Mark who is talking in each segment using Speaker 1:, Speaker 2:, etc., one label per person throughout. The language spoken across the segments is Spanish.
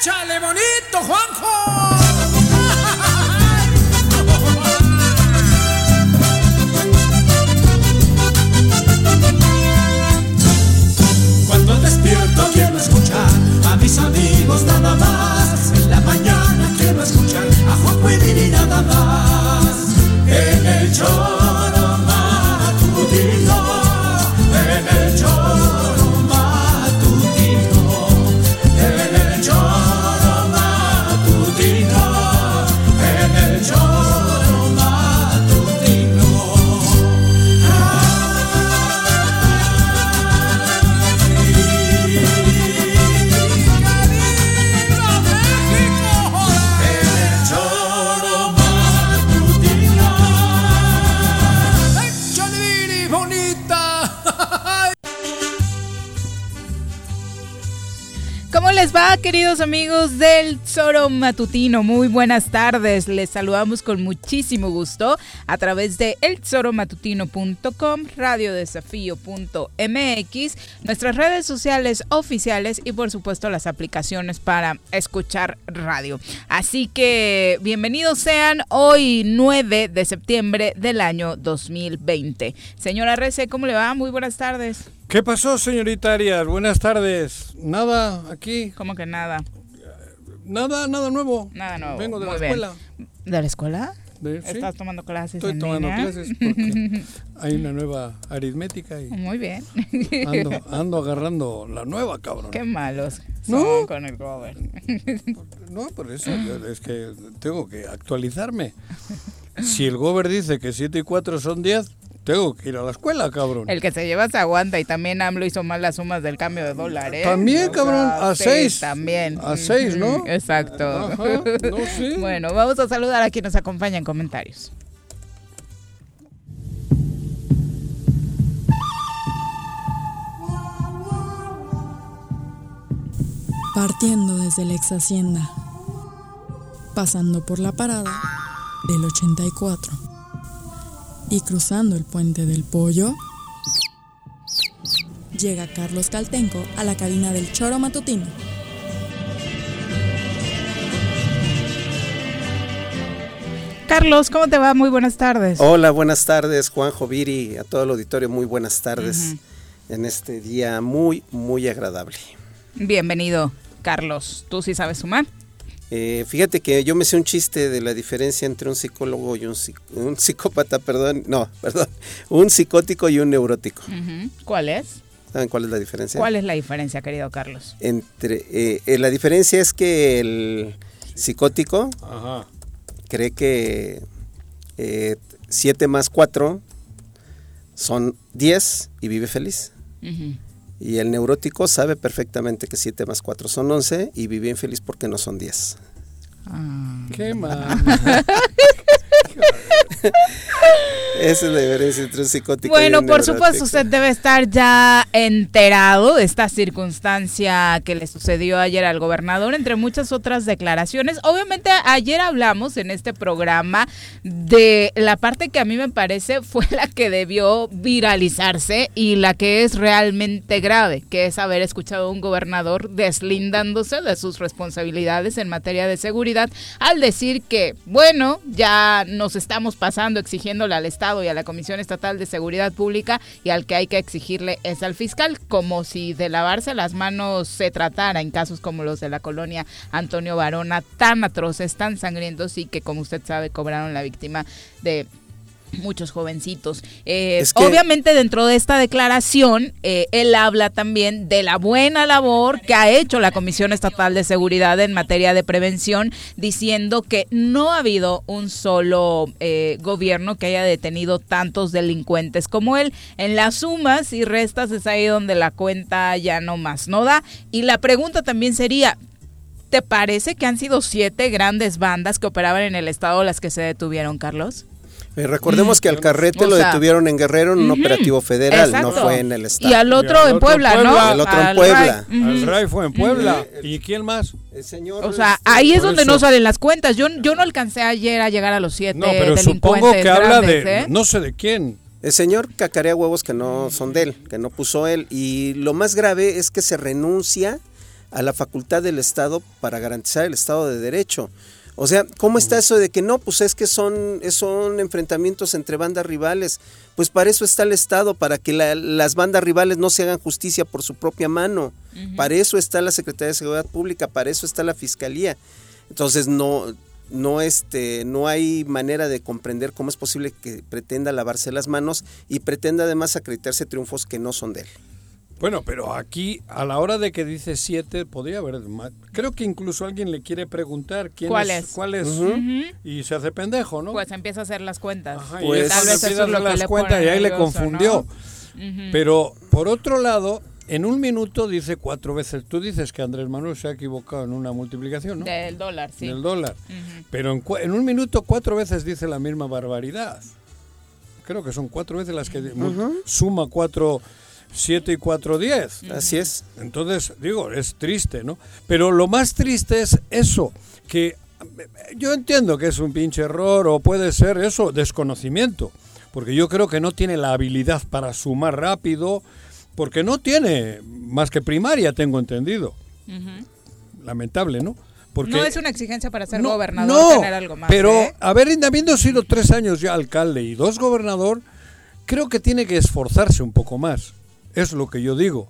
Speaker 1: ¡Échale bonito, Juanjo!
Speaker 2: Queridos amigos del Zoro Matutino? Muy buenas tardes. Les saludamos con muchísimo gusto a través de elzoromatutino.com, radiodesafío.mx, nuestras redes sociales oficiales y por supuesto las aplicaciones para escuchar radio. Así que bienvenidos sean hoy 9 de septiembre del año 2020. Señora Rece, ¿cómo le va? Muy buenas tardes.
Speaker 3: ¿Qué pasó, señorita Arias? Buenas tardes. Nada aquí.
Speaker 2: ¿Cómo que nada?
Speaker 3: Nada, nada nuevo.
Speaker 2: Nada nuevo.
Speaker 3: Vengo de
Speaker 2: Muy
Speaker 3: la
Speaker 2: bien.
Speaker 3: escuela.
Speaker 2: ¿De la escuela?
Speaker 3: De- sí,
Speaker 2: ¿Estás tomando clases
Speaker 3: Estoy
Speaker 2: en
Speaker 3: tomando
Speaker 2: línea?
Speaker 3: clases porque hay una nueva aritmética y
Speaker 2: Muy bien.
Speaker 3: ando, ando agarrando la nueva, cabrón.
Speaker 2: Qué malos
Speaker 3: No.
Speaker 2: son con el Gober.
Speaker 3: No, por eso yo- es que tengo que actualizarme. Si el Gober dice que 7 y 4 son 10, tengo que ir a la escuela, cabrón.
Speaker 2: El que se lleva se aguanta y también AMLO hizo mal las sumas del cambio de dólar, ¿eh?
Speaker 3: También, cabrón, a
Speaker 2: sí,
Speaker 3: seis.
Speaker 2: También.
Speaker 3: A seis, ¿no?
Speaker 2: Exacto.
Speaker 3: Ajá, no, sí.
Speaker 2: Bueno, vamos a saludar a quien nos acompaña en comentarios.
Speaker 4: Partiendo desde la ex hacienda, pasando por la parada del 84 y cruzando el puente del pollo, llega Carlos Caltenco a la cabina del choro matutino.
Speaker 2: Carlos, ¿cómo te va? Muy buenas tardes.
Speaker 5: Hola, buenas tardes, Juanjo Viri, a todo el auditorio, muy buenas tardes en este día muy, muy agradable.
Speaker 2: Bienvenido, Carlos. ¿Tú sí sabes sumar?
Speaker 5: Eh, fíjate que yo me sé un chiste de la diferencia entre un psicólogo y un, psic- un psicópata, perdón, no, perdón, un psicótico y un neurótico.
Speaker 2: ¿Cuál es?
Speaker 5: ¿Saben cuál es la diferencia?
Speaker 2: ¿Cuál es la diferencia, querido Carlos?
Speaker 5: Entre, eh, eh, la diferencia es que el psicótico
Speaker 3: Ajá.
Speaker 5: cree que 7 más 4 son 10 y vive feliz. Y el neurótico sabe perfectamente que 7 más 4 son 11 y vive infeliz porque no son 10.
Speaker 2: Ah.
Speaker 3: Qué mal.
Speaker 5: Esa es la diferencia entre un psicótico y
Speaker 2: Bueno,
Speaker 5: un
Speaker 2: por supuesto, usted debe estar ya enterado de esta circunstancia que le sucedió ayer al gobernador, entre muchas otras declaraciones. Obviamente, ayer hablamos en este programa de la parte que a mí me parece fue la que debió viralizarse y la que es realmente grave, que es haber escuchado a un gobernador deslindándose de sus responsabilidades en materia de seguridad al decir que, bueno, ya nos estamos pasando exigiéndole al Estado y a la Comisión Estatal de Seguridad Pública y al que hay que exigirle es al fiscal, como si de lavarse las manos se tratara en casos como los de la colonia Antonio Varona, tan atroces, tan sangrientos y que, como usted sabe, cobraron la víctima de Muchos jovencitos. Eh,
Speaker 5: Es que-
Speaker 2: Obviamente dentro de esta declaración, eh, él habla también de la buena labor que ha hecho la Comisión Estatal de Seguridad en materia de prevención, diciendo que no ha habido un solo eh, gobierno que haya detenido tantos delincuentes como él. En las sumas y restas es ahí donde la cuenta ya no más no da. Y la pregunta también sería, ¿te parece que han sido siete grandes bandas que operaban en el estado las que se detuvieron, Carlos?
Speaker 5: Eh, recordemos que al carrete
Speaker 2: O
Speaker 5: lo
Speaker 2: sea,
Speaker 5: detuvieron en Guerrero en un operativo federal, no fue en el
Speaker 2: Y
Speaker 5: estado.
Speaker 2: al otro
Speaker 3: Y al
Speaker 2: en
Speaker 3: otro
Speaker 2: Puebla,
Speaker 3: Puebla.
Speaker 2: ¿no?
Speaker 5: Al otro en Puebla.
Speaker 2: Ray.
Speaker 3: Al Ray fue en Puebla. ¿Y quién más?
Speaker 5: El señor,
Speaker 2: O sea, ahí es donde
Speaker 3: eso-
Speaker 2: no salen las cuentas. Yo, yo no alcancé ayer a llegar a los siete
Speaker 3: No, pero
Speaker 2: delincuentes
Speaker 3: supongo que habla
Speaker 2: grandes,
Speaker 3: de
Speaker 2: ¿eh?
Speaker 3: no sé de quién.
Speaker 5: El señor cacarea huevos que no son de él, que no puso él. Y lo más grave es que se renuncia a la facultad del Estado para garantizar el Estado de Derecho. O sea, ¿cómo está eso de que no? Pues es que son, son enfrentamientos entre bandas rivales. Pues para eso está el Estado, para que la- las bandas rivales no se hagan justicia por su propia mano. Para eso está la Secretaría de Seguridad Pública, para eso está la Fiscalía. Entonces no, no, este, no hay manera de comprender cómo es posible que pretenda lavarse las manos y pretenda además acreditarse triunfos que no son de él.
Speaker 3: Bueno, pero aquí, a la hora de que dice siete, podría haber más. Creo que incluso alguien le quiere preguntar quién
Speaker 2: ¿Cuál
Speaker 3: es,
Speaker 2: es?
Speaker 3: cuál es, y se hace pendejo, ¿no?
Speaker 2: Pues empieza a hacer las cuentas.
Speaker 3: Ajá,
Speaker 5: Pues-
Speaker 3: es
Speaker 2: Tal vez eso
Speaker 3: empieza a
Speaker 2: es lo
Speaker 3: hacer
Speaker 2: que
Speaker 3: las
Speaker 2: le
Speaker 3: cuentas y ahí le confundió. Pero por otro lado, en un minuto dice cuatro veces. Tú dices que Andrés Manuel se ha equivocado en una multiplicación, ¿no?
Speaker 2: Del dólar, sí.
Speaker 3: Del dólar. Pero en, en un minuto cuatro veces dice la misma barbaridad. Creo que son cuatro veces las que suma cuatro, siete y cuatro, diez.
Speaker 5: Así es.
Speaker 3: Entonces, digo, es triste, ¿no? Pero lo más triste es eso, que yo entiendo que es un pinche error o puede ser eso, desconocimiento, porque yo creo que no tiene la habilidad para sumar rápido, porque no tiene más que primaria, tengo entendido. Lamentable, ¿no? Porque
Speaker 2: no es una exigencia para ser
Speaker 3: no,
Speaker 2: gobernador
Speaker 3: no,
Speaker 2: tener algo más.
Speaker 3: Pero
Speaker 2: ¿eh?
Speaker 3: haber, habiendo sido tres años ya alcalde y dos gobernador, creo que tiene que esforzarse un poco más. Es lo que yo digo.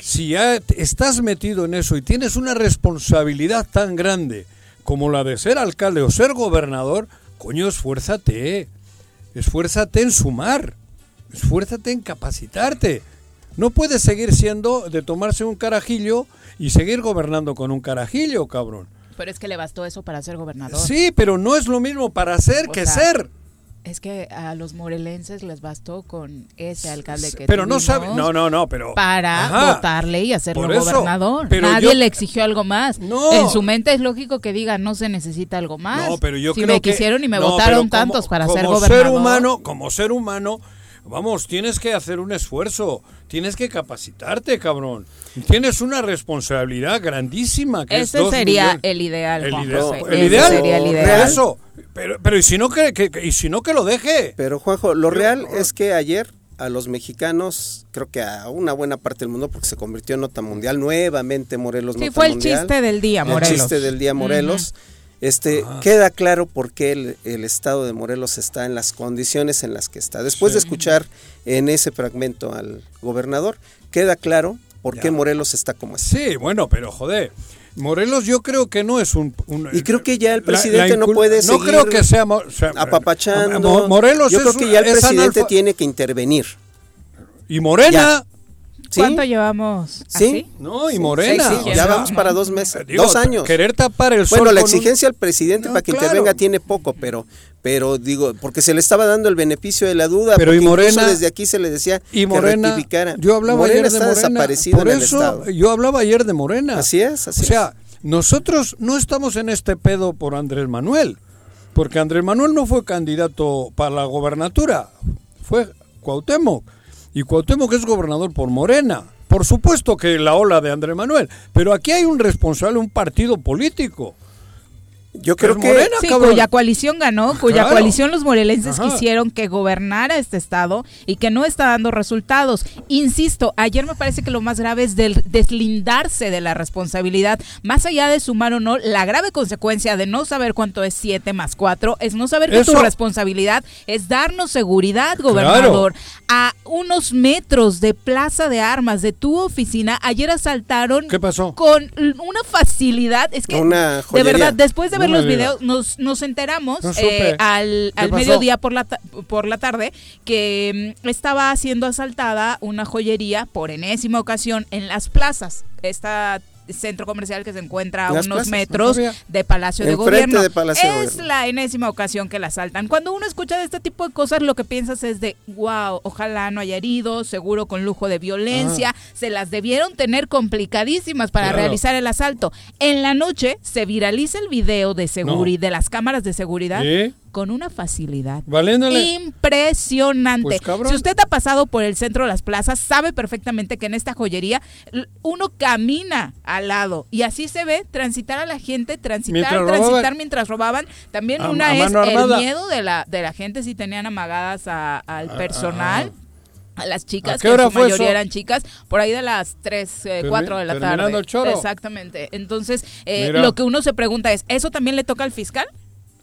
Speaker 3: Si ya estás metido en eso y tienes una responsabilidad tan grande como la de ser alcalde o ser gobernador, coño, esfuérzate. Esfuérzate en sumar. Esfuérzate en capacitarte. No puedes seguir siendo de tomarse un carajillo y seguir gobernando con un carajillo, cabrón.
Speaker 2: Pero es que le bastó eso para ser gobernador.
Speaker 3: Sí, pero no es lo mismo para ser
Speaker 2: O
Speaker 3: que
Speaker 2: sea,
Speaker 3: ser.
Speaker 2: Es que a los morelenses les bastó con ese alcalde que
Speaker 3: Pero no sabe, no, no, no, pero
Speaker 2: para
Speaker 3: Ajá.
Speaker 2: votarle y hacerlo
Speaker 3: eso,
Speaker 2: gobernador.
Speaker 3: pero
Speaker 2: Nadie
Speaker 3: yo-
Speaker 2: le exigió algo más.
Speaker 3: No.
Speaker 2: En su mente es lógico que diga no se necesita algo más.
Speaker 3: No, pero yo
Speaker 2: si
Speaker 3: creo
Speaker 2: me
Speaker 3: que-
Speaker 2: quisieron y me
Speaker 3: no,
Speaker 2: votaron
Speaker 3: como-
Speaker 2: tantos para ser
Speaker 3: como
Speaker 2: gobernador.
Speaker 3: ser humano, como ser humano, vamos, tienes que hacer un esfuerzo, tienes que capacitarte, cabrón. Tienes una responsabilidad grandísima. Que es
Speaker 2: Ese sería el ideal,
Speaker 3: El,
Speaker 2: José.
Speaker 3: el ideal,
Speaker 2: sería el
Speaker 3: por
Speaker 2: ideal.
Speaker 3: eso. Pero, pero y si no que, y si no que lo deje.
Speaker 5: Pero Juanjo, lo real es que ayer a los mexicanos, creo que a una buena parte del mundo, porque se convirtió en nota mundial, nuevamente Morelos
Speaker 2: Sí,
Speaker 5: nota
Speaker 2: fue el
Speaker 5: mundial.
Speaker 2: chiste del día,
Speaker 5: El
Speaker 2: Morelos.
Speaker 5: chiste del día Morelos. Este, queda claro por qué el, el estado de Morelos está en las condiciones en las que está. Después de escuchar en ese fragmento al gobernador, queda claro por qué. Morelos está como está.
Speaker 3: Sí, bueno, pero joder. Morelos yo creo que no es un... un-
Speaker 5: Y creo que ya el presidente
Speaker 3: la
Speaker 5: no puede
Speaker 3: No
Speaker 5: seguir
Speaker 3: creo que sea... o sea,
Speaker 5: apapachando.
Speaker 3: Mo- Morelos
Speaker 5: Yo
Speaker 3: es
Speaker 5: creo que ya el
Speaker 3: es
Speaker 5: presidente tiene que intervenir.
Speaker 3: Y Morena...
Speaker 5: ¿sí?
Speaker 2: ¿Cuánto llevamos?
Speaker 5: Sí.
Speaker 3: No, y Morena.
Speaker 5: Sí,
Speaker 3: o
Speaker 5: sí, ya
Speaker 3: sea,
Speaker 5: vamos para dos meses,
Speaker 3: digo,
Speaker 5: dos años.
Speaker 3: Querer tapar el sol
Speaker 5: Bueno, la
Speaker 3: con un-
Speaker 5: exigencia al presidente
Speaker 3: No,
Speaker 5: para que
Speaker 3: claro.
Speaker 5: intervenga tiene poco, pero, pero digo, porque se le estaba dando el beneficio de la duda.
Speaker 3: Pero y Morena-
Speaker 5: desde aquí se le decía
Speaker 3: Y
Speaker 5: que
Speaker 3: Morena,
Speaker 5: rectificara.
Speaker 3: yo hablaba
Speaker 5: Morena
Speaker 3: ayer de
Speaker 5: está
Speaker 3: Morena.
Speaker 5: desaparecido
Speaker 3: Por
Speaker 5: en el
Speaker 3: eso
Speaker 5: estado.
Speaker 3: yo hablaba ayer de Morena.
Speaker 5: Así es, así
Speaker 3: O sea, nosotros no estamos en este pedo por Andrés Manuel, porque Andrés Manuel no fue candidato para la gobernatura, fue Cuauhtémoc. Y Cuauhtémoc es gobernador por Morena. Por supuesto que la ola de Andrés Manuel, pero aquí hay un responsable, un partido político.
Speaker 5: Yo creo que
Speaker 3: Morena,
Speaker 2: Sí, cuya coalición ganó, cuya
Speaker 3: Claro.
Speaker 2: coalición los morelenses
Speaker 3: Ajá.
Speaker 2: quisieron que gobernara este estado y que no está dando resultados. Insisto, ayer me parece que lo más grave es del- deslindarse de la responsabilidad, más allá de sumar o no, la grave consecuencia de no saber cuánto es 7 más 4 es no saber que tu
Speaker 3: Eso.
Speaker 2: responsabilidad es darnos seguridad, gobernador. A unos metros de Plaza de Armas de tu oficina, ayer asaltaron
Speaker 3: ¿Qué pasó?
Speaker 2: con una facilidad, es que
Speaker 5: Una
Speaker 2: de verdad, después de ver los videos, nos, nos enteramos
Speaker 3: No
Speaker 2: eh, al,
Speaker 3: ¿Qué
Speaker 2: al mediodía por la, ta- por la tarde que mm, estaba siendo asaltada una joyería por enésima ocasión en las plazas. Esta centro comercial que se encuentra a unos
Speaker 5: plazas,
Speaker 2: metros de Palacio de Gobierno.
Speaker 5: de Palacio de
Speaker 2: es
Speaker 5: Gobierno.
Speaker 2: la enésima ocasión que la asaltan. Cuando uno escucha de este tipo de cosas, lo que piensas es de, wow, ojalá no haya heridos, seguro con lujo de violencia. Se las debieron tener complicadísimas para
Speaker 3: Claro.
Speaker 2: realizar el asalto. En la noche se viraliza el video de seguridad, de las cámaras de seguridad. Con una facilidad.
Speaker 3: Valiéndole.
Speaker 2: Impresionante.
Speaker 3: Pues,
Speaker 2: si usted ha pasado por el centro de las plazas, sabe perfectamente que en esta joyería uno camina al lado y así se ve transitar a la gente, transitar,
Speaker 3: Mientras
Speaker 2: transitar
Speaker 3: robaban.
Speaker 2: mientras robaban. También
Speaker 3: A-
Speaker 2: una
Speaker 3: a
Speaker 2: es el miedo de la, de la gente si tenían amagadas a- al personal. A las chicas,
Speaker 3: ¿A qué
Speaker 2: que en su
Speaker 3: fue
Speaker 2: mayoría
Speaker 3: eso?
Speaker 2: eran chicas, por ahí de las 3,
Speaker 3: Termi-
Speaker 2: 4 de la tarde.
Speaker 3: el choro.
Speaker 2: Exactamente. Entonces, eh, lo que uno se pregunta es, ¿eso también le toca al fiscal?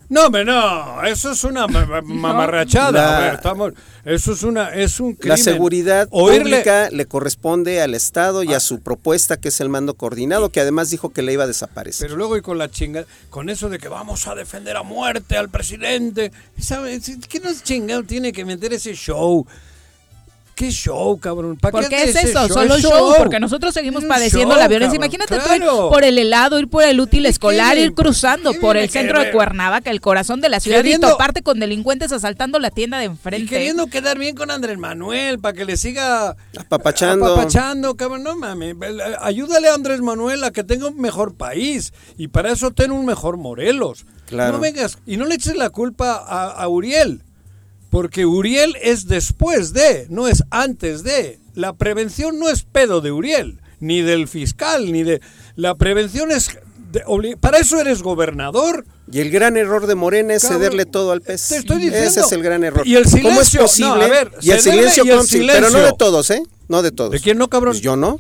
Speaker 3: No, hombre, no, eso es una ma- ma- mamarrachada.
Speaker 5: La-
Speaker 3: A ver, estamos, eso es una, es un crimen.
Speaker 5: La seguridad
Speaker 3: Oírle-
Speaker 5: pública le corresponde al Estado y a su propuesta, que es el mando coordinado, que además dijo que le iba a desaparecer.
Speaker 3: Pero luego y con la chinga, con eso de que vamos a defender a muerte al presidente. ¿Sabes? ¿Qué nos chingado tiene que meter ese show? ¿Qué show, cabrón? ¿Para
Speaker 2: ¿Por
Speaker 3: qué
Speaker 2: es
Speaker 3: ese
Speaker 2: eso?
Speaker 3: show?
Speaker 2: Solo
Speaker 3: Es
Speaker 2: show, porque nosotros seguimos padeciendo
Speaker 3: show,
Speaker 2: la violencia.
Speaker 3: cabrón,
Speaker 2: Imagínate tú ir
Speaker 3: claro.
Speaker 2: por el helado, ir por el útil
Speaker 3: ¿Y
Speaker 2: escolar, ir cruzando por el centro de? Cuernavaca, el corazón de la ciudad,
Speaker 3: Queriendo-
Speaker 2: y toparte con delincuentes asaltando la tienda de
Speaker 3: Y
Speaker 2: enfrente.
Speaker 3: queriendo quedar bien con Andrés Manuel para que le siga
Speaker 5: Apapachando.
Speaker 3: apapachando, cabrón, no mames. Ayúdale a Andrés Manuel a que tenga un mejor país y para eso ten un mejor Morelos.
Speaker 5: Claro.
Speaker 3: No vengas y no le eches la culpa a, a Uriel, porque Uriel es después de, no es antes de. La prevención no es pedo de Uriel, ni del fiscal, ni de la prevención es de- para eso eres gobernador.
Speaker 5: Y el gran error de Morena es
Speaker 3: Cabrón,
Speaker 5: cederle todo al pez.
Speaker 3: te estoy diciendo.
Speaker 5: Ese es el gran error.
Speaker 3: Y el
Speaker 5: ¿Cómo es
Speaker 3: silencio,
Speaker 5: posible?
Speaker 3: no, a ver,
Speaker 5: y el silencio,
Speaker 3: y el
Speaker 5: pero no
Speaker 3: silencio.
Speaker 5: de todos, ¿eh? No de todos.
Speaker 3: ¿De quién no, cabrón?
Speaker 5: Pues yo no.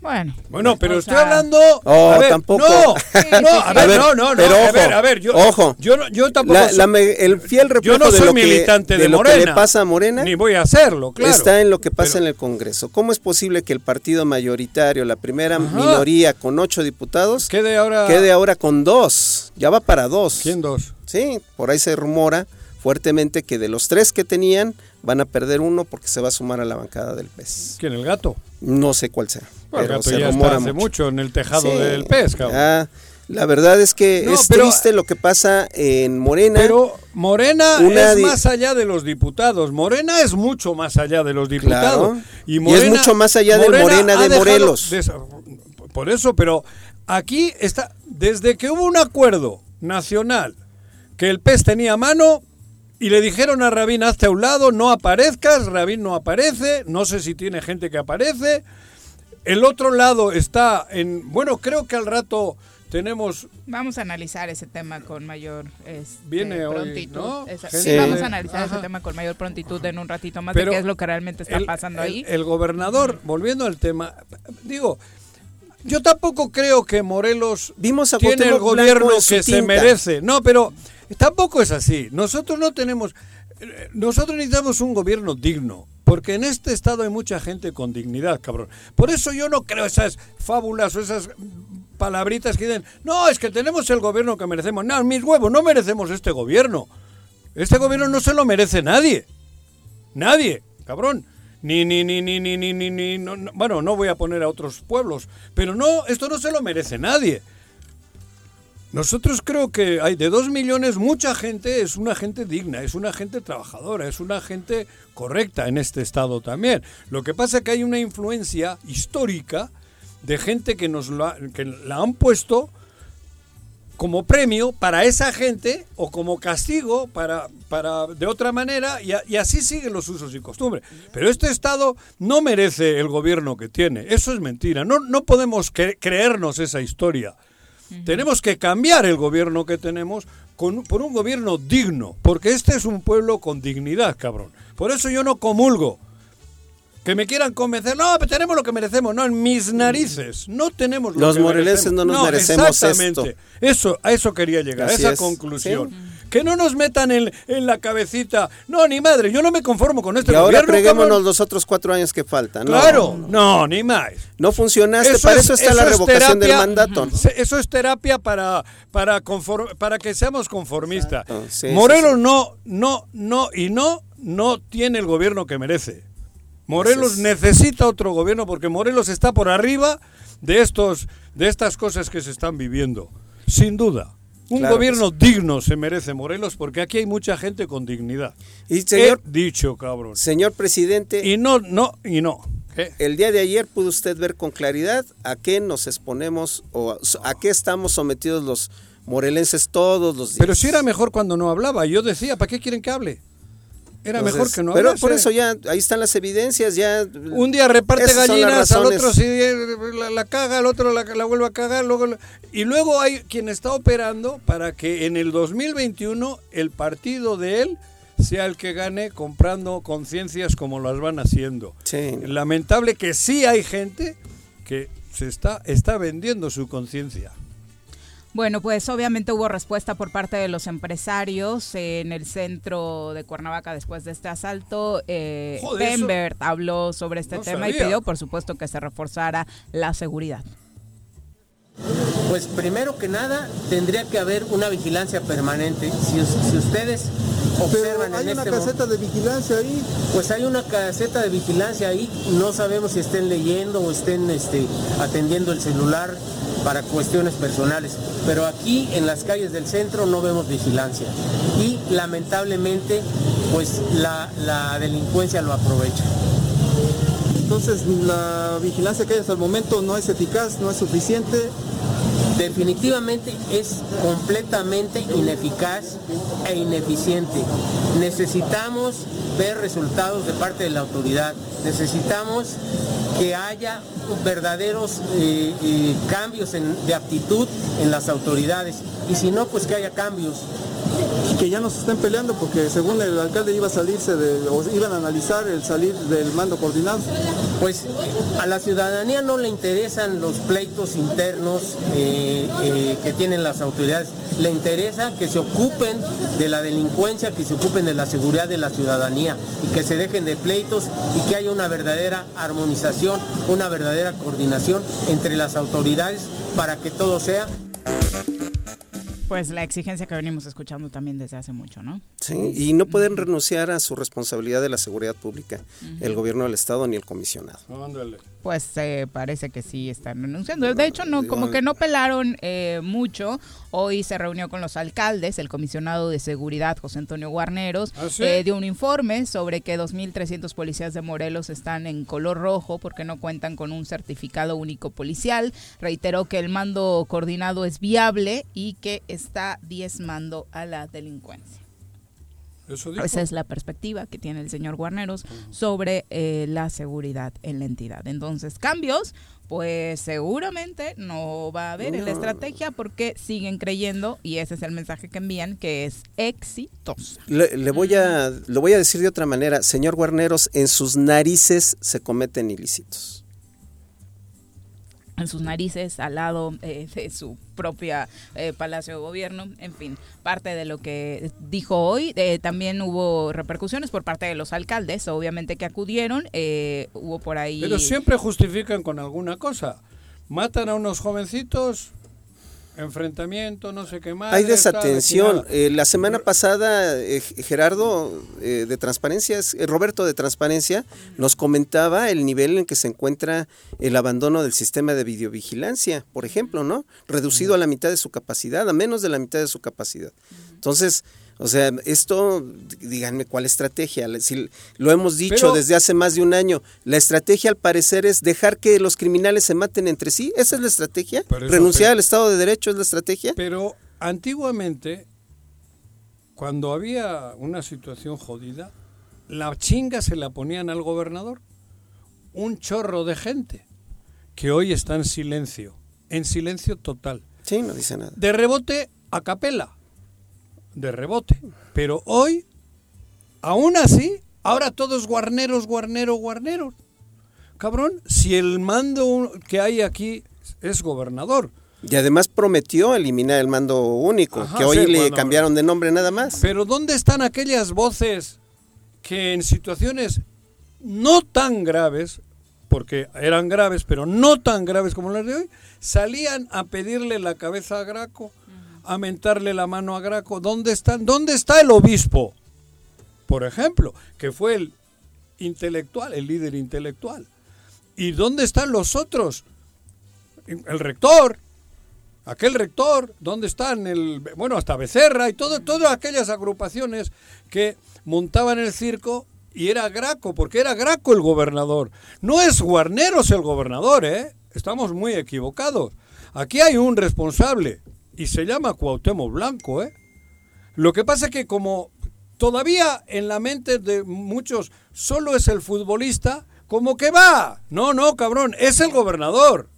Speaker 2: Bueno.
Speaker 3: Bueno, pero
Speaker 2: O
Speaker 3: estoy
Speaker 2: sea,
Speaker 3: hablando.
Speaker 5: Oh,
Speaker 3: a ver,
Speaker 5: tampoco.
Speaker 3: No, no, a ver,
Speaker 5: A ver,
Speaker 3: no, no, no.
Speaker 5: pero
Speaker 3: a
Speaker 5: ojo,
Speaker 3: ver, a ver, yo,
Speaker 5: ojo.
Speaker 3: Yo, no- yo tampoco.
Speaker 5: La-
Speaker 3: soy-
Speaker 5: la el fiel reflejo
Speaker 3: yo no
Speaker 5: de
Speaker 3: soy
Speaker 5: lo que le-
Speaker 3: militante de,
Speaker 5: de lo que
Speaker 3: Morena.
Speaker 5: le pasa a Morena
Speaker 3: Ni voy a hacerlo, claro.
Speaker 5: está en lo que pasa
Speaker 3: Pero-
Speaker 5: en el Congreso. ¿Cómo es posible que el partido mayoritario, la primera minoría con ocho diputados,
Speaker 3: Quede ahora.
Speaker 5: quede ahora con dos? Ya va para dos.
Speaker 3: ¿Quién dos?
Speaker 5: Sí, por ahí se rumora fuertemente que de los tres que tenían van a perder uno porque se va a sumar a la bancada del PES.
Speaker 3: ¿Quién? El gato.
Speaker 5: No sé cuál sea,
Speaker 3: Bueno,
Speaker 5: pero
Speaker 3: gato
Speaker 5: se
Speaker 3: ya
Speaker 5: rumora
Speaker 3: está hace
Speaker 5: mucho.
Speaker 3: mucho en el tejado
Speaker 5: Sí,
Speaker 3: del pez, cabrón.
Speaker 5: ya. La verdad es que
Speaker 3: No,
Speaker 5: es
Speaker 3: pero-
Speaker 5: triste lo que pasa en Morena.
Speaker 3: Pero Morena
Speaker 5: Una
Speaker 3: es más allá de los diputados. Morena es mucho más allá de los diputados.
Speaker 5: Claro. Y es mucho más allá del Morena
Speaker 3: ha
Speaker 5: de Morelos.
Speaker 3: de- por eso, pero aquí está, desde que hubo un acuerdo nacional que el PES tenía a mano y le dijeron a Rabín, hazte a un lado, no aparezcas, Rabín no aparece, no sé si tiene gente que aparece. El otro lado está en, bueno, creo que al rato tenemos
Speaker 2: Vamos a analizar ese tema con mayor este,
Speaker 3: Viene hoy,
Speaker 2: prontitud.
Speaker 3: ¿no?
Speaker 2: Esa-
Speaker 3: Gente
Speaker 2: sí, vamos a analizar
Speaker 3: Ajá.
Speaker 2: ese tema con mayor prontitud en un ratito más
Speaker 3: Pero
Speaker 2: de qué es lo que realmente está
Speaker 3: el-
Speaker 2: pasando
Speaker 3: el-
Speaker 2: ahí.
Speaker 3: El gobernador, volviendo al tema, digo, yo tampoco creo que Morelos
Speaker 5: Vimos a
Speaker 3: tiene el gobierno que se merece. No, pero tampoco es así. Nosotros no tenemos, eh, nosotros necesitamos un gobierno digno. Porque en este estado hay mucha gente con dignidad, cabrón. Por eso yo no creo esas fábulas o esas palabritas que dicen, no, es que tenemos el gobierno que merecemos. No, mis huevos, no merecemos este gobierno. Este gobierno no se lo merece nadie. Nadie, cabrón. Ni, ni, ni, ni, ni, ni, ni, no, no. bueno, no voy a poner a otros pueblos, pero no, esto no se lo merece nadie. Nosotros creo que hay de dos millones, mucha gente es una gente digna, es una gente trabajadora, es una gente correcta en este estado también. Lo que pasa es que hay una influencia histórica de gente que nos lo ha- que la han puesto como premio para esa gente o como castigo para, para de otra manera y, y así siguen los usos y costumbres. Pero este Estado no merece el gobierno que tiene. Eso es mentira. No, no podemos cre- creernos esa historia. Tenemos que cambiar el gobierno que tenemos con, por un gobierno digno, porque este es un pueblo con dignidad, cabrón. Por eso yo no comulgo. Que me quieran convencer, no, pero tenemos lo que merecemos. No, en mis narices. No tenemos lo
Speaker 5: Los
Speaker 3: que
Speaker 5: morelenses
Speaker 3: merecemos.
Speaker 5: no nos merecemos
Speaker 3: exactamente. Eso, a eso quería llegar,
Speaker 5: Así
Speaker 3: a esa
Speaker 5: es,
Speaker 3: conclusión. Que no nos metan en, en la cabecita. No, ni madre, yo no me conformo con este
Speaker 5: y ahora
Speaker 3: gobierno.
Speaker 5: preguémonos
Speaker 3: cabrón.
Speaker 5: los otros cuatro años que faltan. No,
Speaker 3: Claro, no, ni más.
Speaker 5: No funcionaste,
Speaker 3: Eso
Speaker 5: para
Speaker 3: es-
Speaker 5: eso está
Speaker 3: eso
Speaker 5: la revocación del mandato.
Speaker 3: Eso es terapia para para conform- para que seamos conformistas.
Speaker 5: Sí,
Speaker 3: Morelos
Speaker 5: sí, sí.
Speaker 3: no no no y no no tiene el gobierno que merece. Morelos
Speaker 5: es.
Speaker 3: necesita otro gobierno porque Morelos está por arriba de estos de estas cosas que se están viviendo. Sin duda. Un
Speaker 5: Claro
Speaker 3: gobierno digno se merece Morelos porque aquí hay mucha gente con dignidad.
Speaker 5: Y señor,
Speaker 3: He dicho, cabrón.
Speaker 5: señor presidente,
Speaker 3: Y no no y no. ¿Qué?
Speaker 5: el día de ayer pudo usted ver con claridad a qué nos exponemos o a, a qué estamos sometidos los morelenses todos los días.
Speaker 3: Pero si era mejor cuando no hablaba. Yo decía, ¿para qué quieren que hable? Era
Speaker 5: Entonces,
Speaker 3: mejor que no
Speaker 5: Pero por eso ya, ahí están las evidencias, ya...
Speaker 3: Un día reparte gallinas, al otro sí, eh, la, la caga, al otro la, la vuelve a cagar. Luego, la- y luego hay quien está operando para que en el 2021 el partido de él sea el que gane comprando conciencias como las van haciendo.
Speaker 5: Sí.
Speaker 3: Lamentable que sí hay gente que se está, está vendiendo su conciencia.
Speaker 2: Bueno, pues obviamente hubo respuesta por parte de los empresarios en el centro de Cuernavaca después de este asalto. Eh,
Speaker 3: Joder, eso-
Speaker 2: Pembert habló sobre este
Speaker 3: No
Speaker 2: tema y pidió, por supuesto, que se reforzara la seguridad.
Speaker 6: Pues primero que nada tendría que haber una vigilancia permanente. Si, us- si ustedes observan
Speaker 7: hay
Speaker 6: en
Speaker 7: una
Speaker 6: este
Speaker 7: caseta de vigilancia ahí.
Speaker 6: pues hay una caseta de vigilancia ahí. No sabemos si estén leyendo o estén este, atendiendo el celular para cuestiones personales. Pero aquí en las calles del centro no vemos vigilancia. Y lamentablemente pues la, la delincuencia lo aprovecha.
Speaker 7: Entonces la vigilancia que hay hasta el momento no es eficaz, no es suficiente.
Speaker 6: Definitivamente es completamente ineficaz e ineficiente. Necesitamos ver resultados de parte de la autoridad. Necesitamos que haya verdaderos eh, eh, cambios de actitud en las autoridades. Y si no, pues que haya cambios.
Speaker 7: Que ya no se estén peleando porque según el alcalde iba a salirse de, o iban a analizar el salir del mando coordinado.
Speaker 6: Pues a la ciudadanía no le interesan los pleitos internos eh, eh, que tienen las autoridades. Le interesa que se ocupen de la delincuencia, que se ocupen de la seguridad de la ciudadanía y que se dejen de pleitos y que haya una verdadera armonización, una verdadera coordinación entre las autoridades para que todo sea
Speaker 2: Pues la exigencia que venimos escuchando también desde hace mucho, ¿no?
Speaker 5: Sí, y no pueden renunciar a su responsabilidad de la seguridad pública, el gobierno del Estado ni el comisionado.
Speaker 3: Ándale.
Speaker 2: Pues eh, parece que sí están renunciando. De hecho, no, como que no pelaron eh, mucho. Hoy se reunió con los alcaldes, el comisionado de seguridad, José Antonio Guarneros,
Speaker 3: ¿Ah, sí?
Speaker 2: eh, dio un informe sobre que 2.300 policías de Morelos están en color rojo porque no cuentan con un certificado único policial. Reiteró que el mando coordinado es viable y que está diezmando a la delincuencia.
Speaker 3: Eso.
Speaker 2: Esa es la perspectiva que tiene el señor Guarneros sobre eh, la seguridad en la entidad. Entonces, cambios, pues seguramente no va a haber en la estrategia porque siguen creyendo, y ese es el mensaje que envían, que es exitosa.
Speaker 5: Le, le voy a, lo voy a decir de otra manera, señor Guarneros, en sus narices se cometen ilícitos.
Speaker 2: En sus narices, al lado eh, de su propia eh, Palacio de Gobierno, en fin, parte de lo que dijo hoy. Eh, también hubo repercusiones por parte de los alcaldes, obviamente que acudieron, eh, hubo por ahí...
Speaker 3: Pero siempre justifican con alguna cosa. Matan a unos jovencitos, enfrentamiento, no sé qué más.
Speaker 5: Hay desatención. Eh, la semana pasada, eh, Gerardo eh, de Transparencia, eh, Roberto de Transparencia, nos comentaba el nivel en que se encuentra el abandono del sistema de videovigilancia, por ejemplo, ¿no? Reducido a la mitad de su capacidad, a menos de la mitad de su capacidad. Entonces, o sea, esto, díganme cuál estrategia. Si lo hemos dicho
Speaker 3: Pero-
Speaker 5: desde hace más de un año. La estrategia, al parecer, es dejar que los criminales se maten entre sí. ¿Esa es la estrategia? ¿Renunciar al Estado de Derecho es la estrategia?
Speaker 3: Pero antiguamente, cuando había una situación jodida, la chinga se la ponían al gobernador. Un chorro de gente que hoy está en silencio, en silencio total.
Speaker 5: Sí, no dice nada.
Speaker 3: De rebote a capela, de rebote. Pero hoy, aún así, ahora todos guarneros, guarneros, guarneros. Cabrón, si el mando que hay aquí es gobernador,
Speaker 5: Y además prometió eliminar el mando único,
Speaker 3: Ajá,
Speaker 5: que hoy
Speaker 3: sí,
Speaker 5: le
Speaker 3: bueno,
Speaker 5: cambiaron de nombre nada más.
Speaker 3: Pero ¿dónde están aquellas voces que en situaciones no tan graves, porque eran graves, pero no tan graves como las de hoy, salían a pedirle la cabeza a Graco, a mentarle la mano a Graco? ¿Dónde están? ¿Dónde está el obispo? Por ejemplo, que fue el intelectual, el líder intelectual. ¿Y dónde están los otros? El rector, aquel rector, ¿dónde están? El, bueno, hasta Becerra y todo, todas aquellas agrupaciones que montaban el circo y era Graco, porque era Graco el gobernador. No es Guarneros el gobernador, ¿eh? Estamos muy equivocados. Aquí hay un responsable y se llama Cuauhtémoc Blanco, ¿eh? Lo que pasa es que como todavía en la mente de muchos solo es el futbolista, como que va. No, no, cabrón, es el gobernador.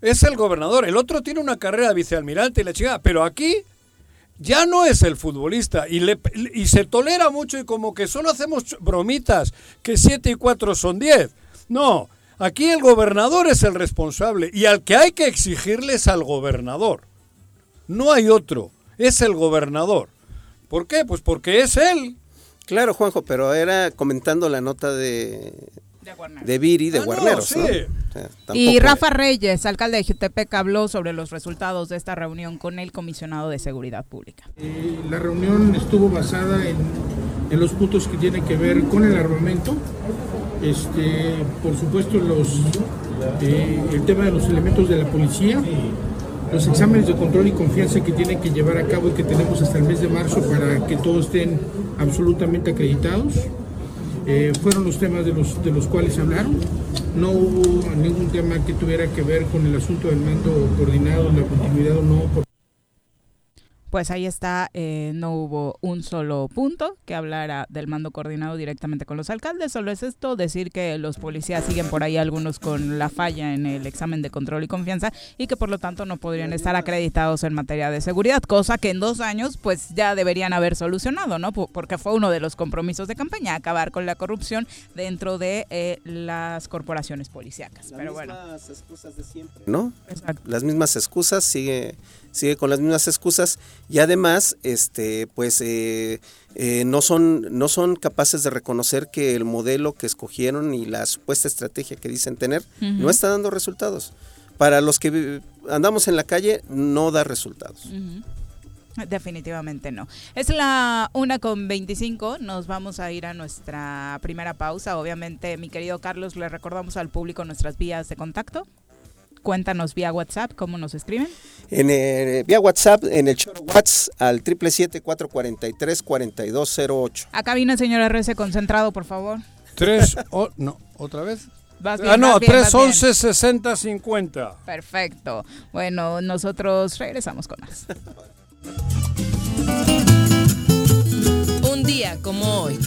Speaker 3: Es el gobernador. El otro tiene una carrera de vicealmirante y la chingada. Pero aquí ya no es el futbolista y, le, y se tolera mucho y como que solo hacemos bromitas que 7 y 4 son 10. No, aquí el gobernador es el responsable y al que hay que exigirle es al gobernador. No hay otro, es el gobernador. ¿Por qué? Pues porque es él.
Speaker 5: Claro, Juanjo, pero era comentando la nota de,
Speaker 2: De
Speaker 5: de Viri, de
Speaker 3: Ah, no, sí.
Speaker 5: ¿no? O sea,
Speaker 2: Y Rafa Reyes, alcalde de Jutepec, habló sobre los resultados de esta reunión con el comisionado de Seguridad Pública.
Speaker 8: Eh, la reunión estuvo basada en, en los puntos que tienen que ver con el armamento, este, por supuesto los, eh, el tema de los elementos de la policía, los exámenes de control y confianza que tienen que llevar a cabo y que tenemos hasta el mes de marzo para que todos estén absolutamente acreditados. Eh, fueron los temas de los, de los cuales hablaron. No hubo ningún tema que tuviera que ver con el asunto del mando coordinado, la continuidad o no.
Speaker 2: Pues ahí está, eh, no hubo un solo punto que hablara del mando coordinado directamente con los alcaldes, solo es esto, decir que los policías siguen por ahí algunos con la falla en el examen de control y confianza y que por lo tanto no podrían estar acreditados en materia de seguridad, cosa que en dos años pues ya deberían haber solucionado, ¿no? Po- Porque fue uno de los compromisos de campaña, acabar con la corrupción dentro de eh, las corporaciones policíacas.
Speaker 5: Las
Speaker 2: Pero bueno,
Speaker 5: mismas excusas de siempre, ¿no?
Speaker 2: exacto.
Speaker 5: Las mismas excusas, sigue, sigue con las mismas excusas y además, este, pues, eh, eh, no son, no son capaces de reconocer que el modelo que escogieron y la supuesta estrategia que dicen tener no está dando resultados. Para los que andamos en la calle, no da resultados.
Speaker 2: Definitivamente no. Es la una con 25. Nos vamos a ir a nuestra primera pausa. Obviamente, mi querido Carlos, le recordamos al público nuestras vías de contacto. Cuéntanos vía WhatsApp cómo nos escriben.
Speaker 5: En el- vía WhatsApp, en el choro WhatsApp al 777-443-4208.
Speaker 2: A cabina, señor RC, concentrado, por favor.
Speaker 3: Tres, o- no, otra vez.
Speaker 2: Vas bien,
Speaker 3: ah, no,
Speaker 2: bien, vas
Speaker 3: 3, 11, 60, 50.
Speaker 2: bien. Perfecto. Bueno, nosotros regresamos con más.
Speaker 9: Un día como hoy.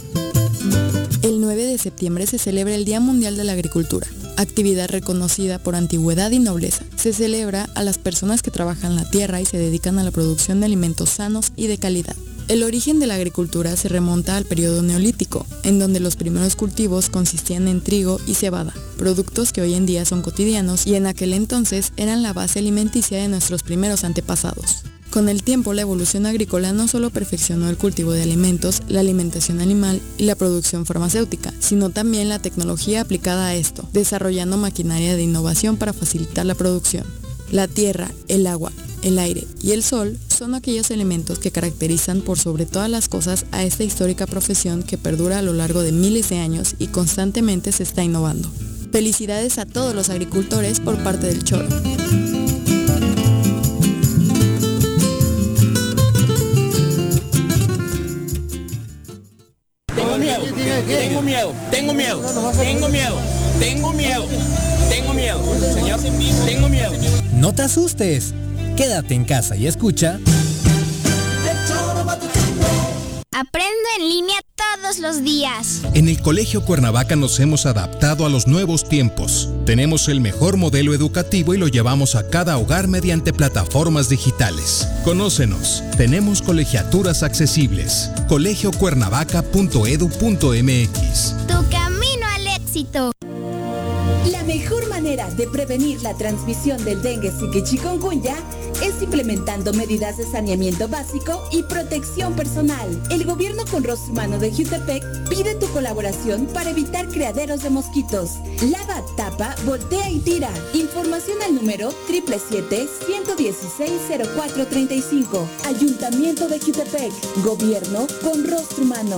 Speaker 4: El 9 de septiembre se celebra el Día Mundial de la Agricultura, actividad reconocida por antigüedad y nobleza. Se celebra a las personas que trabajan la tierra y se dedican a la producción de alimentos sanos y de calidad. El origen de la agricultura se remonta al periodo neolítico, en donde los primeros cultivos consistían en trigo y cebada, productos que hoy en día son cotidianos y en aquel entonces eran la base alimenticia de nuestros primeros antepasados. Con el tiempo, la evolución agrícola no solo perfeccionó el cultivo de alimentos, la alimentación animal y la producción farmacéutica, sino también la tecnología aplicada a esto, desarrollando maquinaria de innovación para facilitar la producción. La tierra, el agua, el aire y el sol son aquellos elementos que caracterizan por sobre todas las cosas a esta histórica profesión que perdura a lo largo de miles de años y constantemente se está innovando. Felicidades a todos los agricultores por parte del Choro.
Speaker 10: Tengo miedo, tengo miedo, tengo miedo, tengo miedo, tengo miedo, tengo miedo, señor, tengo miedo.
Speaker 11: No te asustes. Quédate en casa y escucha
Speaker 12: Aprendo en línea todos los días.
Speaker 13: En el Colegio Cuernavaca nos hemos adaptado a los nuevos tiempos. Tenemos el mejor modelo educativo y lo llevamos a cada hogar mediante plataformas digitales. Conócenos. Tenemos colegiaturas accesibles. colegiocuernavaca.edu.mx.
Speaker 12: Tu camino al éxito.
Speaker 14: La mejor manera de prevenir la transmisión del dengue, y chikungunya es implementando medidas de saneamiento básico y protección personal. El gobierno con rostro humano de Jutepec pide tu colaboración para evitar criaderos de mosquitos. Lava, tapa, voltea y tira. Información al número 777-116-0435. Ayuntamiento de Jutepec. Gobierno con rostro humano.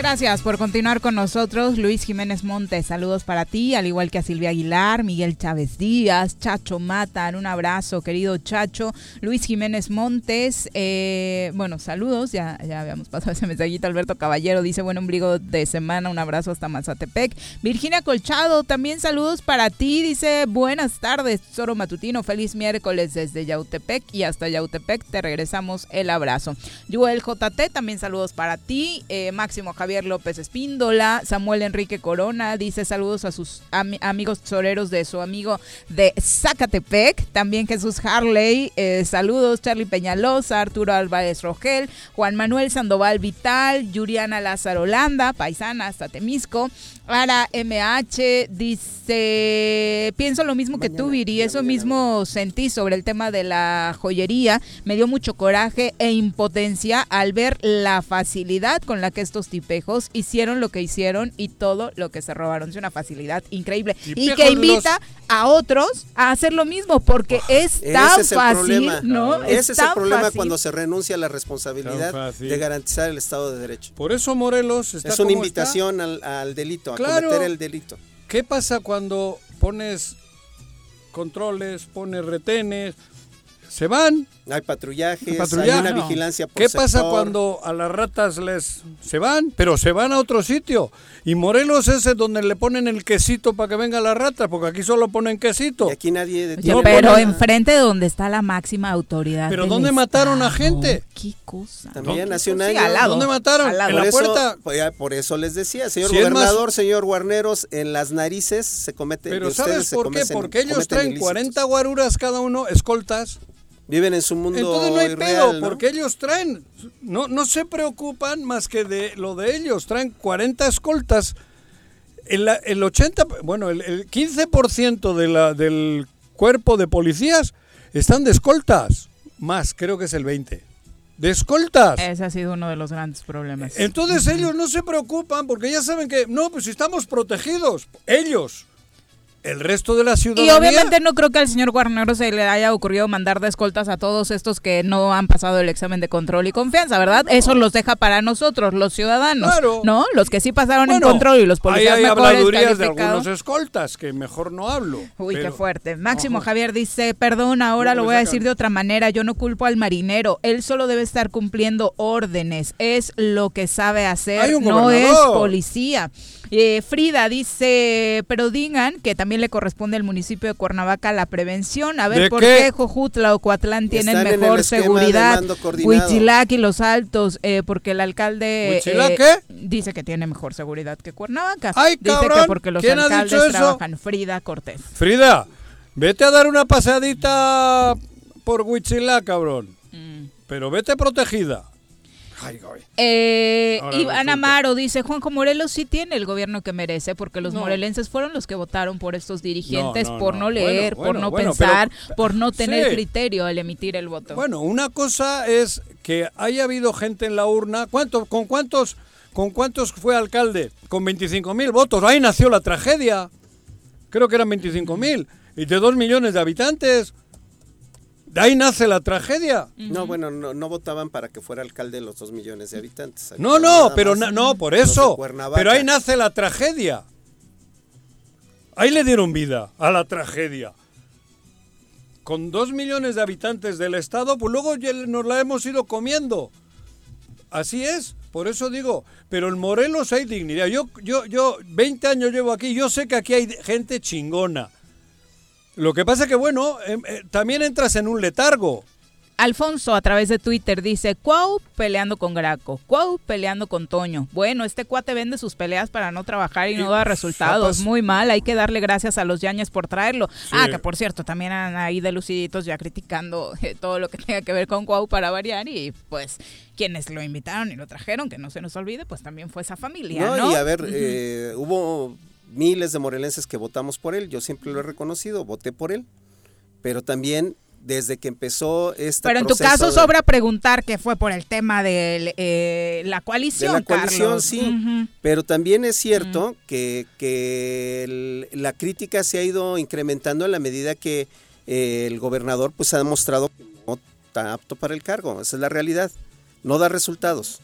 Speaker 2: Gracias por continuar con nosotros, Luis Jiménez Montes. Saludos para ti, al igual que a Silvia Aguilar, Miguel Chávez Díaz, Chacho Matan. Un abrazo, querido Chacho. Luis Jiménez Montes, eh, bueno, saludos. Ya, ya habíamos pasado ese mensajito. Alberto Caballero dice: Buen ombligo de semana. Un abrazo hasta Mazatepec. Virginia Colchado, también saludos para ti. Dice: Buenas tardes, Zoro Matutino. Feliz miércoles desde Yautepec y hasta Yautepec. Te regresamos el abrazo. Joel JT, también saludos para ti. Eh, Máximo Javier. Javier López Espíndola, Samuel Enrique Corona, dice saludos a sus am amigos toreros de su amigo de Zacatepec, también Jesús Harley, eh, saludos Charlie Peñalosa, Arturo Álvarez Rogel, Juan Manuel Sandoval Vital, Yuriana Lázaro Holanda, paisana hasta Temisco, Ara MH dice, pienso lo mismo que tú, Viri, eso mismo sentí sobre el tema de la joyería, me dio mucho coraje e impotencia al ver la facilidad con la que estos tipejos hicieron lo que hicieron y todo lo que se robaron. Es una facilidad increíble. y que invita a otros a hacer lo mismo, porque es tan
Speaker 5: Ese es el
Speaker 2: fácil. ¿no?
Speaker 5: Ese es, el
Speaker 2: tan
Speaker 5: problema
Speaker 2: fácil.
Speaker 5: cuando se renuncia a la responsabilidad de garantizar el Estado de Derecho.
Speaker 3: Por eso Morelos está
Speaker 5: es una
Speaker 3: como
Speaker 5: invitación al, al delito,
Speaker 3: Claro.
Speaker 5: cometer el delito.
Speaker 3: ¿Qué pasa cuando pones controles, pones retenes? Se van.
Speaker 5: Hay patrullajes,
Speaker 3: Patrullaje.
Speaker 5: hay una vigilancia por
Speaker 3: ¿Qué pasa cuando a las ratas les se van? Pero se van a otro sitio. Y Morelos es el donde le ponen el quesito para que venga la rata, porque aquí solo ponen quesito. Y
Speaker 5: aquí nadie
Speaker 2: Oye, pero enfrente de donde está la máxima autoridad.
Speaker 3: Pero ¿dónde mataron a gente?
Speaker 2: ¿Qué cosa?
Speaker 5: También hace un
Speaker 2: Sí,
Speaker 5: año.
Speaker 2: al lado.
Speaker 3: ¿Dónde mataron?
Speaker 2: Al lado.
Speaker 3: En la
Speaker 5: Por eso-
Speaker 3: puerta.
Speaker 5: pues por eso les decía, señor
Speaker 3: Si es más-
Speaker 5: gobernador, señor Guarneros, en las narices se comete.
Speaker 3: Pero ¿sabes por qué?
Speaker 5: cometen-
Speaker 3: Porque ellos traen
Speaker 5: ilícitos.
Speaker 3: 40 guaruras cada uno, escoltas.
Speaker 5: Viven en su mundo
Speaker 3: Entonces no hay
Speaker 5: irreal,
Speaker 3: pedo,
Speaker 5: ¿no?
Speaker 3: porque ellos traen, no, no se preocupan más que de lo de ellos, traen 40 escoltas el, el 80, bueno, el, el 15% de la, del cuerpo de policías están de escoltas. Más, creo que es el 20. De escoltas.
Speaker 2: Ese ha sido uno de los grandes problemas.
Speaker 3: Entonces ellos no se preocupan porque ya saben que, no, pues si estamos protegidos, ellos. El resto de la
Speaker 2: Y
Speaker 3: ciudadanía...
Speaker 2: obviamente no creo que al señor Guarnero se le haya ocurrido mandar de escoltas a todos estos que no han pasado el examen de control y confianza, ¿verdad? Eso los deja para nosotros, los ciudadanos,
Speaker 3: Claro.
Speaker 2: ¿no? Los que sí pasaron en
Speaker 3: Bueno,
Speaker 2: control y los policías
Speaker 3: hay
Speaker 2: mejores
Speaker 3: habladurías de algunos escoltas, que mejor no hablo.
Speaker 2: Uy, qué fuerte. Máximo Javier dice, perdón, ahora
Speaker 3: No,
Speaker 2: lo voy a decir de otra manera, yo no culpo al marinero, él solo debe estar cumpliendo órdenes, es lo que sabe hacer,
Speaker 3: Hay un
Speaker 2: no es policía. Eh, Frida dice, pero digan que también le corresponde al municipio de Cuernavaca la prevención. A ver,
Speaker 3: ¿De
Speaker 2: ¿por
Speaker 3: qué?
Speaker 2: qué, Jojutla o Coatlán tienen
Speaker 5: Están
Speaker 2: mejor seguridad? Huitzilac y Los Altos, eh, porque el alcalde
Speaker 3: ¿Huitzilac
Speaker 2: eh, dice que tiene mejor seguridad que Cuernavaca.
Speaker 3: ¡Ay,
Speaker 2: dice que
Speaker 3: cabrón!
Speaker 2: porque los
Speaker 3: ¿Quién ha
Speaker 2: alcaldes
Speaker 3: dicho eso?
Speaker 2: trabajan. Frida Cortés.
Speaker 3: Frida, vete a dar una pasadita por Huichilá, cabrón.
Speaker 2: Mm.
Speaker 3: Pero vete protegida.
Speaker 2: Eh, Iván. Amaro dice, Juanjo Morelos sí tiene el gobierno que merece, porque los
Speaker 3: No.
Speaker 2: morelenses fueron los que votaron por estos dirigentes,
Speaker 3: No, no,
Speaker 2: por
Speaker 3: no.
Speaker 2: no, leer,
Speaker 3: Bueno,
Speaker 2: por no
Speaker 3: bueno,
Speaker 2: pensar,
Speaker 3: pero-
Speaker 2: por no tener
Speaker 3: Sí.
Speaker 2: criterio al emitir el voto.
Speaker 3: Bueno, una cosa es que haya habido gente en la urna. ¿Cuánto, ¿Con cuántos con cuántos fue alcalde? Con 25 mil votos. Ahí nació la tragedia. Creo que eran 25 mil. Y de dos millones de habitantes. De ahí nace la tragedia.
Speaker 5: No, bueno, no, no votaban para que fuera alcalde de los dos millones de habitantes.
Speaker 3: No, no, pero na- no, por eso. Pero ahí nace la tragedia. Ahí le dieron vida a la tragedia. Con dos millones de habitantes del estado, pues luego ya nos la hemos ido comiendo. Así es, por eso digo, pero en Morelos hay dignidad. Yo, yo, yo, 20 años llevo aquí, yo sé que aquí hay gente chingona. Lo que pasa que, bueno, em, eh, también entras en un letargo.
Speaker 2: Alfonso a través de Twitter dice, Cuau peleando con Graco, Cuau peleando con Toño. Bueno, este cuate vende sus peleas para no trabajar y no da resultados.
Speaker 3: zapas.
Speaker 2: Muy mal, hay que darle gracias a los Yañez por traerlo.
Speaker 3: Sí.
Speaker 2: Ah, que por cierto, también han ahí de luciditos ya criticando eh, todo lo que tenga que ver con Cuau para variar y pues quienes lo invitaron y lo trajeron, que no se nos olvide, pues también fue esa familia, ¿no?
Speaker 5: No, y a ver, eh, hubo miles de morelenses que votamos por él, yo siempre lo he reconocido, voté por él, pero también desde que empezó este
Speaker 2: Pero en tu caso
Speaker 5: de-
Speaker 2: sobra preguntar que fue por el tema de eh, la
Speaker 5: de
Speaker 2: coalición,
Speaker 5: la coalición,
Speaker 2: Carlos.
Speaker 5: sí, pero también es cierto que, que el- la crítica se ha ido incrementando en la medida que eh, el gobernador pues ha demostrado que no está apto para el cargo, esa es la realidad, no da resultados.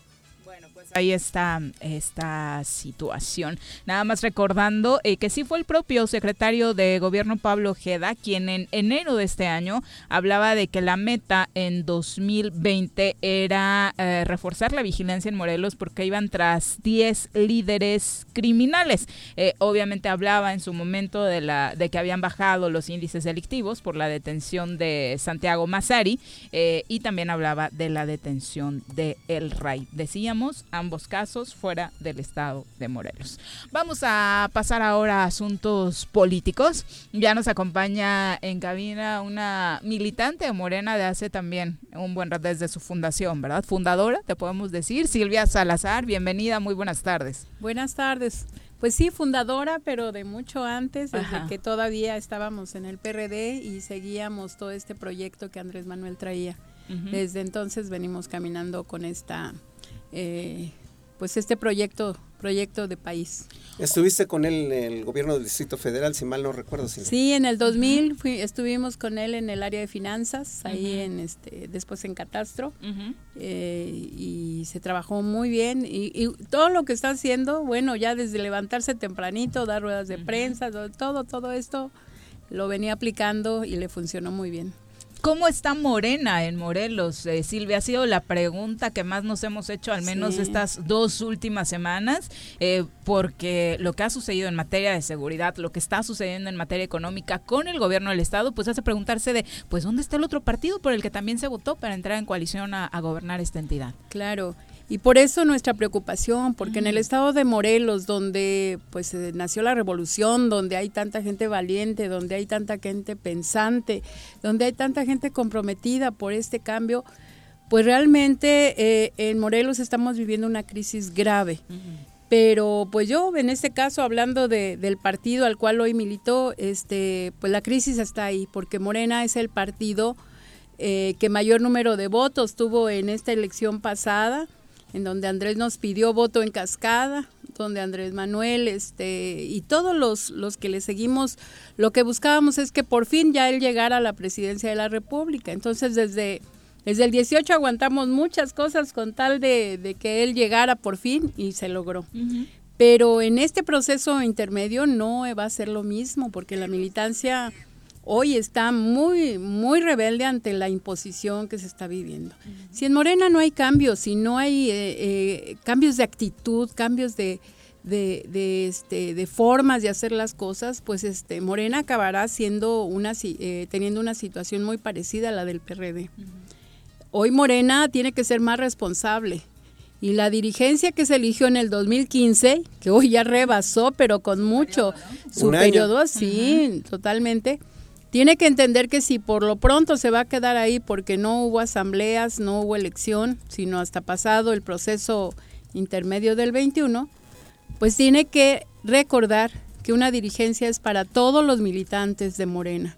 Speaker 2: Ahí está esta situación. Nada más recordando eh, que sí fue el propio secretario de gobierno Pablo Ojeda quien en enero de este año hablaba de que la meta en 2020 era eh, reforzar la vigilancia en Morelos porque iban tras 10 líderes criminales. Eh, obviamente hablaba en su momento de, la, de que habían bajado los índices delictivos por la detención de Santiago Massari y también hablaba de la detención de El Ray. Decíamos, ambos casos fuera del estado de Morelos. Vamos a pasar ahora a asuntos políticos. Ya nos acompaña en cabina una militante de Morena de hace también un buen rato desde su fundación, ¿verdad? Fundadora, te podemos decir, Silvia Salazar. Bienvenida, muy buenas tardes.
Speaker 15: Buenas tardes. Pues sí, fundadora, pero de mucho antes, desde
Speaker 2: Ajá.
Speaker 15: que todavía estábamos en el PRD y seguíamos todo este proyecto que Andrés Manuel traía. Desde entonces venimos caminando con esta, eh, pues este proyecto, proyecto de país.
Speaker 5: Estuviste con él en el gobierno del Distrito Federal, si mal no recuerdo. Silvia.
Speaker 15: Sí, en el 2000 fui- estuvimos con él en el área de finanzas, ahí en este, después en Catastro, eh, y se trabajó muy bien. Y, y todo lo que está haciendo, bueno, ya desde levantarse tempranito, dar ruedas de prensa, todo, todo esto lo venía aplicando y le funcionó muy bien.
Speaker 2: ¿Cómo está Morena en Morelos, eh, Silvia? Ha sido la pregunta que más nos hemos hecho, al menos
Speaker 15: Sí.
Speaker 2: estas dos últimas semanas, eh, porque lo que ha sucedido en materia de seguridad, lo que está sucediendo en materia económica con el gobierno del Estado, pues hace preguntarse de, pues, ¿dónde está el otro partido por el que también se votó para entrar en coalición a, a gobernar esta entidad?
Speaker 15: Claro, y por eso nuestra preocupación, porque en el estado de Morelos, donde pues eh, nació la revolución, donde hay tanta gente valiente, donde hay tanta gente pensante, donde hay tanta gente comprometida por este cambio, pues realmente eh, en Morelos estamos viviendo una crisis grave. Pero pues yo en este caso hablando de, del partido al cual hoy militó, este, pues la crisis está ahí, porque Morena es el partido eh, que mayor número de votos tuvo en esta elección pasada, en donde Andrés nos pidió voto en cascada, donde Andrés Manuel este, y todos los, los que le seguimos, lo que buscábamos es que por fin ya él llegara a la presidencia de la República. Entonces desde desde el 18 aguantamos muchas cosas con tal de, de que él llegara por fin y se logró. Pero en este proceso intermedio no va a ser lo mismo, porque la militancia hoy está muy, muy rebelde ante la imposición que se está viviendo. Si en Morena no hay cambios, si no hay eh, eh, cambios de actitud, cambios de, de, de, este, de formas de hacer las cosas, pues este, Morena acabará siendo una, si- eh, teniendo una situación muy parecida a la del PRD. Hoy Morena tiene que ser más responsable. Y la dirigencia que se eligió en el 2015, que hoy ya rebasó, pero con mucho, su periodo, sí, totalmente, tiene que entender que si por lo pronto se va a quedar ahí porque no hubo asambleas, no hubo elección, sino hasta pasado el proceso intermedio del 21, pues tiene que recordar que una dirigencia es para todos los militantes de Morena,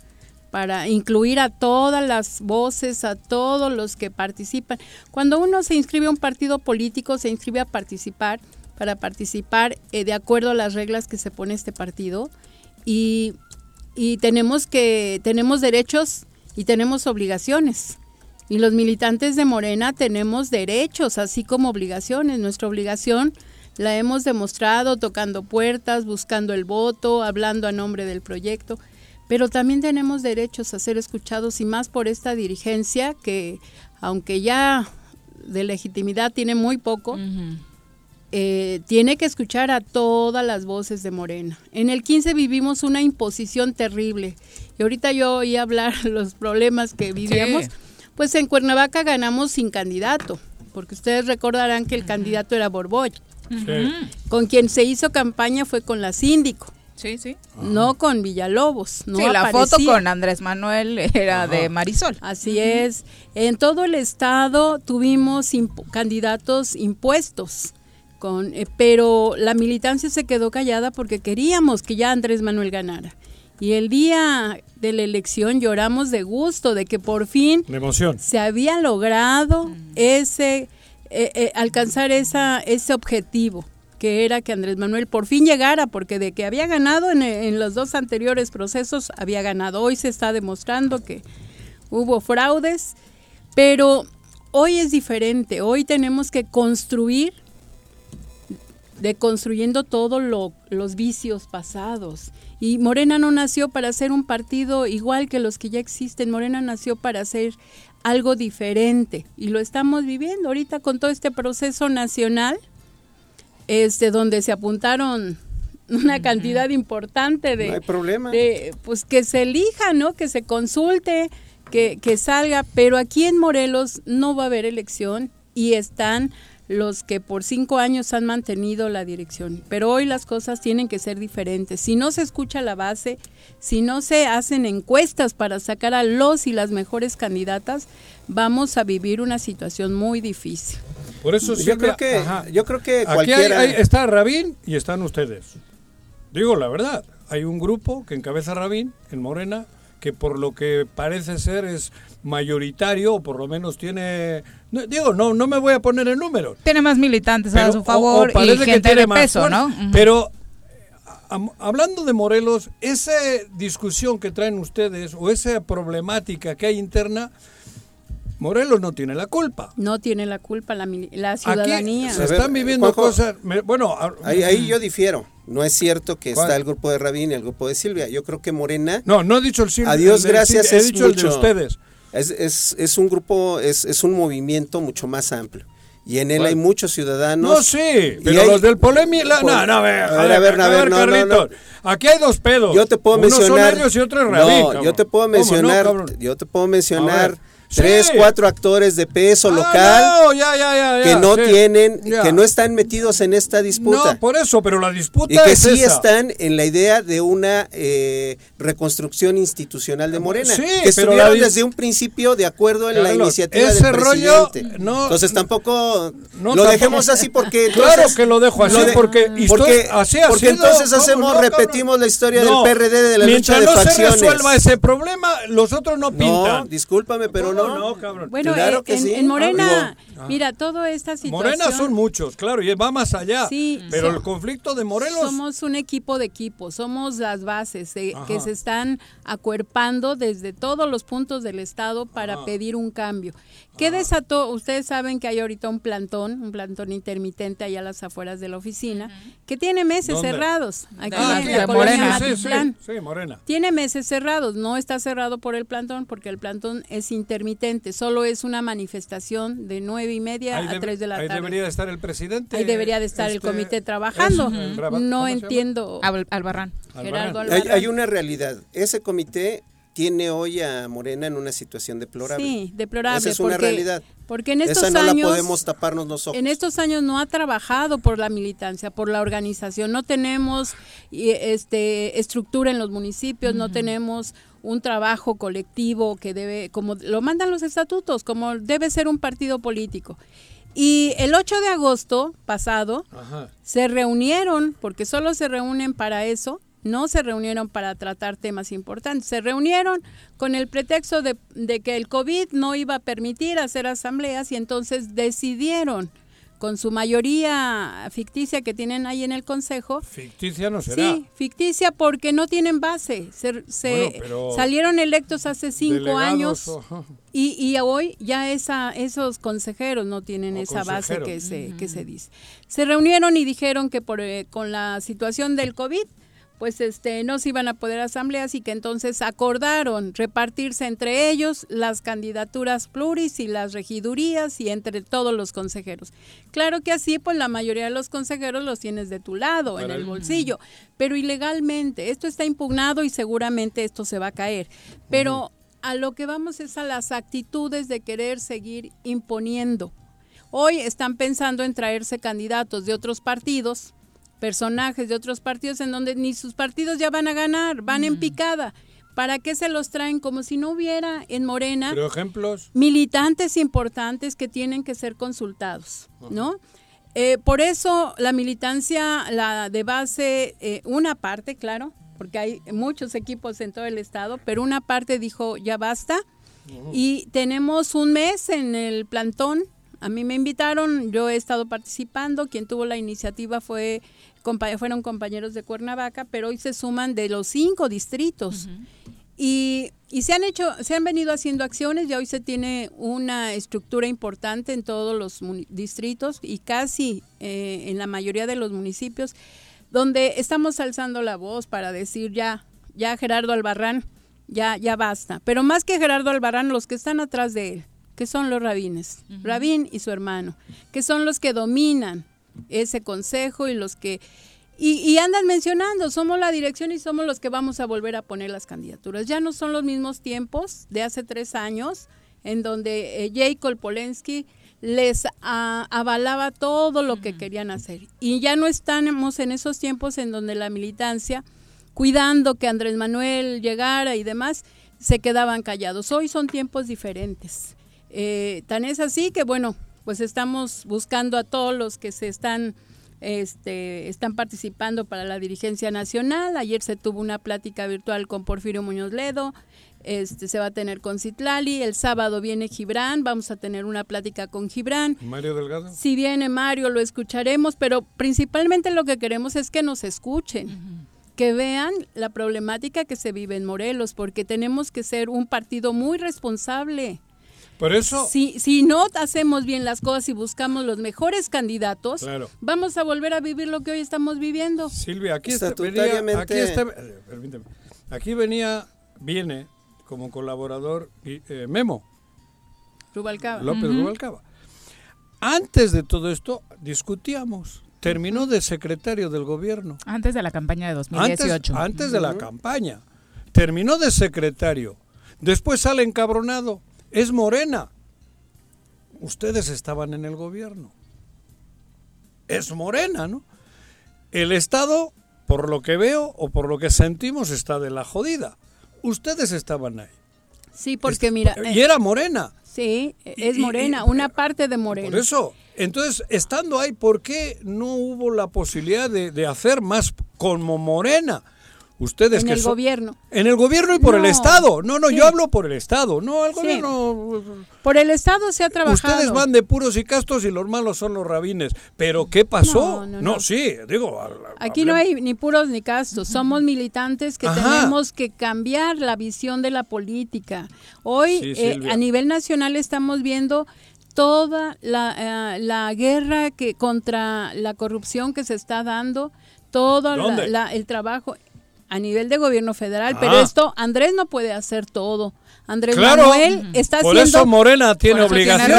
Speaker 15: para incluir a todas las voces, a todos los que participan. Cuando uno se inscribe a un partido político, se inscribe a participar, para participar eh, de acuerdo a las reglas que se pone este partido y, y tenemos que tenemos derechos y tenemos obligaciones. Y los militantes de Morena tenemos derechos, así como obligaciones. Nuestra obligación la hemos demostrado tocando puertas, buscando el voto, hablando a nombre del proyecto, pero también tenemos derechos a ser escuchados y más por esta dirigencia que, aunque ya de legitimidad tiene muy poco, eh, tiene que escuchar a todas las voces de Morena. En el 15 vivimos una imposición terrible y ahorita yo oí hablar los problemas que vivíamos.
Speaker 2: Sí.
Speaker 15: Pues en Cuernavaca ganamos sin candidato, porque ustedes recordarán que el candidato era Borboy. Con quien se hizo campaña fue con la síndico.
Speaker 2: Sí, sí.
Speaker 15: No con Villalobos. No
Speaker 2: sí, la
Speaker 15: aparecía.
Speaker 2: foto con Andrés Manuel era de Marisol.
Speaker 15: Así es. En todo el estado tuvimos imp- candidatos impuestos. Con, eh, pero la militancia se quedó callada porque queríamos que ya Andrés Manuel ganara. Y el día de la elección lloramos de gusto de que por fin
Speaker 3: emoción.
Speaker 15: se había logrado ese eh, eh, alcanzar esa ese objetivo que era que Andrés Manuel por fin llegara porque de que había ganado en, en los dos anteriores procesos había ganado hoy se está demostrando que hubo fraudes pero hoy es diferente hoy tenemos que construir deconstruyendo todos los vicios pasados. Y Morena no nació para ser un partido igual que los que ya existen, Morena nació para ser algo diferente y lo estamos viviendo ahorita con todo este proceso nacional, este donde se apuntaron una cantidad importante de,
Speaker 5: No hay problema.
Speaker 15: de, pues que se elija, ¿no? Que se consulte, que, que salga, pero aquí en Morelos no va a haber elección y están los que por cinco años han mantenido la dirección. Pero hoy las cosas tienen que ser diferentes. Si no se escucha la base, si no se hacen encuestas para sacar a los y las mejores candidatas, vamos a vivir una situación muy difícil.
Speaker 3: Por eso
Speaker 5: Yo
Speaker 3: siempre-
Speaker 5: creo que-
Speaker 3: ajá.
Speaker 5: yo creo que
Speaker 3: Aquí hay- está Rabín y están ustedes. Digo la verdad, hay un grupo que encabeza Rabín en Morena que por lo que parece ser es mayoritario o por lo menos tiene no, digo no no me voy a poner en números
Speaker 2: Tiene más militantes a su
Speaker 3: o- o
Speaker 2: favor y
Speaker 3: que
Speaker 2: gente
Speaker 3: tiene
Speaker 2: de
Speaker 3: más
Speaker 2: peso,
Speaker 3: fuerza.
Speaker 2: ¿no?
Speaker 3: Pero am- hablando de Morelos, esa discusión que traen ustedes o esa problemática que hay interna, Morelos no tiene la culpa.
Speaker 15: No tiene la culpa la, la
Speaker 3: Aquí
Speaker 15: ciudadanía.
Speaker 3: se están viviendo
Speaker 5: Juanjo,
Speaker 3: cosas. me- bueno,
Speaker 5: Ahí, ahí yo difiero. No es cierto que
Speaker 3: ¿Cuál?
Speaker 5: está el grupo de Rabín y el grupo de Silvia. Yo creo que Morena.
Speaker 3: No, no he dicho el Silvia.
Speaker 5: Adiós,
Speaker 3: el de
Speaker 5: gracias.
Speaker 3: Silvia, he dicho el de
Speaker 5: mucho-
Speaker 3: ustedes.
Speaker 5: Es, es, es un grupo, es, es un movimiento mucho más amplio. Y en él hay muchos ciudadanos.
Speaker 3: No, sí, pero
Speaker 5: hay-
Speaker 3: los del polémico.
Speaker 5: Por-
Speaker 3: No, no, a ver,
Speaker 5: a ver, a ver, a ver, no, no, no.
Speaker 3: Carlitos. Aquí hay dos pedos.
Speaker 5: Yo te puedo
Speaker 3: Uno
Speaker 5: mencionar.
Speaker 3: son ellos y otro es Rabín,
Speaker 5: no,
Speaker 3: cabrón.
Speaker 5: yo te puedo
Speaker 3: ¿Cómo no,
Speaker 5: mencionar. yo te puedo
Speaker 3: A
Speaker 5: mencionar
Speaker 3: ver.
Speaker 5: tres,
Speaker 3: Sí.
Speaker 5: cuatro actores de peso
Speaker 3: Ah,
Speaker 5: local
Speaker 3: no, ya, ya, ya,
Speaker 5: que no
Speaker 3: sí.
Speaker 5: tienen, que no están metidos en esta disputa.
Speaker 3: No, por eso, pero la disputa
Speaker 5: Y que
Speaker 3: es
Speaker 5: sí
Speaker 3: esa.
Speaker 5: están en la idea de una eh, reconstrucción institucional de Morena.
Speaker 3: Sí,
Speaker 5: que estuvieron
Speaker 3: la
Speaker 5: desde un principio de acuerdo en la
Speaker 3: Carlos,
Speaker 5: iniciativa
Speaker 3: ese
Speaker 5: del
Speaker 3: rollo,
Speaker 5: presidente.
Speaker 3: no-
Speaker 5: entonces tampoco
Speaker 3: No,
Speaker 5: lo
Speaker 3: tampoco-
Speaker 5: dejemos así porque
Speaker 3: Claro que lo dejo así,
Speaker 5: de-
Speaker 3: porque histo-
Speaker 5: porque,
Speaker 3: así ha
Speaker 5: porque
Speaker 3: sido,
Speaker 5: entonces
Speaker 3: ¿cómo
Speaker 5: hacemos,
Speaker 3: no, cabrón?
Speaker 5: repetimos la historia
Speaker 3: No,
Speaker 5: del PRD de la
Speaker 3: mientras
Speaker 5: lucha de
Speaker 3: no
Speaker 5: facciones.
Speaker 3: se resuelva ese problema, los otros no
Speaker 5: no,
Speaker 3: pintan.
Speaker 5: discúlpame, pero
Speaker 3: ¿Cómo
Speaker 5: no.
Speaker 3: no, cabrón?
Speaker 15: Bueno,
Speaker 5: Claro
Speaker 15: eh,
Speaker 5: que
Speaker 15: en,
Speaker 5: sí.
Speaker 15: en Morena,
Speaker 3: Ah.
Speaker 15: mira, toda esta situación.
Speaker 3: Morena son muchos, claro, y va más allá.
Speaker 15: Sí,
Speaker 3: pero
Speaker 15: so-
Speaker 3: el conflicto de Morelos.
Speaker 15: Somos un equipo de equipos, somos las bases eh, que se están acuerpando desde todos los puntos del estado para
Speaker 3: Ajá.
Speaker 15: pedir un cambio. ¿Qué desató? Ustedes saben que hay ahorita un plantón, un plantón intermitente allá a las afueras de la oficina, que tiene meses
Speaker 3: ¿Dónde?
Speaker 15: cerrados. Aquí
Speaker 3: Ah,
Speaker 15: en
Speaker 3: sí,
Speaker 15: la colonia
Speaker 3: Morena. Sí, sí, sí, Morena.
Speaker 15: Tiene meses cerrados, no está cerrado por el plantón porque el plantón es intermitente, solo es una manifestación de nueve y media
Speaker 3: Ahí
Speaker 15: a tres de la
Speaker 3: ahí
Speaker 15: tarde.
Speaker 3: debería de estar el presidente.
Speaker 15: Ahí debería de estar el
Speaker 3: este,
Speaker 15: comité trabajando.
Speaker 3: es, el Raba- ¿cómo
Speaker 15: no entiendo.
Speaker 2: Albarrán.
Speaker 15: Gerardo
Speaker 5: Hay,
Speaker 15: Albarrán.
Speaker 5: hay una realidad. Ese comité tiene hoy a Morena en una situación deplorable.
Speaker 15: Sí, deplorable.
Speaker 5: Esa es una
Speaker 15: porque,
Speaker 5: realidad.
Speaker 15: Porque en estos
Speaker 5: Esa no
Speaker 15: años.
Speaker 5: la podemos taparnos nosotros.
Speaker 15: En estos años no ha trabajado por la militancia, por la organización. No tenemos este estructura en los municipios, no tenemos un trabajo colectivo que debe, como lo mandan los estatutos, como debe ser un partido político. Y el 8 de agosto pasado
Speaker 3: Ajá.
Speaker 15: se reunieron, porque solo se reúnen para eso, no se reunieron para tratar temas importantes, se reunieron con el pretexto de, de que el COVID no iba a permitir hacer asambleas y entonces decidieron con su mayoría ficticia que tienen ahí en el Consejo,
Speaker 3: Ficticia no será.
Speaker 15: sí, ficticia porque no tienen base, se, se-
Speaker 3: Bueno,
Speaker 15: salieron electos hace cinco
Speaker 3: Delegados,
Speaker 15: años y, y hoy ya esa, esos consejeros no tienen
Speaker 3: O
Speaker 15: esa base que se, que se dice. Se reunieron y dijeron que por, eh, con la situación del COVID, pues este no se iban a poder asambleas y que entonces acordaron repartirse entre ellos las candidaturas pluris y las regidurías y entre todos los consejeros. Claro que así pues la mayoría de los consejeros los tienes de tu lado, en
Speaker 16: Para
Speaker 15: el- bolsillo, pero ilegalmente. Esto está impugnado y seguramente esto se va a caer. Pero a lo que vamos es a las actitudes de querer seguir imponiendo. Hoy están pensando en traerse candidatos de otros partidos, personajes de otros partidos en donde ni sus partidos ya van a ganar, van en picada. ¿Para qué se los traen como si no hubiera en Morena
Speaker 3: Pero ejemplos.
Speaker 15: militantes importantes que tienen que ser consultados, ¿no? Eh, por eso la militancia, la de base, eh, una parte, claro, porque hay muchos equipos en todo el estado, pero una parte dijo ya basta y tenemos un mes en el plantón. A mí me invitaron, yo he estado participando, quien tuvo la iniciativa fue compa- fueron compañeros de Cuernavaca, pero hoy se suman de los cinco distritos. Y, y se han hecho, se han venido haciendo acciones, ya hoy se tiene una estructura importante en todos los distritos y casi eh, en la mayoría de los municipios, donde estamos alzando la voz para decir ya, ya Gerardo Albarrán, ya, ya basta. Pero más que Gerardo Albarrán, los que están atrás de él, que son los rabines, Rabín y su hermano, que son los que dominan ese consejo y los que y, y andan mencionando, somos la dirección y somos los que vamos a volver a poner las candidaturas. Ya no son los mismos tiempos de hace tres años, en donde eh, Jacob Polensky les avalaba todo lo que querían hacer. Y ya no estamos en esos tiempos en donde la militancia, cuidando que Andrés Manuel llegara y demás, se quedaban callados. Hoy son tiempos diferentes. Eh, tan es así que, bueno, pues estamos buscando a todos los que se están este, están participando para la dirigencia nacional. Ayer se tuvo una plática virtual con Porfirio Muñoz Ledo. Este, se va a tener con Citlali. El sábado viene Gibran. Vamos a tener una plática con Gibran.
Speaker 3: Mario Delgado.
Speaker 15: Si viene Mario, lo escucharemos, pero principalmente lo que queremos es que nos escuchen. Que vean la problemática que se vive en Morelos, porque tenemos que ser un partido muy responsable.
Speaker 3: Por eso.
Speaker 15: Si, si no hacemos bien las cosas y buscamos los mejores candidatos,
Speaker 3: Claro.
Speaker 15: vamos a volver a vivir lo que hoy estamos viviendo.
Speaker 3: Silvia, aquí está, venía,
Speaker 5: Estatutariamente-
Speaker 3: aquí está- permíteme. Aquí venía, viene como colaborador eh, Memo
Speaker 15: Rubalcaba.
Speaker 3: López
Speaker 15: Ujú.
Speaker 3: Rubalcaba. Antes de todo esto discutíamos. Terminó de secretario del gobierno.
Speaker 2: Antes de la campaña de
Speaker 3: Antes,
Speaker 2: 2018.
Speaker 3: antes de la campaña. Terminó de secretario. Después sale encabronado. Es Morena. Ustedes estaban en el gobierno. Es Morena, ¿no? El Estado, por lo que veo o por lo que sentimos, está de la jodida. Ustedes estaban ahí.
Speaker 15: Sí, porque mira...
Speaker 3: Y
Speaker 15: eh,
Speaker 3: era Morena.
Speaker 15: Sí, es
Speaker 3: y-
Speaker 15: morena,
Speaker 3: y-
Speaker 15: una parte de morena.
Speaker 3: Por eso, entonces, estando ahí, ¿por qué no hubo la posibilidad de, de hacer más como Morena? Ustedes
Speaker 15: en
Speaker 3: que
Speaker 15: el gobierno.
Speaker 3: En el gobierno y por el Estado. No, no,
Speaker 15: sí.
Speaker 3: yo hablo por el Estado. No, el
Speaker 15: Sí.
Speaker 3: gobierno...
Speaker 15: Por el Estado se ha trabajado.
Speaker 3: Ustedes van de puros y castos y los malos son los rabines. Pero ¿qué pasó?
Speaker 15: No, no,
Speaker 3: No,
Speaker 15: no.
Speaker 3: sí, digo...
Speaker 15: Aquí no hay ni puros ni castos, somos militantes que
Speaker 3: Ajá.
Speaker 15: tenemos que cambiar la visión de la política. Hoy
Speaker 3: Sí,
Speaker 15: eh, a nivel nacional estamos viendo toda la, eh, la guerra que contra la corrupción que se está dando, todo la- el trabajo a nivel de gobierno federal,
Speaker 3: Ah.
Speaker 15: pero esto Andrés no puede hacer todo. Andrés
Speaker 3: Claro.
Speaker 15: Manuel está
Speaker 3: Por
Speaker 15: haciendo
Speaker 3: eso Morena tiene
Speaker 2: Por tiene
Speaker 3: obligaciones.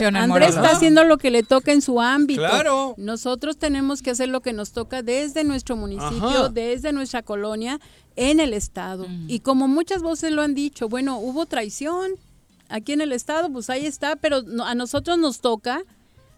Speaker 2: en
Speaker 15: Andrés está haciendo lo que le toca en su ámbito.
Speaker 3: Claro.
Speaker 15: Nosotros tenemos que hacer lo que nos toca desde nuestro municipio,
Speaker 3: Ajá.
Speaker 15: desde nuestra colonia, en el estado. Y como muchas voces lo han dicho, bueno, hubo traición aquí en el estado, pues ahí está, pero no- a nosotros nos toca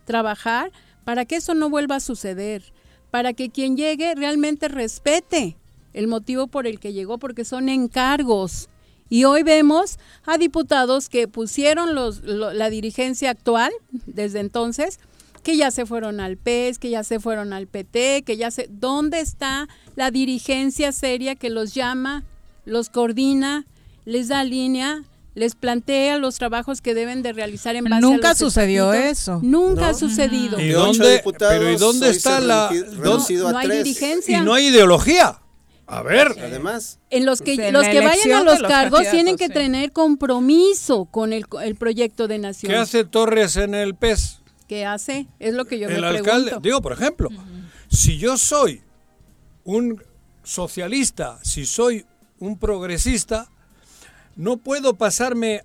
Speaker 15: trabajar para que eso no vuelva a suceder, para que quien llegue realmente respete el motivo por el que llegó, porque son encargos. Y hoy vemos a diputados que pusieron los, lo- la dirigencia actual, desde entonces, que ya se fueron al PES, que ya se fueron al PT, que ya se... ¿Dónde está la dirigencia seria que los llama, los coordina, les da línea, les plantea los trabajos que deben de realizar en base a
Speaker 2: Nunca
Speaker 15: los
Speaker 2: sucedió eso.
Speaker 15: Nunca ha
Speaker 5: ¿No?
Speaker 15: sucedido.
Speaker 3: ¿Y dónde,
Speaker 5: diputados,
Speaker 3: pero ¿y dónde está la...
Speaker 5: a
Speaker 15: no hay dirigencia.
Speaker 3: y no hay ideología. A ver,
Speaker 5: Además,
Speaker 15: En los que,
Speaker 2: en
Speaker 15: los que vayan a los cargos tienen que
Speaker 2: sí.
Speaker 15: tener compromiso con el, el proyecto de nación.
Speaker 3: ¿qué hace Torres en el PES?
Speaker 15: ¿Qué hace? Es lo que yo
Speaker 3: el
Speaker 15: me
Speaker 3: alcalde,
Speaker 15: pregunto.
Speaker 3: digo, por ejemplo, si yo soy un socialista, si soy un progresista, no puedo pasarme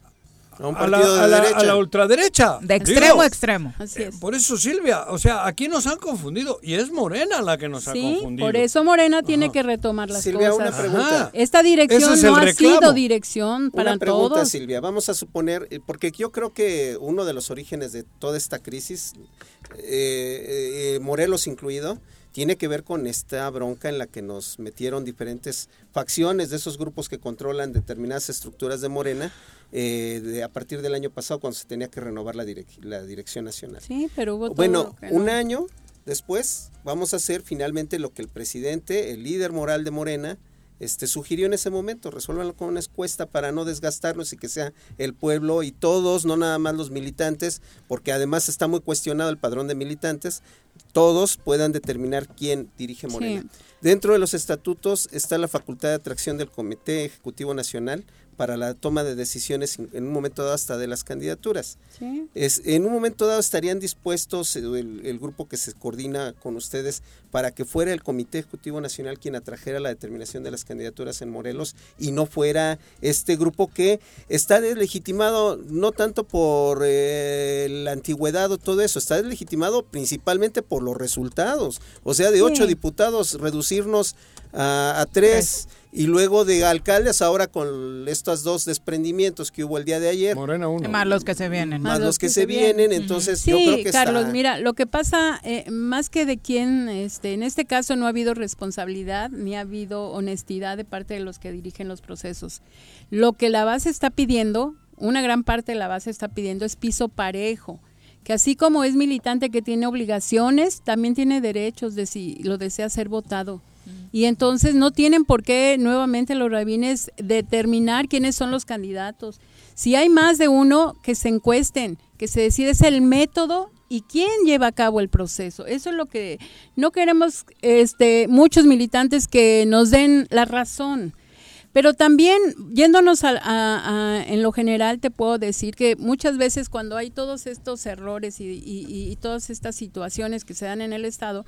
Speaker 5: a un
Speaker 3: a la,
Speaker 5: partido de
Speaker 3: a la-
Speaker 5: derecha.
Speaker 3: a la ultraderecha.
Speaker 2: De
Speaker 3: Digo,
Speaker 2: extremo a extremo.
Speaker 15: Así
Speaker 3: eh, por eso, Silvia, o sea, aquí nos han confundido y es Morena la que nos ha
Speaker 15: Sí,
Speaker 3: confundido.
Speaker 15: por eso Morena tiene que retomar las
Speaker 5: Silvia,
Speaker 15: cosas.
Speaker 5: una pregunta.
Speaker 3: Ajá.
Speaker 15: Esta dirección
Speaker 3: es
Speaker 15: no ha
Speaker 3: reclamo.
Speaker 15: sido dirección para
Speaker 5: Una pregunta,
Speaker 15: todos.
Speaker 5: Silvia. Vamos a suponer, eh, porque yo creo que uno de los orígenes de toda esta crisis, eh, eh, Morelos incluido, tiene que ver con esta bronca en la que nos metieron diferentes facciones de esos grupos que controlan determinadas estructuras de Morena eh, de- a partir del año pasado cuando se tenía que renovar la, direc- la dirección nacional.
Speaker 15: Sí, pero hubo todo
Speaker 5: Bueno,
Speaker 15: no.
Speaker 5: un año después vamos a hacer finalmente lo que el presidente, el líder moral de Morena, este, sugirió en ese momento, resuélvanlo con una encuesta para no desgastarnos y que sea el pueblo y todos, no nada más los militantes, porque además está muy cuestionado el padrón de militantes, todos puedan determinar quién dirige Morena.
Speaker 15: Sí.
Speaker 5: Dentro de los estatutos está la facultad de atracción del Comité Ejecutivo Nacional para la toma de decisiones en un momento dado hasta de las candidaturas.
Speaker 15: Sí.
Speaker 5: Es, en un momento dado estarían dispuestos eh, el, el grupo que se coordina con ustedes para que fuera el Comité Ejecutivo Nacional quien atrajera la determinación de las candidaturas en Morelos y no fuera este grupo que está deslegitimado no tanto por eh, la antigüedad o todo eso, está deslegitimado principalmente por los resultados. O sea, de
Speaker 15: Sí.
Speaker 5: ocho diputados reducirnos a, a tres y luego de alcaldes ahora con estos dos desprendimientos que hubo el día de ayer.
Speaker 3: Morena uno.
Speaker 2: Más los que se vienen.
Speaker 5: Más los que se vienen, entonces yo
Speaker 15: Sí,
Speaker 5: creo que
Speaker 15: Carlos,
Speaker 5: está-
Speaker 15: mira, lo que pasa, eh, más que de quién, este, en este caso no ha habido responsabilidad ni ha habido honestidad de parte de los que dirigen los procesos. Lo que la base está pidiendo, una gran parte de la base está pidiendo es piso parejo, que así como es militante que tiene obligaciones, también tiene derechos de si lo desea ser votado. Y entonces no tienen por qué nuevamente los rabines determinar quiénes son los candidatos. Si hay más de uno, que se encuesten, que se decide es el método y quién lleva a cabo el proceso. Eso es lo que no queremos este muchos militantes que nos den la razón. Pero también, yéndonos a, a- en lo general, te puedo decir que muchas veces cuando hay todos estos errores y todas estas situaciones que se dan en el Estado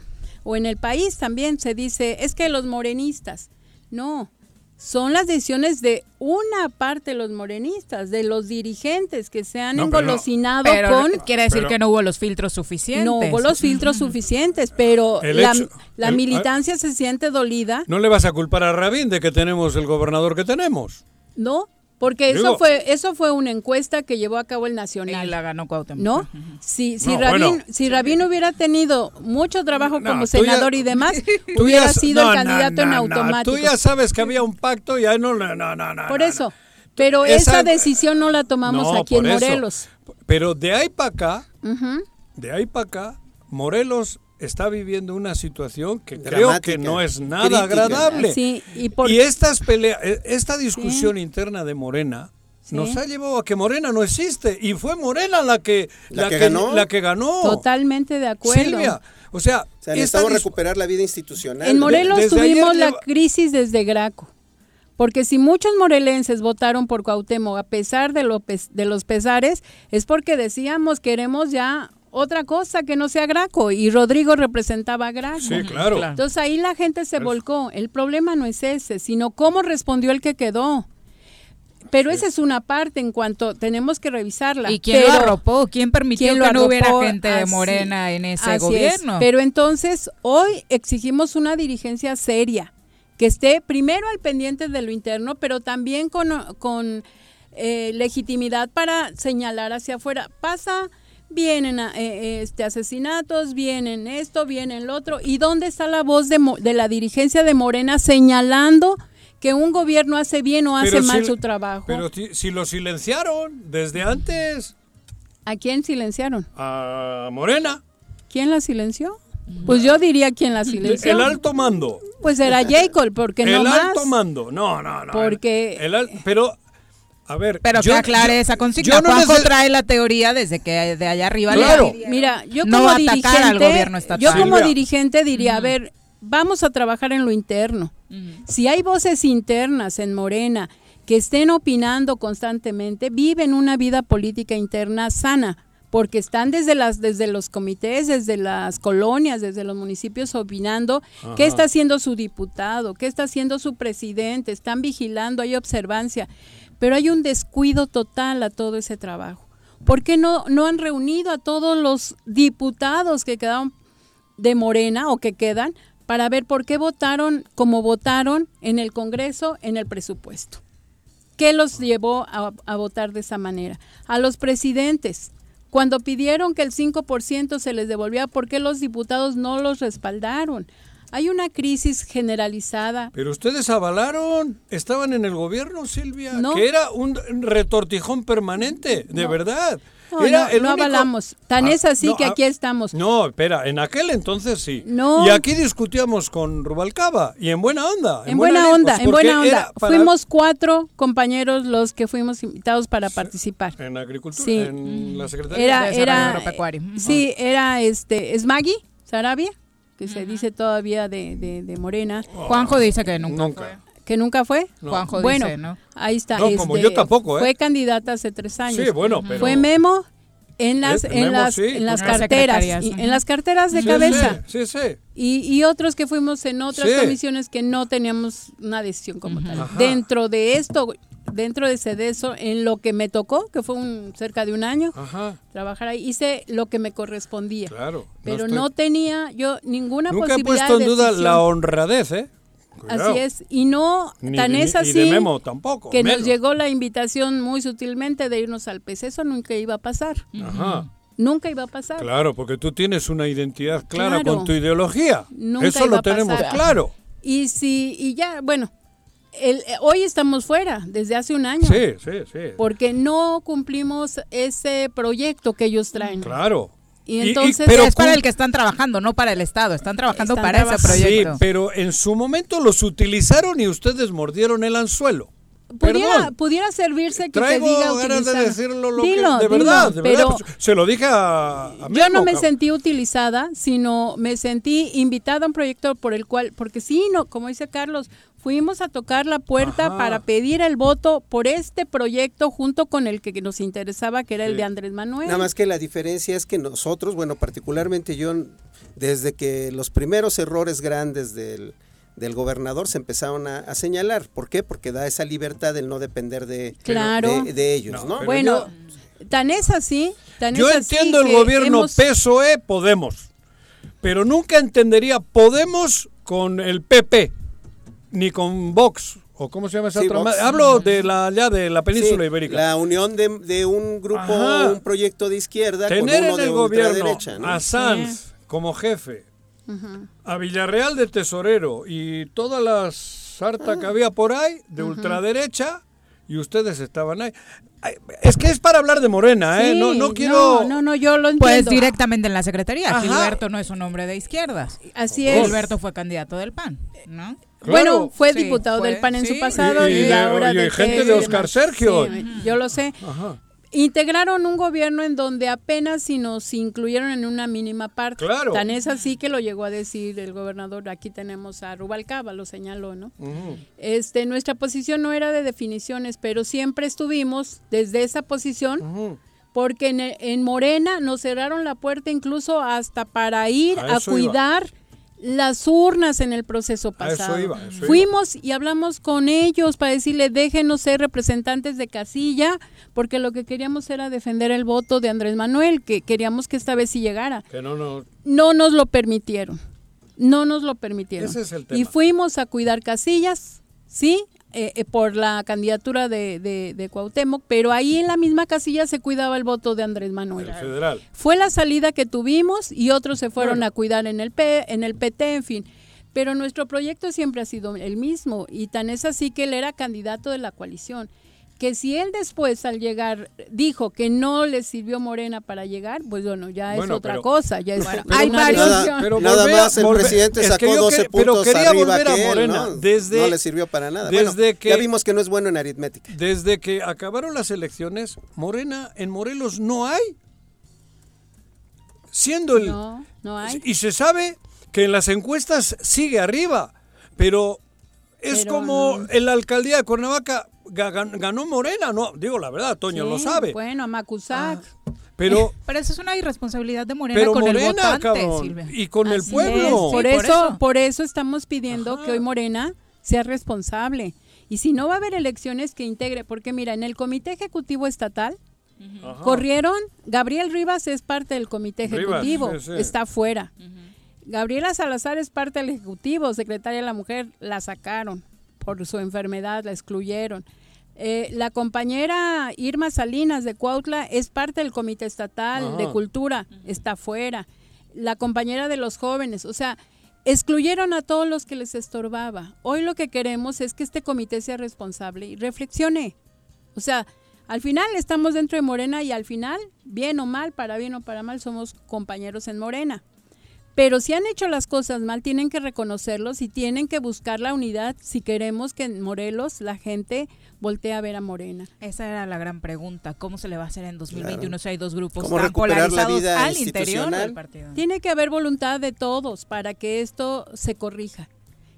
Speaker 15: o en el país también se dice, es que los morenistas, no, son las decisiones de una parte de los morenistas, de los dirigentes que se han
Speaker 2: No, pero no.
Speaker 15: engolosinado
Speaker 2: Pero
Speaker 15: con...
Speaker 2: quiere decir que no hubo los filtros suficientes.
Speaker 15: No hubo los filtros suficientes, pero la, la
Speaker 3: el-
Speaker 15: militancia se siente dolida.
Speaker 3: No le vas a culpar a Rabín de que tenemos el gobernador que tenemos.
Speaker 15: No, Porque eso
Speaker 3: Digo-
Speaker 15: fue eso fue una encuesta que llevó a cabo el Nacional.
Speaker 2: Y la ganó Cuauhtémoc.
Speaker 15: ¿No? Si, si,
Speaker 3: No,
Speaker 15: Rabín,
Speaker 3: bueno.
Speaker 15: si Rabín hubiera tenido mucho trabajo
Speaker 3: No,
Speaker 15: como
Speaker 3: ya-
Speaker 15: senador y demás,
Speaker 3: Tú
Speaker 15: hubiera
Speaker 3: ya-
Speaker 15: sido
Speaker 3: no,
Speaker 15: el
Speaker 3: no,
Speaker 15: candidato en automático.
Speaker 3: Tú ya sabes que había un pacto y ahí no, no, no, no,
Speaker 15: Por
Speaker 3: no,
Speaker 15: eso. Pero
Speaker 3: Esa-
Speaker 15: esa, decisión no la tomamos
Speaker 3: No,
Speaker 15: aquí en
Speaker 3: eso.
Speaker 15: Morelos.
Speaker 3: Pero de ahí para acá, de ahí para acá, Morelos está viviendo una situación que creo que no es nada
Speaker 5: crítica.
Speaker 3: agradable.
Speaker 15: Sí, y por-
Speaker 3: estas peleas, esta discusión interna de Morena
Speaker 15: Sí.
Speaker 3: nos ha llevado a que Morena no existe y fue Morena la que
Speaker 5: La que ganó.
Speaker 3: la que ganó.
Speaker 15: Totalmente de acuerdo.
Speaker 3: Silvia, o sea,
Speaker 5: O sea, necesitamos recuperar la vida institucional.
Speaker 15: En Morelos
Speaker 3: desde
Speaker 15: tuvimos la
Speaker 3: lleva-
Speaker 15: crisis desde Graco. Porque si muchos morelenses votaron por Cuauhtémoc a pesar de, lo de los pesares, es porque decíamos queremos ya otra cosa que no sea Graco y Rodrigo representaba a Graco.
Speaker 3: Sí, claro.
Speaker 15: Entonces ahí la gente se volcó. El problema no es ese, sino cómo respondió el que quedó. Pero esa es una parte en cuanto tenemos que revisarla.
Speaker 2: ¿Y quién
Speaker 15: Pero-
Speaker 2: lo arropó? ¿Quién permitió
Speaker 15: ¿Quién
Speaker 2: que no hubiera gente de
Speaker 15: Así-
Speaker 2: Morena en ese
Speaker 15: así es.
Speaker 2: gobierno?
Speaker 15: Pero entonces hoy exigimos una dirigencia seria, que esté primero al pendiente de lo interno, pero también con, con eh, legitimidad para señalar hacia afuera. Pasa, vienen a- eh, este, asesinatos, vienen esto, vienen lo otro. ¿Y dónde está la voz de, de la dirigencia de Morena señalando que un gobierno hace bien o hace
Speaker 3: Pero
Speaker 15: mal
Speaker 3: si-
Speaker 15: su trabajo?
Speaker 3: Pero si, si lo silenciaron desde antes
Speaker 15: ¿A quién silenciaron?
Speaker 3: a Morena,
Speaker 15: ¿Quién la silenció? Pues yo diría quién la silenció.
Speaker 3: el alto mando.
Speaker 15: Pues era Jacob, porque
Speaker 3: el
Speaker 15: no más.
Speaker 3: alto mando. No, no, no.
Speaker 15: Porque-
Speaker 3: el al- pero a ver,
Speaker 2: Pero
Speaker 3: yo-
Speaker 2: que aclare
Speaker 3: yo-
Speaker 2: esa consigna.
Speaker 3: yo no
Speaker 2: Juanjo
Speaker 3: neces-
Speaker 2: trae la teoría desde que de allá arriba le
Speaker 3: Claro.
Speaker 15: Mira, yo
Speaker 2: no
Speaker 15: como
Speaker 2: atacar
Speaker 15: dirigente,
Speaker 2: al gobierno estatal.
Speaker 15: yo como dirigente diría, a ver, vamos a trabajar en lo interno. Si hay voces internas en Morena que estén opinando constantemente, viven una vida política interna sana, porque están desde las desde los comités, desde las colonias, desde los municipios opinando qué está haciendo su diputado, qué está haciendo su presidente, están vigilando, hay observancia, pero hay un descuido total a todo ese trabajo. ¿Por qué no, no han reunido a todos los diputados que quedaron de Morena o que quedan para ver por qué votaron como votaron en el Congreso en el presupuesto? ¿Qué los llevó a, a votar de esa manera? A los presidentes. Cuando pidieron que el 5% se les devolvía, ¿por qué los diputados no los respaldaron? Hay una crisis generalizada.
Speaker 3: Pero ustedes avalaron, estaban en el gobierno, Silvia,
Speaker 15: No.
Speaker 3: que era un retortijón permanente, de
Speaker 15: No.
Speaker 3: verdad.
Speaker 15: No,
Speaker 3: Era
Speaker 15: no,
Speaker 3: el
Speaker 15: no
Speaker 3: único-
Speaker 15: avalamos. Tan
Speaker 3: Ah,
Speaker 15: es así
Speaker 3: no,
Speaker 15: que
Speaker 3: ah,
Speaker 15: aquí estamos.
Speaker 3: No, espera, en aquel entonces sí.
Speaker 15: No.
Speaker 3: Y aquí discutíamos con Rubalcaba, y en buena onda.
Speaker 15: En buena onda, en buena onda.
Speaker 3: para-
Speaker 15: Fuimos cuatro compañeros los que fuimos invitados para participar.
Speaker 3: En agricultura,
Speaker 15: Sí.
Speaker 3: en la Secretaría
Speaker 15: Era,
Speaker 3: de
Speaker 15: era,
Speaker 3: Agropecuario.
Speaker 15: sí, era este, es Maggie Sarabia, que se dice todavía de, de, de Morena.
Speaker 2: Juanjo dice que nunca, fue.
Speaker 15: ¿Que nunca fue?
Speaker 2: No. Juanjo
Speaker 15: bueno,
Speaker 2: dice, ¿no?
Speaker 15: ahí está.
Speaker 3: No, como
Speaker 15: este,
Speaker 3: yo tampoco, ¿eh?
Speaker 15: Fue candidata hace tres años.
Speaker 3: Sí, bueno, pero-
Speaker 15: Fue Memo en las,
Speaker 3: Eh,
Speaker 15: en
Speaker 3: Memo,
Speaker 15: las,
Speaker 3: sí,
Speaker 15: en las carteras, y- en las carteras de
Speaker 3: Sí,
Speaker 15: cabeza.
Speaker 3: Sí, sí, sí.
Speaker 15: Y, y otros que fuimos en otras
Speaker 3: Sí.
Speaker 15: comisiones que no teníamos una decisión como tal.
Speaker 3: Ajá.
Speaker 15: Dentro de esto, dentro de ese de eso, en lo que me tocó, que fue un cerca de un año,
Speaker 3: Ajá,
Speaker 15: trabajar ahí, hice lo que me correspondía.
Speaker 3: claro.
Speaker 15: Pero
Speaker 3: estoy-
Speaker 15: no tenía yo ninguna
Speaker 3: Nunca he
Speaker 15: posibilidad
Speaker 3: puesto en duda
Speaker 15: decisión.
Speaker 3: la honradez, ¿eh? Cuidado.
Speaker 15: Así es, y no
Speaker 3: Ni
Speaker 15: tan es así
Speaker 3: y de Memo tampoco,
Speaker 15: que
Speaker 3: menos.
Speaker 15: nos llegó la invitación muy sutilmente de irnos al PES. Eso nunca iba a pasar.
Speaker 3: Ajá.
Speaker 15: Nunca iba a pasar.
Speaker 3: Claro, porque tú tienes una identidad clara
Speaker 15: Claro.
Speaker 3: con tu ideología.
Speaker 15: Nunca
Speaker 3: Eso
Speaker 15: iba
Speaker 3: lo
Speaker 15: a pasar.
Speaker 3: tenemos claro.
Speaker 15: Y si y ya, bueno, el, eh, hoy estamos fuera desde hace un año.
Speaker 3: Sí, sí, sí.
Speaker 15: Porque no cumplimos ese proyecto que ellos traen.
Speaker 3: Claro.
Speaker 15: Y entonces
Speaker 2: pero es para el que están trabajando, no para el Estado. Están trabajando
Speaker 15: Están
Speaker 2: para ese proyecto.
Speaker 3: Sí, pero en su momento los utilizaron y ustedes mordieron el anzuelo.
Speaker 15: pudiera,
Speaker 3: Perdón.
Speaker 15: pudiera servirse que
Speaker 3: Traigo
Speaker 15: se diga
Speaker 3: ganas de decirlo lo
Speaker 15: Dilo,
Speaker 3: que de
Speaker 15: dilo,
Speaker 3: verdad, de
Speaker 15: pero
Speaker 3: verdad, pues, se lo dije a, a
Speaker 15: yo
Speaker 3: Memo,
Speaker 15: no me
Speaker 3: cabrón.
Speaker 15: sentí utilizada, sino me sentí invitada a un proyecto por el cual, porque sí, no, como dice Carlos, fuimos a tocar la puerta
Speaker 3: Ajá.
Speaker 15: para pedir el voto por este proyecto junto con el que nos interesaba, que era el de Andrés Manuel.
Speaker 5: Nada más que la diferencia es que nosotros, bueno, particularmente yo, desde que los primeros errores grandes del, del gobernador se empezaron a, a señalar. ¿Por qué? Porque da esa libertad del no depender de,
Speaker 15: Claro.
Speaker 5: de, de ellos, ¿no?
Speaker 15: bueno, tan es así, tan
Speaker 3: Yo
Speaker 15: es así
Speaker 3: entiendo el
Speaker 15: que
Speaker 3: gobierno
Speaker 15: hemos-
Speaker 3: PSOE Podemos, pero nunca entendería Podemos con el PP, ni con Vox ¿O cómo se llama esa
Speaker 5: Sí,
Speaker 3: otra?
Speaker 5: Vox.
Speaker 3: Hablo de la ya de la península
Speaker 5: Sí,
Speaker 3: ibérica.
Speaker 5: La unión de, de un grupo,
Speaker 3: Ajá.
Speaker 5: un proyecto de izquierda
Speaker 3: Tener
Speaker 5: con uno
Speaker 3: en
Speaker 5: de
Speaker 3: el gobierno a Sanz como jefe, a Villarreal de tesorero y toda la sarta
Speaker 5: Ah.
Speaker 3: que había por ahí de ultraderecha y ustedes estaban ahí. Ay, Es que es para hablar de Morena, ¿eh?
Speaker 15: Sí,
Speaker 3: no, no quiero...
Speaker 15: No, no, no, yo lo entiendo.
Speaker 2: Pues directamente en la secretaría.
Speaker 3: Ajá.
Speaker 2: Gilberto no es un hombre de izquierdas.
Speaker 15: Así es.
Speaker 2: Gilberto fue candidato del PAN, ¿no?
Speaker 15: Bueno, fue
Speaker 2: Sí,
Speaker 15: diputado
Speaker 2: fue,
Speaker 15: del PAN en
Speaker 2: sí.
Speaker 15: su pasado
Speaker 3: Y-
Speaker 15: y,
Speaker 3: y de-
Speaker 15: ahora
Speaker 3: y
Speaker 15: de
Speaker 3: gente de Oscar. Sergio.
Speaker 15: Sí, yo lo sé.
Speaker 3: Ajá.
Speaker 15: Integraron un gobierno en donde apenas si nos incluyeron en una mínima parte.
Speaker 3: Claro.
Speaker 15: Tan es así que lo llegó a decir el gobernador. Aquí tenemos a Rubalcaba, lo señaló, ¿no?
Speaker 3: Ujú.
Speaker 15: Este, nuestra posición no era de definiciones, pero siempre estuvimos desde esa posición. Porque en, en Morena nos cerraron la puerta incluso hasta para ir
Speaker 3: A iba.
Speaker 15: Las urnas en el proceso
Speaker 3: A eso
Speaker 15: pasado.
Speaker 3: iba, eso iba.
Speaker 15: Fuimos y hablamos con ellos para decirle déjenos ser representantes de casilla, porque lo que queríamos era defender el voto de Andrés Manuel, que queríamos que esta vez sí llegara.
Speaker 3: Que no, no.
Speaker 15: No nos lo permitieron. No nos lo permitieron.
Speaker 3: Ese es el
Speaker 15: Y
Speaker 3: tema.
Speaker 15: fuimos a cuidar casillas, ¿sí? Eh, eh, por la candidatura de, de, de Cuauhtémoc, pero ahí en la misma casilla se cuidaba el voto de Andrés Manuel.
Speaker 3: El federal.
Speaker 15: Fue la salida que tuvimos y otros se fueron
Speaker 3: Bueno.
Speaker 15: a cuidar en el, P, en el PT, en fin. Pero nuestro proyecto siempre ha sido el mismo y tan es así que él era candidato de la coalición. Que si él después al llegar dijo que no le sirvió Morena para llegar, pues bueno, ya es
Speaker 3: Bueno,
Speaker 15: otra
Speaker 3: pero-
Speaker 15: cosa. Ya es
Speaker 3: Bueno,
Speaker 15: una
Speaker 3: pero nada- pero
Speaker 5: Nada
Speaker 3: volver
Speaker 5: más el
Speaker 3: volver-
Speaker 5: presidente
Speaker 3: es que
Speaker 5: sacó
Speaker 3: yo
Speaker 5: 12
Speaker 3: que- pero
Speaker 5: puntos
Speaker 3: quería
Speaker 5: arriba
Speaker 3: volver a
Speaker 5: que él,
Speaker 3: Morena,
Speaker 5: ¿no?
Speaker 3: desde-
Speaker 5: no le sirvió para nada.
Speaker 3: desde
Speaker 5: Bueno,
Speaker 3: que-
Speaker 5: ya vimos que no es bueno en aritmética.
Speaker 3: Desde que acabaron las elecciones, Morena en Morelos no hay. Siendo el...
Speaker 15: No, no hay.
Speaker 3: Y se sabe que en las encuestas sigue arriba, pero es
Speaker 15: Pero
Speaker 3: como
Speaker 15: no.
Speaker 3: en la alcaldía de Cuernavaca ganó Morena, no, digo la verdad, Toño lo sabe,
Speaker 15: Bueno, a Macusac.
Speaker 3: pero
Speaker 2: Pero eso es una irresponsabilidad de Morena
Speaker 3: pero
Speaker 2: con el votante,
Speaker 3: cabrón,
Speaker 2: Silvia.
Speaker 3: y con el pueblo.
Speaker 15: es, Por,
Speaker 2: Sí, por
Speaker 15: eso,
Speaker 2: eso.
Speaker 15: por eso estamos pidiendo que hoy Morena sea responsable. Y si no va a haber elecciones que integre, porque mira, en el Comité Ejecutivo Estatal corrieron, Gabriel Rivas es parte del Comité
Speaker 3: Rivas,
Speaker 15: Ejecutivo,
Speaker 3: sí, sí.
Speaker 15: está fuera. Gabriela Salazar es parte del Ejecutivo, secretaria de la Mujer, la sacaron por su enfermedad, la excluyeron. Eh, la compañera Irma Salinas de Cuautla es parte del Comité Estatal
Speaker 16: Ajá.
Speaker 15: de Cultura, está fuera. La compañera de los jóvenes, o sea, excluyeron a todos los que les estorbaba. Hoy lo que queremos es que este comité sea responsable y reflexione. O sea, al final estamos dentro de Morena y al final, bien o mal, para bien o para mal, somos compañeros en Morena. Pero si han hecho las cosas mal, tienen que reconocerlos y tienen que buscar la unidad si queremos que en Morelos la gente voltee a ver a Morena.
Speaker 2: Esa era la gran pregunta. ¿Cómo se le va a hacer en 2021 si hay dos grupos
Speaker 5: ¿Cómo
Speaker 2: tan polarizados
Speaker 5: vida
Speaker 2: al interior
Speaker 5: institucional?
Speaker 2: del partido?
Speaker 15: Tiene que haber voluntad de todos para que esto se corrija.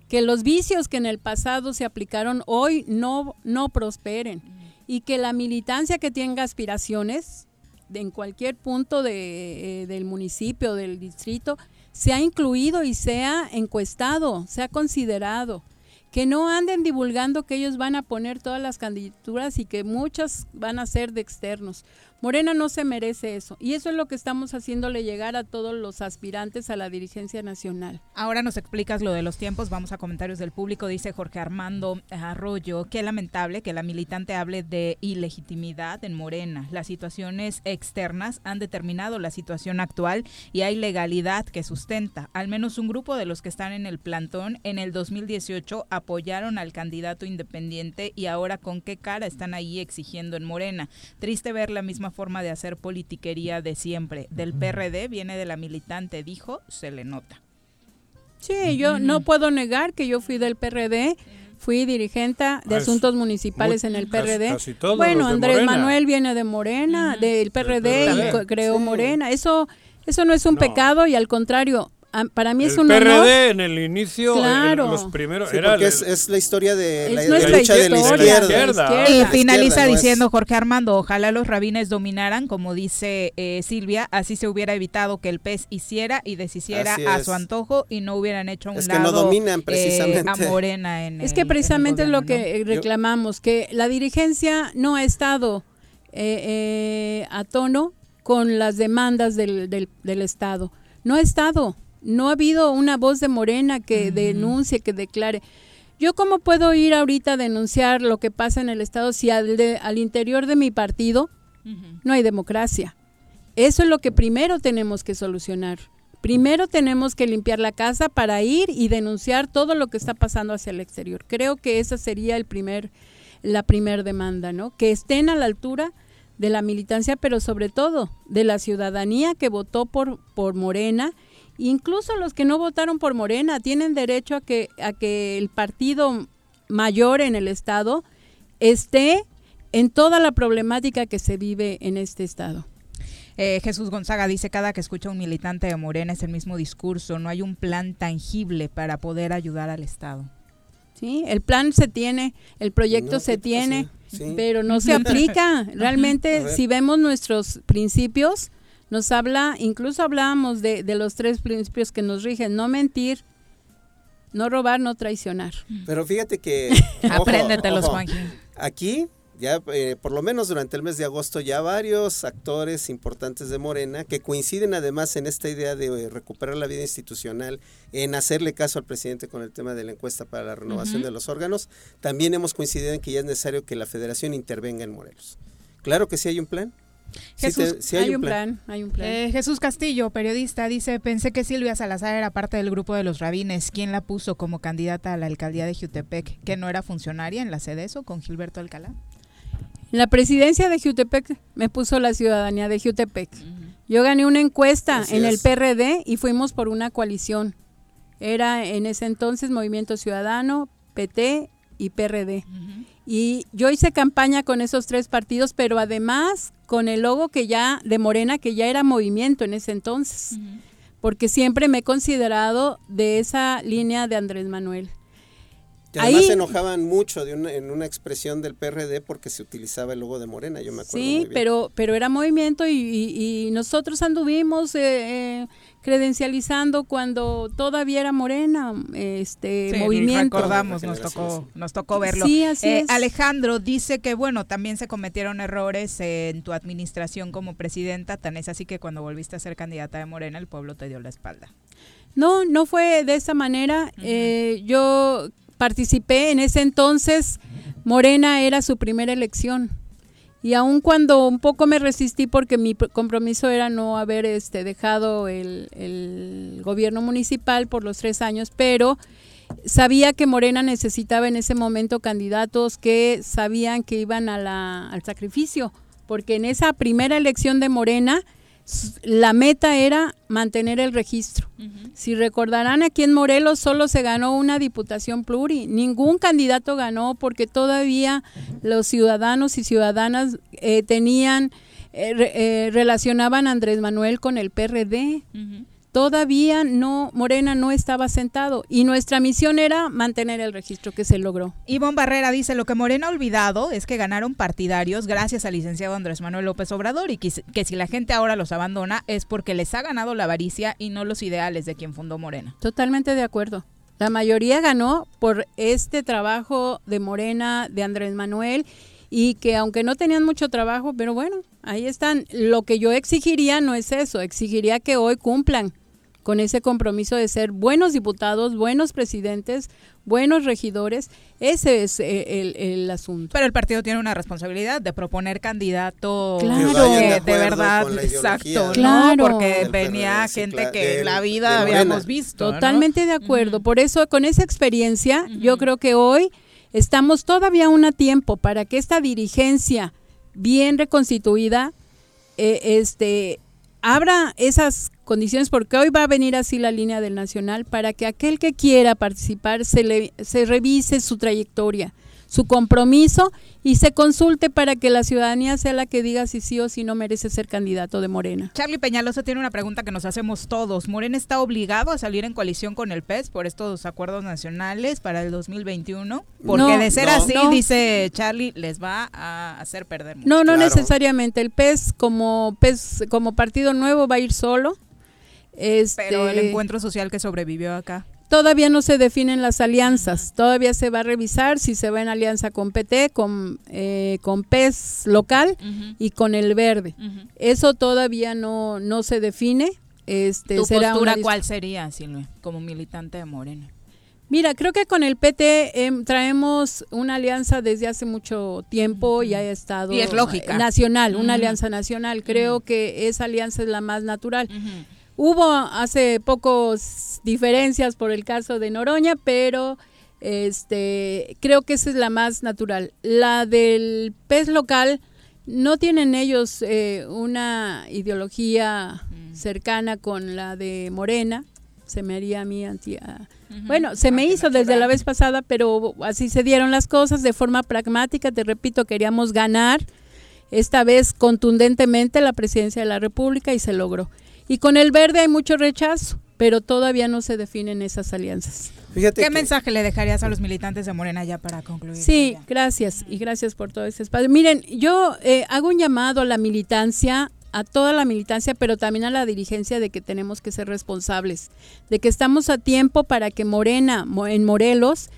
Speaker 15: Que los vicios que en el pasado se aplicaron hoy no, no prosperen. Y que la militancia que tenga aspiraciones de- en cualquier punto de, eh, del municipio, del distrito, sea incluido y sea encuestado, sea considerado. Que no anden divulgando que ellos van a poner todas las candidaturas y que muchas van a ser de externos. Morena no se merece eso. Y eso es lo que estamos haciéndole llegar a todos los aspirantes a la dirigencia nacional.
Speaker 2: Ahora nos explicas lo de los tiempos, vamos a comentarios del público, dice Jorge Armando Arroyo, qué lamentable que la militante hable de ilegitimidad en Morena. Las situaciones externas han determinado la situación actual y hay legalidad que sustenta. Al menos un grupo de los que están en el plantón en el 2018 apoyaron al candidato independiente y ahora con qué cara están ahí exigiendo en Morena. Triste ver la misma forma de hacer politiquería de siempre. Del PRD viene de la militante, dijo, se le nota.
Speaker 15: Sí, yo no puedo negar que yo fui del PRD, fui dirigente de
Speaker 3: Ah,
Speaker 15: asuntos
Speaker 3: es
Speaker 15: municipales
Speaker 3: muy-
Speaker 15: en el PRD.
Speaker 3: casi todos
Speaker 15: bueno,
Speaker 3: los de
Speaker 15: Andrés
Speaker 3: Morena.
Speaker 15: Manuel viene de Morena, del PRD, y
Speaker 3: PRD.
Speaker 15: creó
Speaker 3: Sí.
Speaker 15: Morena. Eso eso no es un pecado y al contrario, para mí es
Speaker 3: el
Speaker 15: un
Speaker 3: PRD
Speaker 15: honor.
Speaker 3: en el inicio, en
Speaker 15: Claro.
Speaker 3: los primeros,
Speaker 5: Sí,
Speaker 3: era
Speaker 5: porque
Speaker 3: el-
Speaker 5: es, es la historia de
Speaker 15: Es
Speaker 5: la, la lucha de la
Speaker 15: historia,
Speaker 5: izquierda.
Speaker 15: de la
Speaker 2: Y
Speaker 15: izquierda.
Speaker 2: finaliza
Speaker 5: es-
Speaker 2: diciendo Jorge Armando, ojalá los rabines dominaran, como dice eh, Silvia, así se hubiera evitado que el pez hiciera y deshiciera
Speaker 5: Así
Speaker 2: a
Speaker 5: es.
Speaker 2: su antojo y no hubieran hecho un
Speaker 5: Es que no
Speaker 2: lado
Speaker 5: dominan
Speaker 2: eh,
Speaker 5: precisamente.
Speaker 2: a Morena en
Speaker 15: Es
Speaker 2: el-
Speaker 15: que precisamente es lo que
Speaker 2: ¿no?
Speaker 15: reclamamos, que la dirigencia no ha estado eh, eh, a tono con las demandas del, del, del Estado. No ha estado. No ha habido una voz de Morena que denuncie, que declare. Yo cómo puedo ir ahorita a denunciar lo que pasa en el Estado si al, de- al interior de mi partido no hay democracia. Eso es lo que primero tenemos que solucionar. Primero tenemos que limpiar la casa para ir y denunciar todo lo que está pasando hacia el exterior. Creo que esa sería el primer, la primer demanda, ¿no? Que estén a la altura de la militancia, pero sobre todo de la ciudadanía que votó por, por Morena. Incluso los que no votaron por Morena tienen derecho a que, a que el partido mayor en el Estado esté en toda la problemática que se vive en este Estado.
Speaker 2: Eh, Jesús Gonzaga dice, cada que escucha a un militante de Morena es el mismo discurso, no hay un plan tangible para poder ayudar al Estado.
Speaker 15: Sí, el plan se tiene, el proyecto
Speaker 2: No,
Speaker 15: se
Speaker 2: ¿qué
Speaker 15: tiene?
Speaker 2: Sí.
Speaker 15: pero no se aplica. Realmente, si vemos nuestros principios, nos habla, incluso hablábamos de, de los tres principios que nos rigen, no mentir, no robar, no traicionar.
Speaker 5: Pero fíjate que...
Speaker 15: Apréndetelos, Juanji.
Speaker 5: Aquí, ya eh, por lo menos durante el mes de agosto, ya varios actores importantes de Morena que coinciden además en esta idea de eh, recuperar la vida institucional, en hacerle caso al presidente con el tema de la encuesta para la renovación de los órganos, también hemos coincidido en que ya es necesario que la federación intervenga en Morelos. Claro que sí hay un plan. Sí
Speaker 2: Jesús,
Speaker 5: te- sí hay, un plan.
Speaker 15: hay un plan.
Speaker 2: Eh, Jesús Castillo, periodista, dice, pensé que Silvia Salazar era parte del grupo de los rabines. ¿Quién la puso como candidata a la alcaldía de Jutepec? ¿Que no era funcionaria en la CEDESO con Gilberto Alcalá?
Speaker 15: La presidencia de Jutepec me puso la ciudadanía de Jutepec. Yo gané una encuesta
Speaker 2: Así
Speaker 15: en el. PRD y fuimos por una coalición. Era en ese entonces Movimiento Ciudadano, PT y PRD. Y yo hice campaña con esos tres partidos, pero además con el logo que ya de Morena, que ya era movimiento en ese entonces, porque siempre me he considerado de esa línea de Andrés Manuel.
Speaker 5: Además
Speaker 15: Ahí-
Speaker 5: se enojaban mucho de una- en una expresión del PRD porque se utilizaba el logo de Morena, yo me acuerdo muy
Speaker 15: Sí,
Speaker 5: bien.
Speaker 15: pero, pero era movimiento y, y- y nosotros anduvimos eh, eh, credencializando cuando todavía era Morena, este
Speaker 2: Sí,
Speaker 15: movimiento.
Speaker 2: Recordamos, nos tocó, nos tocó verlo.
Speaker 15: Sí, así
Speaker 2: Eh,
Speaker 15: es.
Speaker 2: Alejandro dice que, bueno, también se cometieron errores en tu administración como presidenta, tan es así que cuando volviste a ser candidata de Morena, el pueblo te dio la espalda.
Speaker 15: No, no fue de esa manera. Eh, yo participé en ese entonces, Morena era su primera elección. Y aun cuando un poco me resistí porque mi pr- compromiso era no haber este, dejado el, gobierno municipal por los tres años, pero sabía que Morena necesitaba en ese momento candidatos que sabían que iban al sacrificio, porque en esa primera elección de Morena la meta era mantener el registro. Si recordarán, aquí en Morelos solo se ganó una diputación pluri, ningún candidato ganó porque todavía los ciudadanos y ciudadanas eh, tenían, eh, re- eh, relacionaban a Andrés Manuel con el PRD. Todavía no, Morena no estaba sentado y nuestra misión era mantener el registro que se logró.
Speaker 2: Ivonne Barrera dice, lo que Morena ha olvidado es que ganaron partidarios gracias al licenciado Andrés Manuel López Obrador y que, que si la gente ahora los abandona es porque les ha ganado la avaricia y no los ideales de quien fundó Morena.
Speaker 15: Totalmente de acuerdo. La mayoría ganó por este trabajo de Morena, de Andrés Manuel, y que aunque no tenían mucho trabajo, pero bueno, ahí están. Lo que yo exigiría no es eso, exigiría que hoy cumplan con ese compromiso de ser buenos diputados, buenos presidentes, buenos regidores. Ese es eh, el, el asunto.
Speaker 2: Pero el partido tiene una responsabilidad de proponer candidatos
Speaker 15: Claro.
Speaker 2: que
Speaker 15: de
Speaker 2: verdad,
Speaker 15: con la
Speaker 2: exacto.
Speaker 15: Claro.
Speaker 2: Porque venía gente que en la vida habíamos visto. ¿no?
Speaker 15: Totalmente de acuerdo. Por eso, con esa experiencia, yo creo que hoy estamos todavía aún a tiempo para que esta dirigencia bien reconstituida eh, este, abra esas condiciones, porque hoy va a venir así la línea del Nacional, para que aquel que quiera participar se, le, se revise su trayectoria, su compromiso y se consulte para que la ciudadanía sea la que diga si sí o si no merece ser candidato de Morena.
Speaker 2: Charlie Peñalosa tiene una pregunta que nos hacemos todos. ¿Morena está obligado a salir en coalición con el PES por estos acuerdos nacionales para el 2021? Porque
Speaker 15: No,
Speaker 2: de ser
Speaker 15: no,
Speaker 2: así,
Speaker 15: no.
Speaker 2: dice Charlie, les va a hacer perder mucho.
Speaker 15: No, no necesariamente. El PES como PES como partido nuevo va a ir solo. Este,
Speaker 2: Pero el encuentro social que sobrevivió acá.
Speaker 15: Todavía no se definen las alianzas. Todavía se va a revisar si se va en alianza con PT, con, eh, con PES local y con el verde. Eso todavía no, no se define. Este,
Speaker 2: ¿Tu
Speaker 15: será
Speaker 2: postura
Speaker 15: una
Speaker 2: cuál sería, Silvia, como militante de Morena?
Speaker 15: Mira, creo que con el PT em, traemos una alianza desde hace mucho tiempo y ha estado
Speaker 2: Y es lógica.
Speaker 15: nacional, una alianza nacional. Creo que esa alianza es la más natural. Hubo hace pocos diferencias por el caso de Noroña, pero este creo que esa es la más natural. La del pez local no tienen ellos eh, una ideología cercana con la de Morena. Se me haría a mí anti. Bueno, se me hizo desde la vez pasada, pero así se dieron las cosas de forma pragmática. Te repito, queríamos ganar esta vez contundentemente la presidencia de la República y se logró. Y con el verde hay mucho rechazo, pero todavía no se definen esas alianzas.
Speaker 5: Fíjate
Speaker 2: ¿Qué
Speaker 5: que-
Speaker 2: mensaje le dejarías a los militantes de Morena ya para concluir?
Speaker 15: Sí, gracias y gracias por todo este espacio. Miren, yo eh, hago un llamado a la militancia, a toda la militancia, pero también a la dirigencia de que tenemos que ser responsables, de que estamos a tiempo para que Morena mo- en Morelos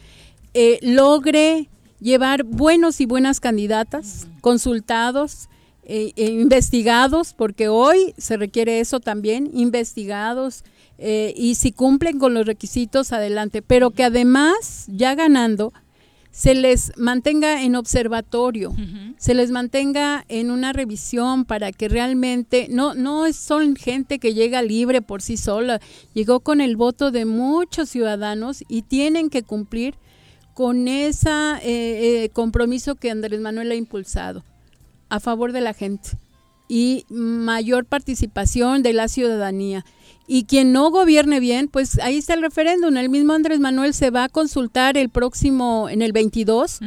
Speaker 15: eh, logre llevar buenos y buenas candidatas, consultados, eh, eh, investigados, porque hoy se requiere eso también, investigados, eh, y si cumplen con los requisitos, adelante, pero que además, ya ganando, se les mantenga en observatorio, se les mantenga en una revisión para que realmente no no es- son gente que llega libre por sí sola, llegó con el voto de muchos ciudadanos y tienen que cumplir con ese compromiso que Andrés Manuel ha impulsado a favor de la gente y mayor participación de la ciudadanía. Y quien no gobierne bien, pues ahí está el referéndum. El mismo Andrés Manuel se va a consultar el próximo, en el 22,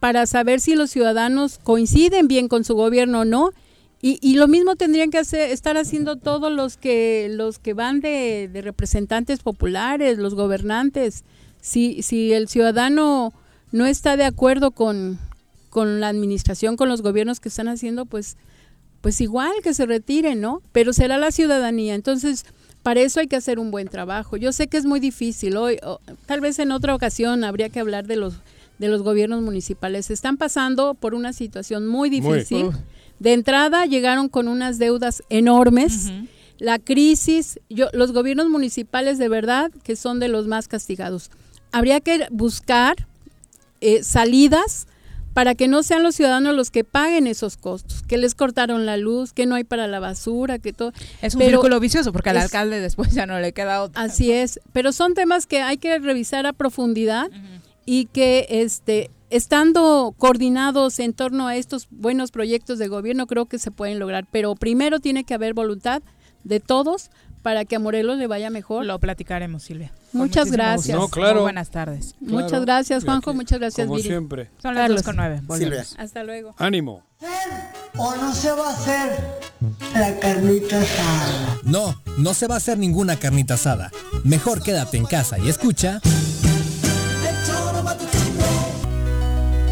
Speaker 15: para saber si los ciudadanos coinciden bien con su gobierno o no. Y, y lo mismo tendrían que hacer, estar haciendo todos los que, los que van de, de representantes populares, los gobernantes. Si, si el ciudadano no está de acuerdo con, con la administración, con los gobiernos que están haciendo, pues, pues igual que se retiren, ¿no? Pero será la ciudadanía. Entonces, para eso hay que hacer un buen trabajo. Yo sé que es muy difícil hoy, o, tal vez en otra ocasión habría que hablar de los de los gobiernos municipales. Están pasando por una situación muy
Speaker 3: Muy.
Speaker 15: difícil. De entrada llegaron con unas deudas enormes. La crisis, yo, los gobiernos municipales de verdad que son de los más castigados. Habría que buscar eh, salidas para que no sean los ciudadanos los que paguen esos costos, que les cortaron la luz, que no hay para la basura, que todo.
Speaker 2: Es un
Speaker 15: Pero
Speaker 2: círculo vicioso porque al
Speaker 15: es-
Speaker 2: alcalde después ya no le queda otra.
Speaker 15: Así es, pero son temas que hay que revisar a profundidad y que este estando coordinados en torno a estos buenos proyectos de gobierno creo que se pueden lograr, pero primero tiene que haber voluntad de todos para que a Morelos le vaya mejor.
Speaker 2: Lo platicaremos, Silvia.
Speaker 15: Muchas gracias.
Speaker 3: No, claro.
Speaker 2: Muy buenas tardes.
Speaker 15: Muchas gracias, Juanjo,
Speaker 3: aquí,
Speaker 15: muchas gracias,
Speaker 3: como
Speaker 15: Viri.
Speaker 3: siempre.
Speaker 2: Son las dos con nueve. Volvemos.
Speaker 15: Hasta luego.
Speaker 3: Ánimo.
Speaker 16: ¿O no se va a hacer la carnita asada?
Speaker 11: No, no se va a hacer ninguna carnita asada. Mejor quédate en casa y escucha.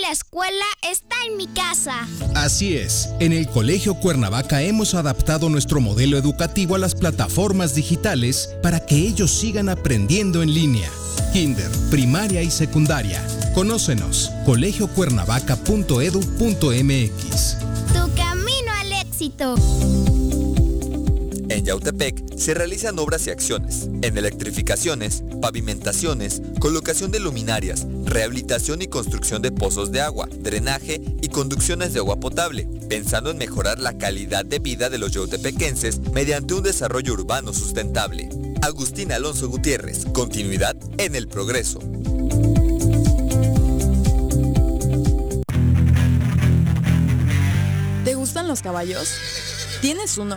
Speaker 12: La escuela está en mi casa.
Speaker 13: Así es, en el Colegio Cuernavaca hemos adaptado nuestro modelo educativo a las plataformas digitales para que ellos sigan aprendiendo en línea. Kinder, primaria y secundaria. Conócenos, colegiocuernavaca.edu.mx.
Speaker 12: Tu camino al éxito.
Speaker 17: En Yautepec se realizan obras y acciones en electrificaciones, pavimentaciones, colocación de luminarias, rehabilitación y construcción de pozos de agua, drenaje y conducciones de agua potable, pensando en mejorar la calidad de vida de los yautepequenses mediante un desarrollo urbano sustentable. Agustín Alonso Gutiérrez, continuidad en el progreso.
Speaker 4: ¿Te gustan los caballos? ¿Tienes uno?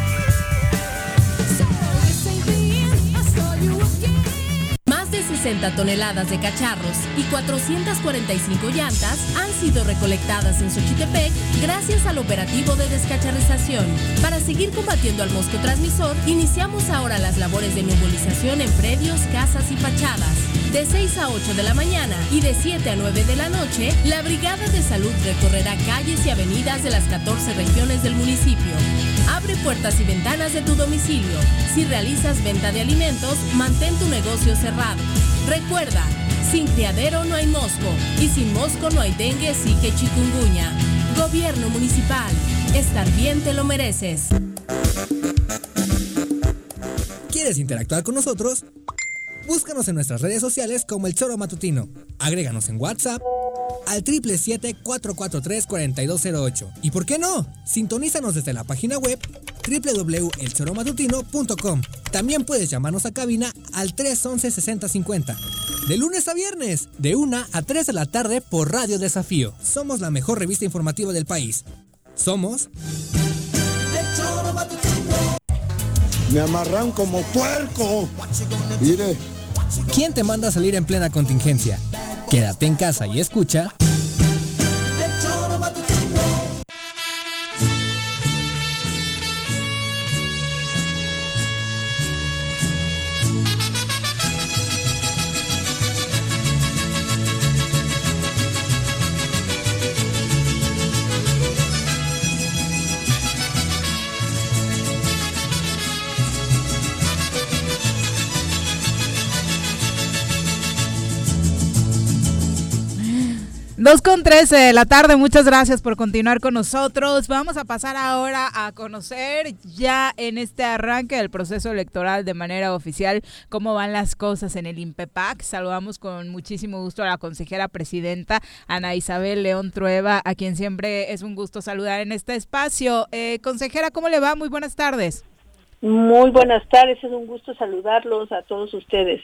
Speaker 14: Más de
Speaker 18: 160 toneladas de cacharros y 445 llantas han sido recolectadas en Xochitepec gracias al operativo de descacharrización. Para seguir combatiendo al mosco transmisor, iniciamos ahora las labores de nebulización en predios, casas y fachadas. De 6 a 8 de la mañana y de 7 a 9 de la noche, la Brigada de Salud recorrerá calles y avenidas de las 14 regiones del municipio. Abre puertas y ventanas de tu domicilio. Si realizas venta de alimentos, mantén tu negocio cerrado. Recuerda, sin criadero no hay mosco y sin mosco no hay dengue, sí que chikungunya. Gobierno municipal. Estar bien te lo mereces.
Speaker 11: ¿Quieres interactuar con nosotros? Búscanos en nuestras redes sociales como El Choro Matutino. Agréganos en WhatsApp al 777-443-4208. ¿Y por qué no? Sintonízanos desde la página web www.elchoromatutino.com. También puedes llamarnos a cabina al 311-6050. De lunes a viernes, de 1 a 3 de la tarde por Radio Desafío. Somos la mejor revista informativa del país. Somos...
Speaker 19: Me amarran como puerco. Mire.
Speaker 11: ¿Quién te manda a salir en plena contingencia? Quédate en casa y escucha.
Speaker 2: Dos con trece de la tarde, muchas gracias por continuar con nosotros. Vamos a pasar ahora a conocer ya en este arranque del proceso electoral de manera oficial cómo van las cosas en el INPEPAC. Saludamos con muchísimo gusto a la consejera presidenta Ana Isabel León Trueba, a quien siempre es un gusto saludar en este espacio. Eh, consejera, ¿cómo le va? Muy buenas tardes.
Speaker 20: Muy buenas tardes, es un gusto saludarlos a todos ustedes.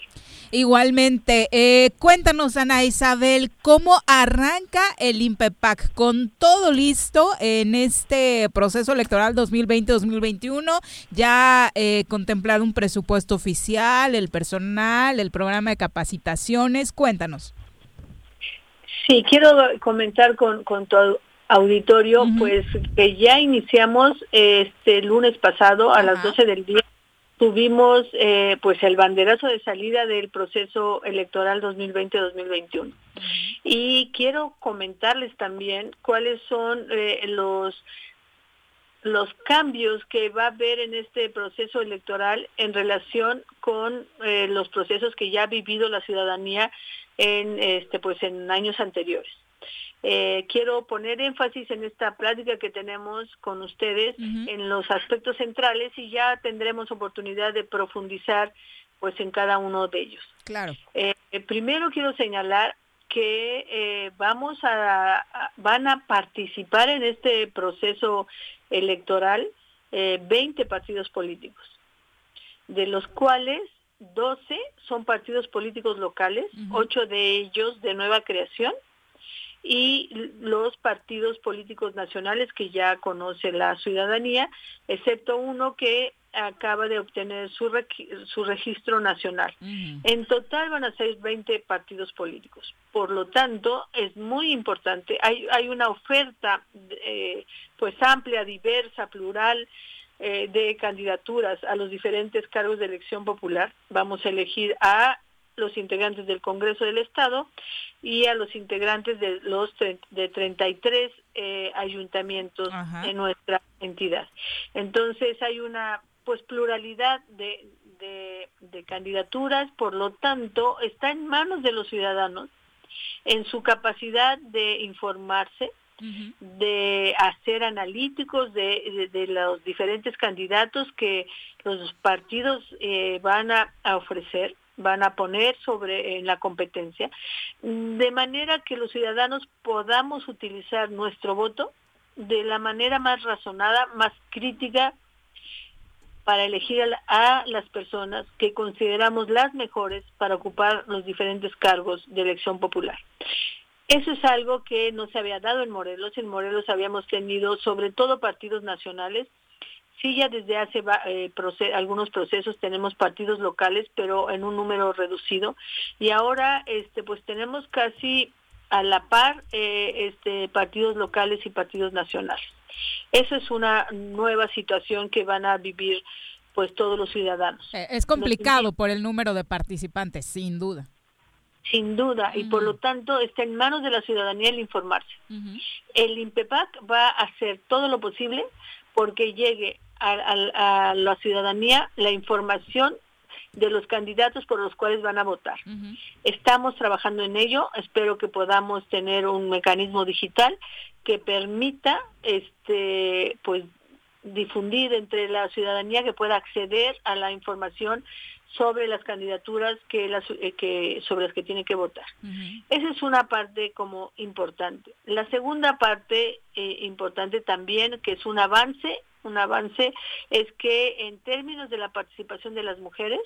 Speaker 2: Igualmente, eh, cuéntanos Ana Isabel, ¿cómo arranca el INPEPAC? Con todo listo en este proceso electoral 2020-2021, ya eh, contemplar un presupuesto oficial, el personal, el programa de capacitaciones, cuéntanos.
Speaker 20: Sí, quiero comentar con, con tu auditorio, pues que ya iniciamos este lunes pasado a las 12 del día. Tuvimos eh, pues el banderazo de salida del proceso electoral 2020-2021. Y quiero comentarles también cuáles son eh, los los cambios que va a haber en este proceso electoral en relación con eh, los procesos que ya ha vivido la ciudadanía en este pues en años anteriores. Eh, quiero poner énfasis en esta plática que tenemos con ustedes en los aspectos centrales y ya tendremos oportunidad de profundizar pues en cada uno de ellos.
Speaker 2: Claro.
Speaker 20: Eh, primero quiero señalar que eh, vamos a, van a participar en este proceso electoral 20 partidos políticos, de los cuales 12 son partidos políticos locales, 8 de ellos de nueva creación y los partidos políticos nacionales que ya conoce la ciudadanía, excepto uno que acaba de obtener su, su registro nacional. En total van a ser 20 partidos políticos. Por lo tanto, es muy importante, hay, hay una oferta eh, pues amplia, diversa, plural, eh, de candidaturas a los diferentes cargos de elección popular. Vamos a elegir a los integrantes del Congreso del Estado y a los integrantes de los de 33 eh, ayuntamientos en nuestra entidad. Entonces hay una pues pluralidad de, de, candidaturas, por lo tanto está en manos de los ciudadanos en su capacidad de informarse, de hacer analíticos de, de, los diferentes candidatos que los partidos eh, van a ofrecer van a poner sobre en la competencia, de manera que los ciudadanos podamos utilizar nuestro voto de la manera más razonada, más crítica, para elegir a, las personas que consideramos las mejores para ocupar los diferentes cargos de elección popular. Eso es algo que no se había dado en Morelos. En Morelos habíamos tenido sobre todo partidos nacionales Sí, ya desde hace eh, algunos procesos tenemos partidos locales, pero en un número reducido. Y ahora, este, pues tenemos casi a la par eh, este, partidos locales y partidos nacionales. Esa es una nueva situación que van a vivir pues todos los ciudadanos.
Speaker 2: Eh, es complicado por el número de participantes, sin duda.
Speaker 20: Sin duda, y por lo tanto está en manos de la ciudadanía el informarse. El INPEPAC va a hacer todo lo posible porque llegue a, la ciudadanía la información de los candidatos por los cuales van a votar. Estamos trabajando en ello, espero que podamos tener un mecanismo digital que permita este pues difundir entre la ciudadanía que pueda acceder a la información sobre las candidaturas que, las, eh, que sobre las que tiene que votar. Esa es una parte como importante. La segunda parte eh, importante también, que es un avance, un avance, es que en términos de la participación de las mujeres,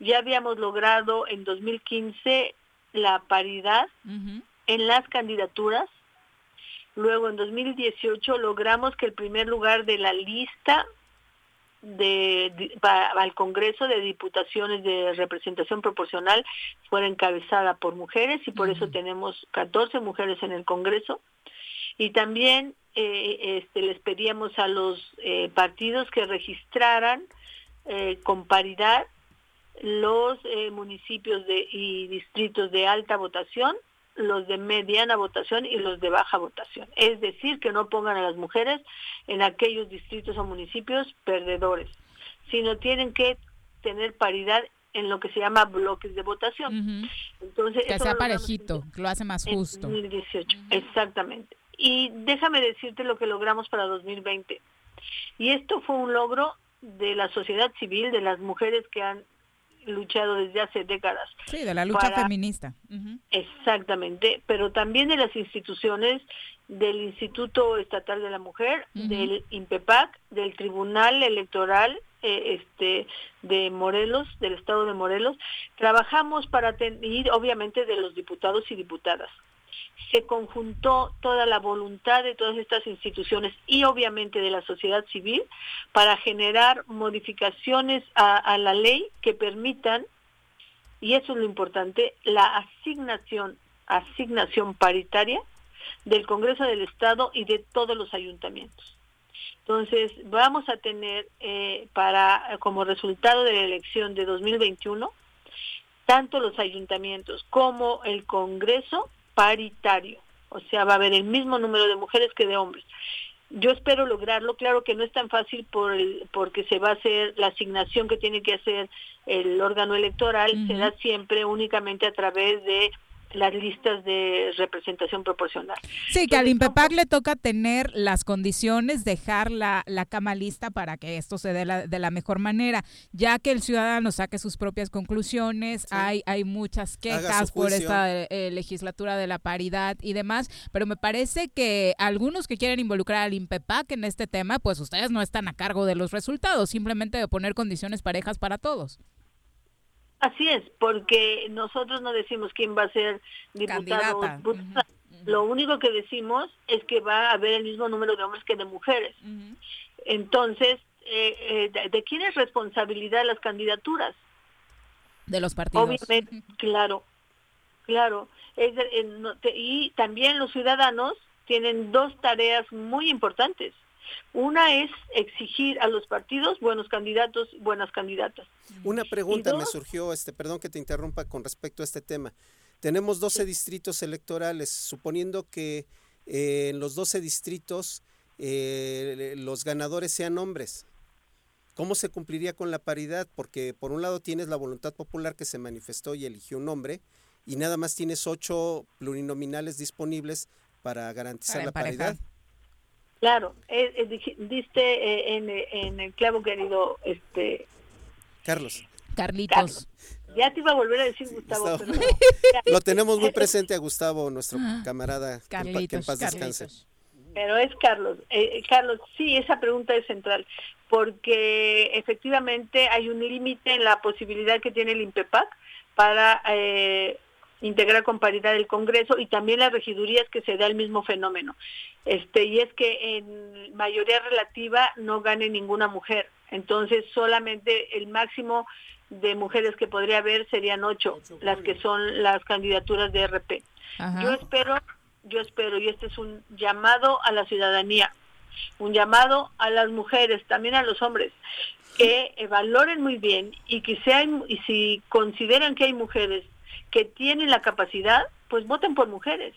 Speaker 20: ya habíamos logrado en 2015 la paridad en las candidaturas. Luego en 2018 logramos que el primer lugar de la lista de, al Congreso de Diputaciones de Representación Proporcional fuera encabezada por mujeres y por eso tenemos 14 mujeres en el Congreso. Y también eh, este, les pedíamos a los eh, partidos que registraran eh, con paridad los municipios de, y distritos de alta votación los de mediana votación y los de baja votación. Es decir, que no pongan a las mujeres en aquellos distritos o municipios perdedores, sino tienen que tener paridad en lo que se llama bloques de votación.
Speaker 2: Entonces, que sea parejito, lo hace más justo.
Speaker 20: 2018, exactamente. Y déjame decirte lo que logramos para 2020. Y esto fue un logro de la sociedad civil, de las mujeres que han luchado desde hace décadas.
Speaker 2: Sí, de la lucha feminista.
Speaker 20: Exactamente, pero también de las instituciones del Instituto Estatal de la Mujer, del INPEPAC, del Tribunal Electoral eh, este de Morelos, del Estado de Morelos. Trabajamos para tener, obviamente, de los diputados y diputadas se conjuntó toda la voluntad de todas estas instituciones y obviamente de la sociedad civil para generar modificaciones a, la ley que permitan, y eso es lo importante, la asignación, asignación paritaria del Congreso del Estado y de todos los ayuntamientos. Entonces, vamos a tener eh, para como resultado de la elección de 2021 tanto los ayuntamientos como el Congreso paritario, o sea, va a haber el mismo número de mujeres que de hombres. Yo espero lograrlo, claro que no es tan fácil por el, porque se va a hacer la asignación que tiene que hacer el órgano electoral, será siempre únicamente a través de las listas de representación proporcional.
Speaker 2: Sí, que al INPEPAC le toca tener las condiciones, dejar la, la cama lista para que esto se dé de la mejor manera, ya que el ciudadano saque sus propias conclusiones, hay, hay muchas quejas por esta eh, legislatura de la paridad y demás, pero me parece que algunos que quieren involucrar al INPEPAC en este tema, pues ustedes no están a cargo de los resultados, simplemente de poner condiciones parejas para todos.
Speaker 20: Así es, porque nosotros no decimos quién va a ser diputado. Lo único que decimos es que va a haber el mismo número de hombres que de mujeres. Entonces, eh, eh, ¿de, quién es responsabilidad las candidaturas?
Speaker 2: De los partidos.
Speaker 20: Obviamente, claro, claro. y también los ciudadanos tienen dos tareas muy importantes. Una es exigir a los partidos buenos candidatos, buenas candidatas.
Speaker 5: Una pregunta me surgió, este, perdón que te interrumpa con respecto a este tema. Tenemos 12 distritos electorales, suponiendo que eh, en los 12 distritos eh, los ganadores sean hombres. ¿Cómo se cumpliría con la paridad? Porque por un lado tienes la voluntad popular que se manifestó y eligió un hombre, y nada más tienes ocho plurinominales disponibles para garantizar la paridad.
Speaker 20: Claro, eh, eh, diste eh, en, el clavo querido este
Speaker 5: Carlos.
Speaker 2: Carlitos.
Speaker 20: Ya te iba a volver a decir Gustavo.
Speaker 5: Lo tenemos muy presente a Gustavo, nuestro ah. camarada, Carlitos, que en paz descanse.
Speaker 20: Pero es Carlos. Carlos, sí, esa pregunta es central, porque efectivamente hay un límite en la posibilidad que tiene el INPEPAC para integrar con paridad el Congreso y también las regidurías que se da el mismo fenómeno. Este, y es que mayoría relativa no gane ninguna mujer. Entonces solamente el máximo de mujeres que podría haber serían ocho, las que son las candidaturas de RP. Yo espero, yo espero, y este es un llamado a la ciudadanía, un llamado a las mujeres, también a los hombres, que valoren muy bien y que sean, y si consideran que hay mujeres que tienen la capacidad, pues voten por mujeres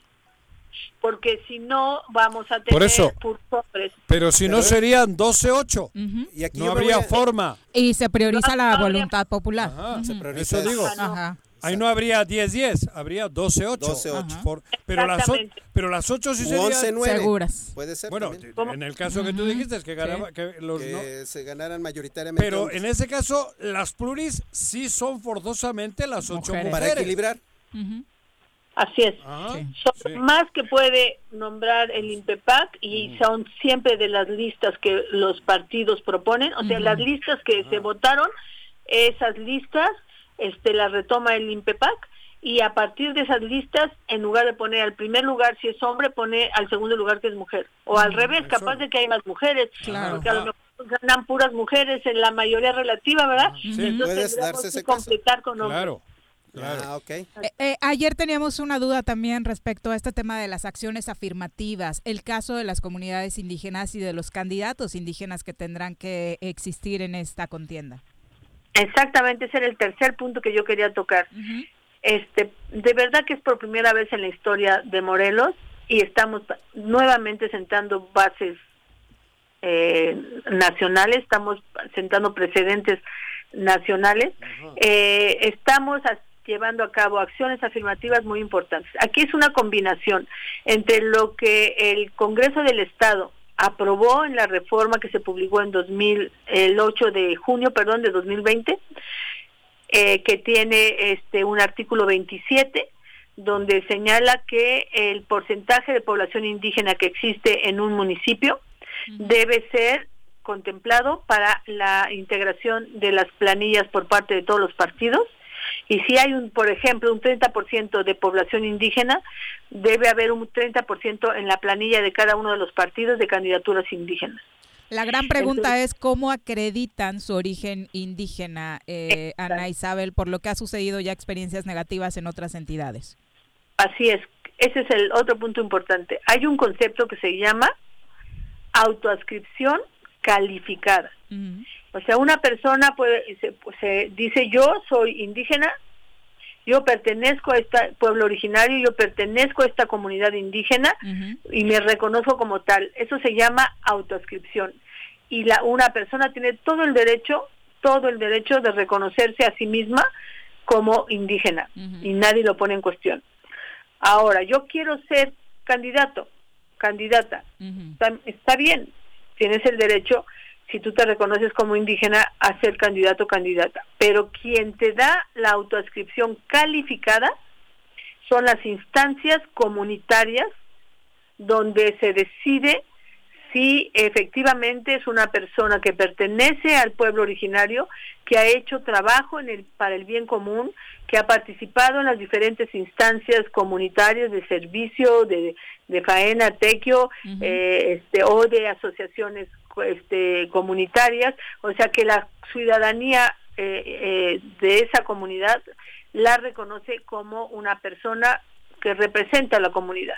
Speaker 20: porque si no vamos a tener
Speaker 3: Por eso.
Speaker 20: hombres.
Speaker 3: Pero si no serían 12-8.
Speaker 5: Y aquí
Speaker 3: No habría
Speaker 5: a-
Speaker 3: forma.
Speaker 2: Y se prioriza la voluntad popular.
Speaker 3: Ajá,
Speaker 5: Se
Speaker 3: Eso
Speaker 5: prioriza-
Speaker 3: digo.
Speaker 2: Ajá.
Speaker 3: Ahí no habría 10-10, habría 12-8.
Speaker 5: 12-8.
Speaker 3: Por- Pero, las pero las 8 sí serían...
Speaker 5: 11-9.
Speaker 2: Seguras.
Speaker 5: Puede ser
Speaker 3: Bueno,
Speaker 5: también.
Speaker 3: en el caso que tú dijiste, es que, ganaba, que los
Speaker 5: que
Speaker 3: no-
Speaker 5: se ganaran mayoritariamente
Speaker 3: Pero
Speaker 5: hombres.
Speaker 3: en ese caso, las pluris sí son forzosamente las ocho
Speaker 2: Mujeres.
Speaker 3: mujeres.
Speaker 5: para equilibrar.
Speaker 2: Ujú.
Speaker 20: Así es.
Speaker 3: Ajá,
Speaker 20: Son
Speaker 3: sí.
Speaker 20: más que puede nombrar el INPEPAC y son siempre de las listas que los partidos proponen, o sea, las listas que se votaron, esas listas este las retoma el INPEPAC y a partir de esas listas, en lugar de poner al primer lugar si es hombre, pone al segundo lugar que es mujer. O al revés,
Speaker 3: eso.
Speaker 20: capaz de que hay más mujeres,
Speaker 2: Claro.
Speaker 20: porque a lo mejor ganan puras mujeres en la mayoría relativa, ¿verdad?
Speaker 3: Sí.
Speaker 20: Entonces
Speaker 5: darse
Speaker 20: que
Speaker 5: ese caso.
Speaker 20: completar con hombres.
Speaker 3: Claro, claro.
Speaker 5: Ah, ok.
Speaker 2: Eh, eh, ayer teníamos una duda también respecto a este tema de las acciones afirmativas, el caso de las comunidades indígenas y de los candidatos indígenas que tendrán que existir en esta contienda.
Speaker 20: Exactamente, ese era el tercer punto que yo quería tocar. Este, de verdad que es por primera vez en la historia de Morelos y estamos nuevamente sentando bases eh, nacionales, estamos sentando precedentes nacionales, Eh, estamos llevando a cabo acciones afirmativas muy importantes. Aquí es una combinación entre lo que el Congreso del Estado aprobó en la reforma que se publicó en 2000, el 8 de junio, perdón, de 2020, eh, que tiene este un artículo 27 donde señala que el porcentaje de población indígena que existe en un municipio debe ser contemplado para la integración de las planillas por parte de todos los partidos y si hay un por ejemplo un 30% de población indígena debe haber un 30% en la planilla de cada uno de los partidos de candidaturas indígenas
Speaker 2: La gran pregunta es cómo acreditan su origen indígena, eh, Ana Isabel, por lo que ha sucedido ya experiencias negativas en otras entidades.
Speaker 20: Así es, ese es el otro punto importante. Hay un concepto que se llama autoascripción calificada. O sea, una persona puede, se, pues, se dice yo soy indígena, yo pertenezco a este pueblo originario, yo pertenezco a esta comunidad indígena y me reconozco como tal. Eso se llama autoascripción. Y la, una persona tiene todo el derecho, todo el derecho de reconocerse a sí misma como indígena y nadie lo pone en cuestión. Ahora, yo quiero ser candidato, candidata. está, está bien, tienes el derecho, si tú te reconoces como indígena, a ser candidato o candidata. Pero quien te da la autoascripción calificada son las instancias comunitarias donde se decide si efectivamente es una persona que pertenece al pueblo originario, que ha hecho trabajo en el, para el bien común, que ha participado en las diferentes instancias comunitarias de servicio, de, de faena, tequio, eh, este, o de asociaciones este, comunitarias, o sea que la ciudadanía eh, eh, de esa comunidad la reconoce como una persona que representa a la comunidad.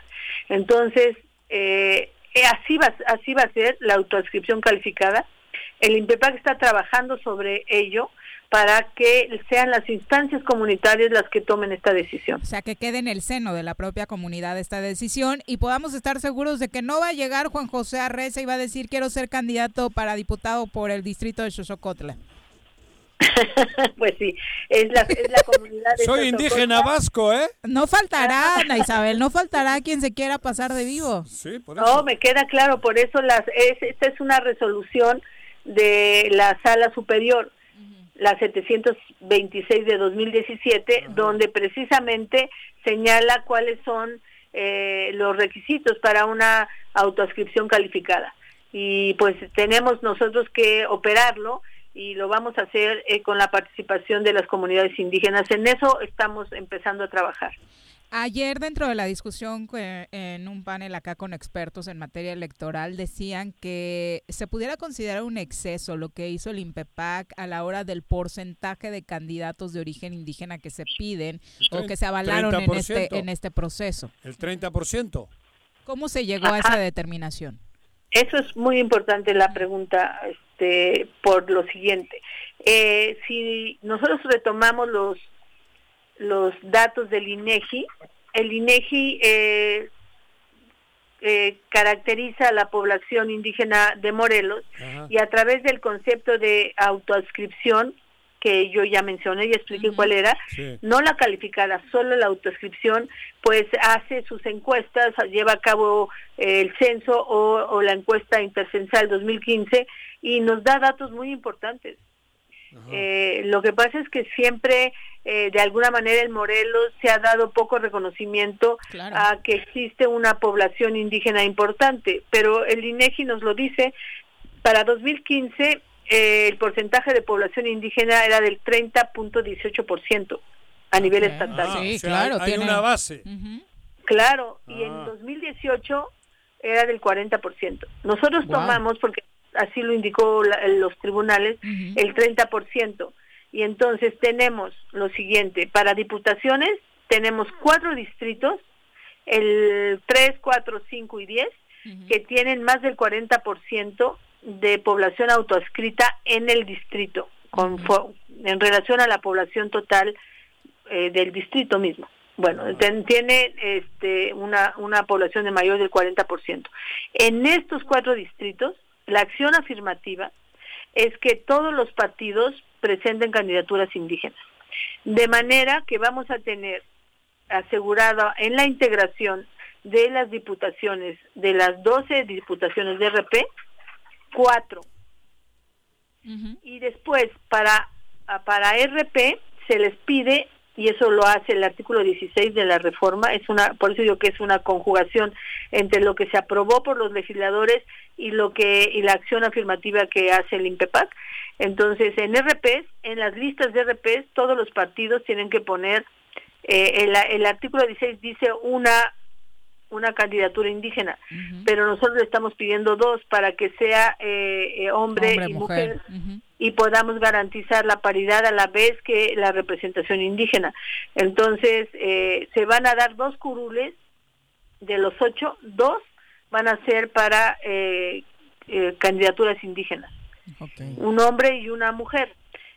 Speaker 20: Entonces, eh, así va, así va a ser la autoadscripción calificada. El INPEPAC está trabajando sobre ello para que sean las instancias comunitarias las que tomen esta decisión.
Speaker 2: O sea, que quede en el seno de la propia comunidad esta decisión y podamos estar seguros de que no va a llegar Juan José Arreza y va a decir quiero ser candidato para diputado por el distrito de Xochocotla.
Speaker 20: pues sí, es la, es la comunidad de
Speaker 3: Soy indígena vasco, ¿eh?
Speaker 2: No faltará, Ana Isabel, no faltará quien se quiera pasar de vivo.
Speaker 3: Sí, por
Speaker 20: No, me queda claro, por eso las es, esta es una resolución de la sala superior, la 726 de 2017, donde precisamente señala cuáles son eh, los requisitos para una autoascripción calificada. Y pues tenemos nosotros que operarlo y lo vamos a hacer eh, con la participación de las comunidades indígenas. En eso estamos empezando a trabajar.
Speaker 2: Ayer dentro de la discusión que- en un panel acá con expertos en materia electoral decían que se pudiera considerar un exceso lo que hizo el INPEPAC a la hora del porcentaje de candidatos de origen indígena que se piden o que se avalaron en
Speaker 3: 30%.
Speaker 2: este en este proceso.
Speaker 3: El 30%.
Speaker 2: ¿Cómo se llegó a esa determinación?
Speaker 20: Eso es muy importante la pregunta, este, por lo siguiente. Eh, si nosotros retomamos los los datos del INEGI, el INEGI eh, eh, caracteriza a la población indígena de Morelos
Speaker 21: Ajá.
Speaker 20: y a través del concepto de autoadscripción que yo ya mencioné y expliqué cuál era,
Speaker 21: Sí.
Speaker 20: no la calificada, solo la autoscripción, pues hace sus encuestas, lleva a cabo eh, el censo o, o la encuesta intercensal 2015 y nos da datos muy importantes. Eh, lo que pasa es que siempre, eh, de alguna manera, en Morelos se ha dado poco reconocimiento a que existe una población indígena importante, pero el INEGI nos lo dice, para 2015 eh, el porcentaje de población indígena era del 30.18% a nivel estatal.
Speaker 3: Ah, o sea, hay- hay una base.
Speaker 20: Claro, y
Speaker 3: Ah.
Speaker 20: en 2018 era del 40%. Nosotros
Speaker 3: Wow.
Speaker 20: tomamos, porque así lo indicó la- los tribunales, el 30%. Y entonces tenemos lo siguiente, para diputaciones tenemos cuatro distritos, el 3, 4, 5 y 10, que tienen más del 40% de población autoadscrita en el distrito, con en relación a la población total eh, del distrito mismo. Bueno, ten- tiene este, una, una población de mayor del 40%. En estos cuatro distritos, la acción afirmativa es que todos los partidos presenten candidaturas indígenas. De manera que vamos a tener asegurada en la integración de las diputaciones, de las 12 diputaciones de RP, cuatro. Y después, para, para RP, se les pide, y eso lo hace el artículo 16 de la reforma, es una, por eso digo que es una conjugación entre lo que se aprobó por los legisladores y lo que y la acción afirmativa que hace el INPEPAC. Entonces, en RPs, en las listas de RPs, todos los partidos tienen que poner, eh, el, el artículo 16 dice una una candidatura indígena, pero nosotros le estamos pidiendo dos para que sea eh, eh, hombre,
Speaker 2: Hombre,
Speaker 20: y
Speaker 2: mujer.
Speaker 20: mujer, y podamos garantizar la paridad a la vez que la representación indígena. Entonces, eh, se van a dar dos curules de los ocho, dos van a ser para eh, eh, candidaturas indígenas, un hombre y una mujer.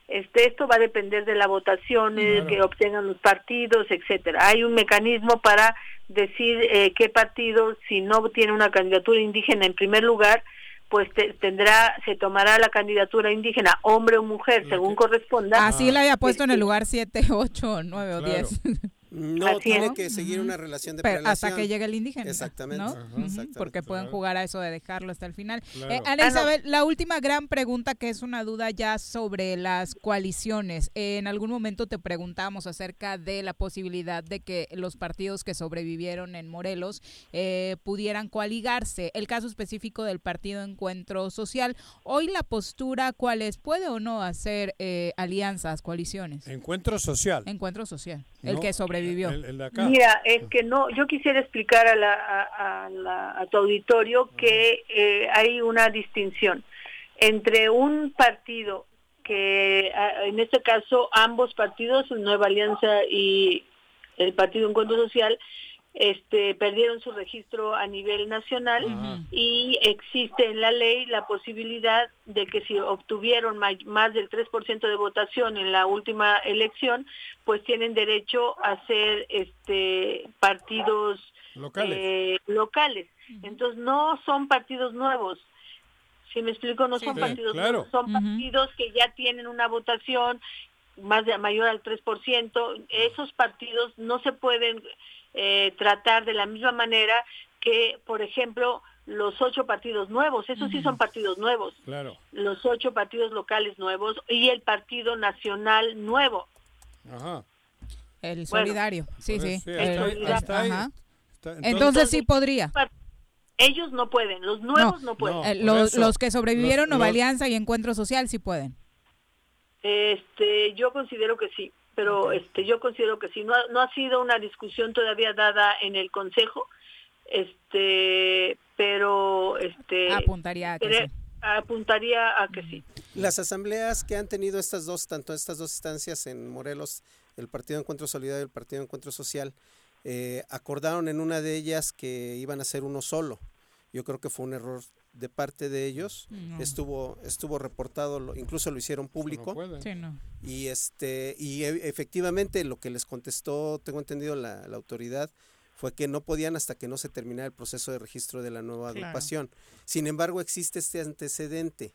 Speaker 20: Este, esto va a depender de la votación eh,
Speaker 21: Claro.
Speaker 20: que obtengan los partidos, etcétera. Hay un mecanismo para decir eh, qué partido, si no tiene una candidatura indígena en primer lugar, pues te- tendrá, se tomará la candidatura indígena, hombre o mujer, según corresponda.
Speaker 2: Así la había puesto en el lugar 7, 8, 9 o 10.
Speaker 5: No,
Speaker 20: Así
Speaker 5: tiene
Speaker 20: es.
Speaker 5: que seguir una relación de
Speaker 2: Pero
Speaker 5: prelación.
Speaker 2: hasta que llegue el indígena.
Speaker 5: Exactamente.
Speaker 2: Porque pueden jugar a eso de dejarlo hasta el final.
Speaker 5: Claro.
Speaker 2: Eh,
Speaker 5: Ah,
Speaker 2: Ana
Speaker 5: no.
Speaker 2: Isabel, la última gran pregunta que es una duda ya sobre las coaliciones. Eh, en algún momento te preguntamos acerca de la posibilidad de que los partidos que sobrevivieron en Morelos eh, pudieran coaligarse. El caso específico del partido Encuentro Social. Hoy la postura, ¿cuál es? ¿Puede o no hacer eh, alianzas, coaliciones?
Speaker 3: Encuentro social.
Speaker 2: Encuentro Social, el que sobrevivió.
Speaker 3: El- el de acá.
Speaker 20: Mira, es que no, yo quisiera explicar a, la, a, a la- a tu auditorio que eh, hay una distinción entre un partido que, en este caso, ambos partidos, Nueva Alianza y el Partido Encuentro Social, este, perdieron su registro a nivel nacional y existe en la ley la posibilidad de que si obtuvieron ma- más del 3% de votación en la última elección, pues tienen derecho a ser este partidos
Speaker 3: Locales.
Speaker 20: eh, locales. Entonces no son partidos nuevos. Si me explico, no son
Speaker 3: sí,
Speaker 20: partidos
Speaker 3: claro.
Speaker 20: nuevos, son partidos que ya tienen una votación más de mayor al 3%. Esos partidos no se pueden eh, tratar de la misma manera que, por ejemplo, los ocho partidos nuevos. Esos sí son partidos nuevos.
Speaker 3: Claro.
Speaker 20: Los ocho partidos locales nuevos y el Partido Nacional nuevo.
Speaker 3: Ajá.
Speaker 2: El
Speaker 20: Bueno.
Speaker 2: solidario, sí, sí.
Speaker 3: eso, sí,
Speaker 2: El-
Speaker 3: hasta ahí- hasta ahí.
Speaker 2: ajá.
Speaker 3: Está-
Speaker 2: Entonces, sí podría.
Speaker 20: Ellos no pueden, los nuevos no, pueden.
Speaker 2: Eh, los, los que sobrevivieron
Speaker 20: Los-
Speaker 2: Nueva
Speaker 20: los-
Speaker 2: Alianza y Encuentro Social sí pueden.
Speaker 20: Este, yo considero que sí. Pero este yo considero que sí, no ha, no ha sido una discusión todavía dada en el Consejo, este, pero este
Speaker 2: Apuntaría a que sí.
Speaker 20: apuntaría a que sí.
Speaker 5: Las asambleas que han tenido estas dos, tanto estas dos instancias en Morelos, el Partido Encuentro Solidario y el Partido Encuentro Social, eh, acordaron en una de ellas que iban a ser uno solo. Yo creo que fue un error de parte de ellos.
Speaker 2: No.
Speaker 5: Estuvo estuvo reportado, lo- incluso lo hicieron público.
Speaker 2: Sí, no.
Speaker 5: Y este y e- efectivamente lo que les contestó, tengo entendido la, la autoridad fue que no podían hasta que no se terminara el proceso de registro de la nueva
Speaker 20: Claro.
Speaker 5: agrupación. Sin embargo, existe este antecedente.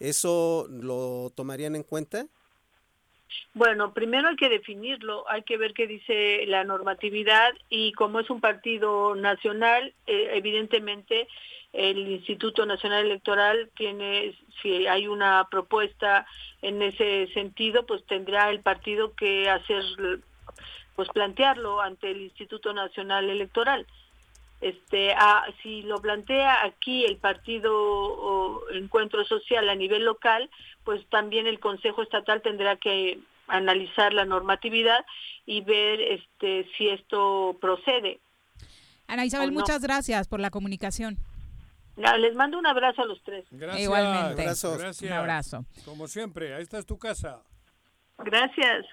Speaker 5: ¿Eso lo tomarían en cuenta?
Speaker 20: Bueno, primero hay que definirlo, hay que ver qué dice la normatividad y como es un partido nacional, eh, evidentemente el Instituto Nacional Electoral tiene, si hay una propuesta en ese sentido, pues tendrá el partido que hacer, pues plantearlo ante el Instituto Nacional Electoral. Este, ah, si lo plantea aquí el partido o Encuentro Social a nivel local, pues también el Consejo Estatal tendrá que analizar la normatividad y ver este si esto procede.
Speaker 2: Ana Isabel, muchas gracias por la comunicación.
Speaker 20: Les mando un abrazo a los tres.
Speaker 3: Gracias.
Speaker 2: Igualmente.
Speaker 3: Gracias.
Speaker 2: Un abrazo.
Speaker 3: Como siempre, ahí está tu casa.
Speaker 20: Gracias.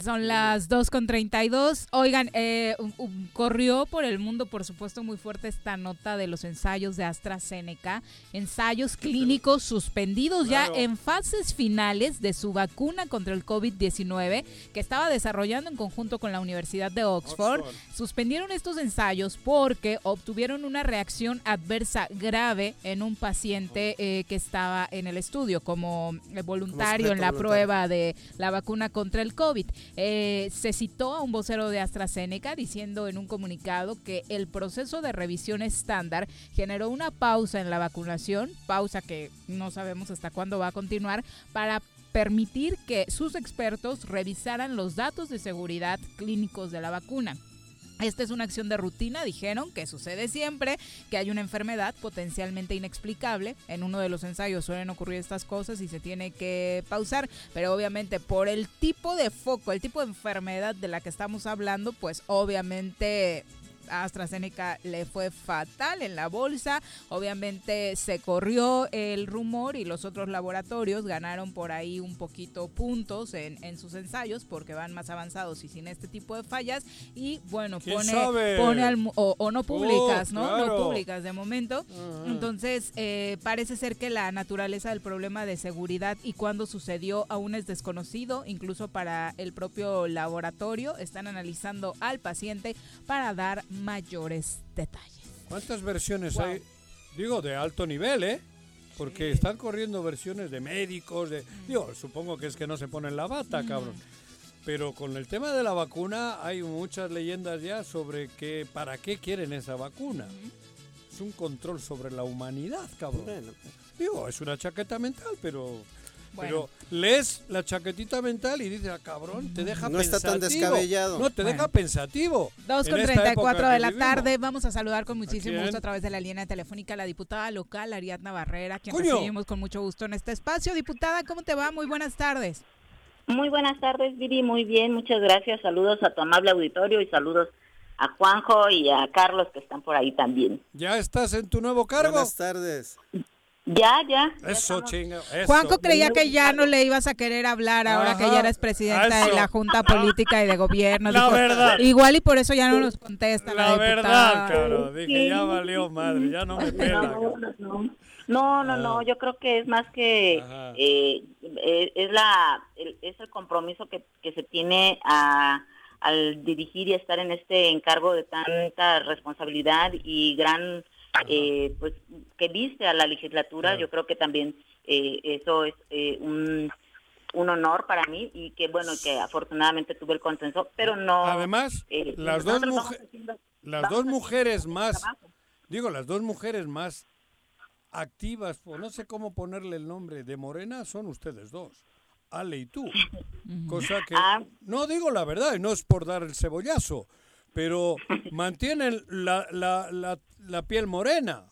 Speaker 2: Son las 2.32. Oigan, eh, um, um, corrió por el mundo, por supuesto, muy fuerte esta nota de los ensayos de AstraZeneca. Ensayos clínicos suspendidos
Speaker 21: Claro.
Speaker 2: ya en fases finales de su vacuna contra el COVID-19 que estaba desarrollando en conjunto con la Universidad de Oxford.
Speaker 21: Oxford.
Speaker 2: Suspendieron estos ensayos porque obtuvieron una reacción adversa grave en un paciente eh, que estaba en el estudio como eh, voluntario en la
Speaker 21: voluntario.
Speaker 2: prueba de la vacuna contra el COVID. Eh, se citó a un vocero de AstraZeneca diciendo en un comunicado que el proceso de revisión estándar generó una pausa en la vacunación, pausa que no sabemos hasta cuándo va a continuar, para permitir que sus expertos revisaran los datos de seguridad clínicos de la vacuna. Esta es una acción de rutina, dijeron, que sucede siempre, que hay una enfermedad potencialmente inexplicable. En uno de los ensayos suelen ocurrir estas cosas y se tiene que pausar, pero obviamente por el tipo de foco, el tipo de enfermedad de la que estamos hablando, pues obviamente a AstraZeneca le fue fatal en la bolsa. Obviamente se corrió el rumor y los otros laboratorios ganaron por ahí un poquito puntos en, en sus ensayos porque van más avanzados y sin este tipo de fallas. Y bueno,
Speaker 3: ¿Quién
Speaker 2: pone, pone al, o, o no publicas,
Speaker 3: Oh,
Speaker 2: ¿no?
Speaker 3: claro.
Speaker 2: No publicas de momento. Entonces, eh, parece ser que la naturaleza del problema de seguridad y cuándo sucedió aún es desconocido, incluso para el propio laboratorio. Están analizando al paciente para dar mayores detalles.
Speaker 3: ¿Cuántas versiones hay? Digo, de alto nivel, ¿eh? Porque están corriendo versiones de médicos, de... Digo, supongo que es que no se ponen la bata, cabrón. Pero con el tema de la vacuna hay muchas leyendas ya sobre que para qué quieren esa vacuna. Es un control sobre la humanidad, cabrón. Digo, es una chaqueta mental, pero... Pero lees la chaquetita mental y dices, ah, cabrón, te deja
Speaker 5: No está
Speaker 3: pensativo.
Speaker 5: tan descabellado.
Speaker 3: No, te
Speaker 2: Bueno.
Speaker 3: deja pensativo.
Speaker 2: 2
Speaker 3: En
Speaker 2: con
Speaker 3: esta
Speaker 2: 34
Speaker 3: época
Speaker 2: de la
Speaker 3: vivimos.
Speaker 2: tarde. Vamos a saludar con muchísimo gusto a través de la línea telefónica a la diputada local Ariadna Barrera, quien
Speaker 21: ¡Coño!
Speaker 2: recibimos con mucho gusto en este espacio. Diputada, ¿cómo te va? Muy buenas tardes.
Speaker 21: Muy buenas tardes, Viri, muy bien, muchas gracias. Saludos a tu amable auditorio y saludos a Juanjo y a Carlos que están por ahí también.
Speaker 3: ¿Ya estás en tu nuevo cargo?
Speaker 5: Buenas tardes.
Speaker 21: Ya, ya.
Speaker 3: Eso, chinga. Eso.
Speaker 2: Juanjo creía que ya no le ibas a querer hablar ahora que ya eres presidenta de la Junta Política y de Gobierno.
Speaker 3: La
Speaker 2: Dijo,
Speaker 3: verdad.
Speaker 2: Igual y por eso ya no nos contesta la,
Speaker 3: verdad, cabrón. Dije, ya valió madre, ya no me pela.
Speaker 21: No, no, no. No, no, no, yo creo que es más que eh, eh, es la el, es el compromiso que, que se tiene a, al dirigir y estar en este encargo de tanta responsabilidad y gran eh, pues que viste a la legislatura.
Speaker 3: Claro.
Speaker 21: Yo creo que también eh, eso es eh, un un honor para mí y que bueno que afortunadamente tuve el consenso, pero no.
Speaker 3: Además,
Speaker 21: eh,
Speaker 3: las dos,
Speaker 21: haciendo-
Speaker 3: las dos mujeres más,
Speaker 21: trabajo.
Speaker 3: digo, las dos mujeres más activas, o no sé cómo ponerle el nombre, de Morena son ustedes dos, Ale y tú. Cosa que,
Speaker 21: Ah.
Speaker 3: no digo la verdad, y no es por dar el cebollazo, pero mantienen la, la, la, la piel morena,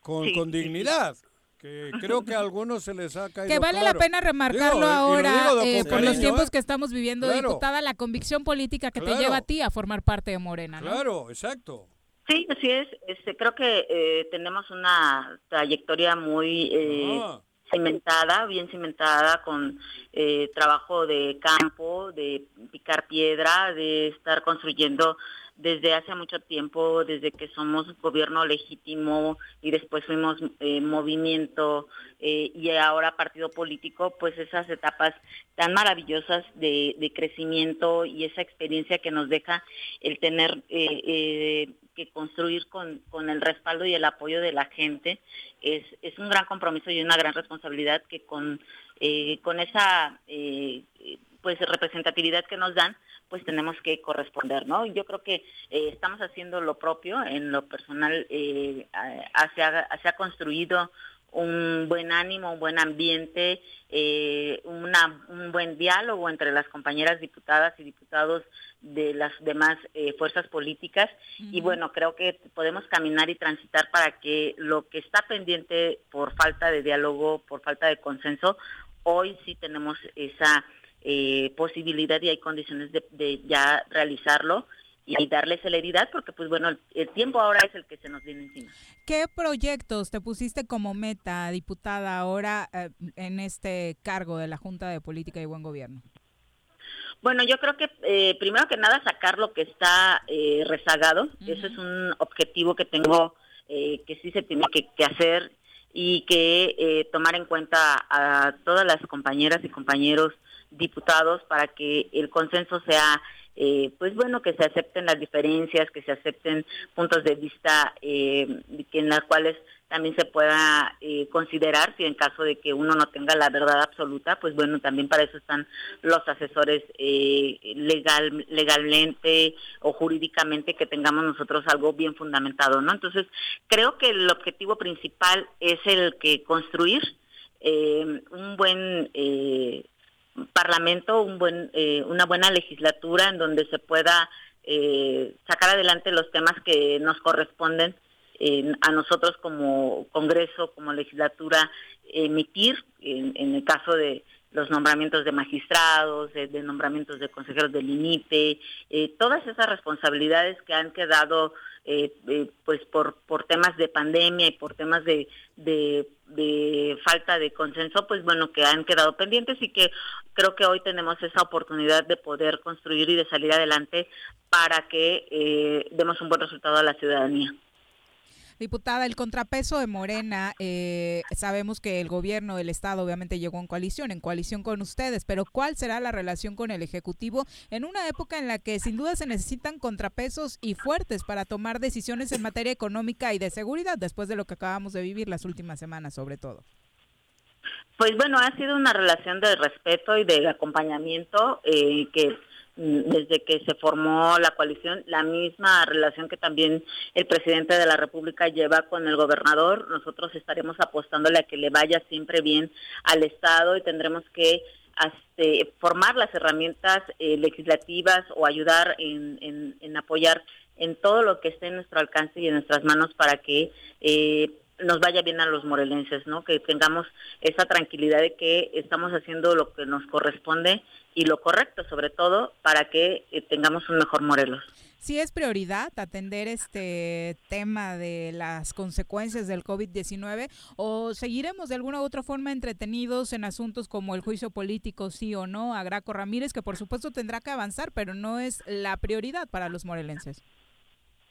Speaker 3: con,
Speaker 21: Sí,
Speaker 3: con
Speaker 21: sí, sí.
Speaker 3: dignidad. que creo que a algunos se les ha caído
Speaker 2: Que vale la pena remarcarlo
Speaker 3: Digo, y lo
Speaker 2: ahora
Speaker 3: de-
Speaker 2: eh, por los tiempos
Speaker 3: ¿eh?
Speaker 2: que estamos viviendo,
Speaker 3: Claro.
Speaker 2: diputada, la convicción política que te lleva a ti a formar parte de Morena, ¿no?
Speaker 3: Claro, exacto.
Speaker 21: Sí, así es. Este, creo que eh, tenemos una trayectoria muy eh,
Speaker 3: Ah.
Speaker 21: cimentada, bien cimentada, con eh, trabajo de campo, de picar piedra, de estar construyendo desde hace mucho tiempo, desde que somos gobierno legítimo y después fuimos eh, movimiento eh, y ahora partido político, pues esas etapas tan maravillosas de, crecimiento y esa experiencia que nos deja el tener eh, eh, que construir con, con el respaldo y el apoyo de la gente es, es un gran compromiso y una gran responsabilidad que con, con esa pues representatividad que nos dan, pues tenemos que corresponder, ¿no? Yo creo que eh, estamos haciendo lo propio, en lo personal eh, se, ha, se ha construido un buen ánimo, un buen ambiente, eh, una, un buen diálogo entre las compañeras diputadas y diputados de las demás eh, fuerzas políticas y bueno, creo que podemos caminar y transitar para que lo que está pendiente por falta de diálogo, por falta de consenso, hoy sí tenemos esa eh, posibilidad y hay condiciones de, de ya realizarlo y darle celeridad porque pues bueno, el, el tiempo ahora es el que se nos viene encima.
Speaker 2: ¿Qué proyectos te pusiste como meta, diputada, ahora eh, en este cargo de la Junta de Política y Buen Gobierno?
Speaker 21: Bueno, yo creo que eh, primero que nada sacar lo que está eh, rezagado. Ese es un objetivo que tengo eh, que sí se tiene que, que hacer y que eh, tomar en cuenta a todas las compañeras y compañeros diputados para que el consenso sea, eh, pues bueno, que se acepten las diferencias, que se acepten puntos de vista eh, en las cuales también se pueda eh, considerar si en caso de que uno no tenga la verdad absoluta, pues bueno, también para eso están los asesores eh, legal, legalmente o jurídicamente que tengamos nosotros algo bien fundamentado, ¿no? Entonces, creo que el objetivo principal es el que construir eh, un buen eh, parlamento, un buen, eh, una buena legislatura en donde se pueda eh, sacar adelante los temas que nos corresponden eh, a nosotros como Congreso, como legislatura, emitir, en, en el caso de los nombramientos de magistrados, de, de nombramientos de consejeros del INIPE, eh, todas esas responsabilidades que han quedado eh, eh, pues por, por temas de pandemia y por temas de, de, falta de consenso, pues bueno, que han quedado pendientes y que creo que hoy tenemos esa oportunidad de poder construir y de salir adelante para que eh, demos un buen resultado a la ciudadanía.
Speaker 2: Diputada, el contrapeso de Morena, eh, sabemos que el gobierno del Estado obviamente llegó en coalición, en coalición con ustedes, pero ¿cuál será la relación con el Ejecutivo en una época en la que sin duda se necesitan contrapesos y fuertes para tomar decisiones en materia económica y de seguridad, después de lo que acabamos de vivir las últimas semanas sobre todo?
Speaker 21: Pues bueno, ha sido una relación de respeto y de acompañamiento eh, que desde que se formó la coalición, la misma relación que también el presidente de la República lleva con el gobernador. Nosotros estaremos apostándole a que le vaya siempre bien al Estado y tendremos que este, formar las herramientas eh, legislativas o ayudar en, en, en, apoyar en todo lo que esté en nuestro alcance y en nuestras manos para que eh, nos vaya bien a los morelenses, ¿no? Que tengamos esa tranquilidad de que estamos haciendo lo que nos corresponde y lo correcto, sobre todo, para que eh, tengamos un mejor Morelos.
Speaker 2: Sí es prioridad atender este tema de las consecuencias del COVID-19 o seguiremos de alguna u otra forma entretenidos en asuntos como el juicio político, sí o no, a Graco Ramírez, que por supuesto tendrá que avanzar, pero no es la prioridad para los morelenses.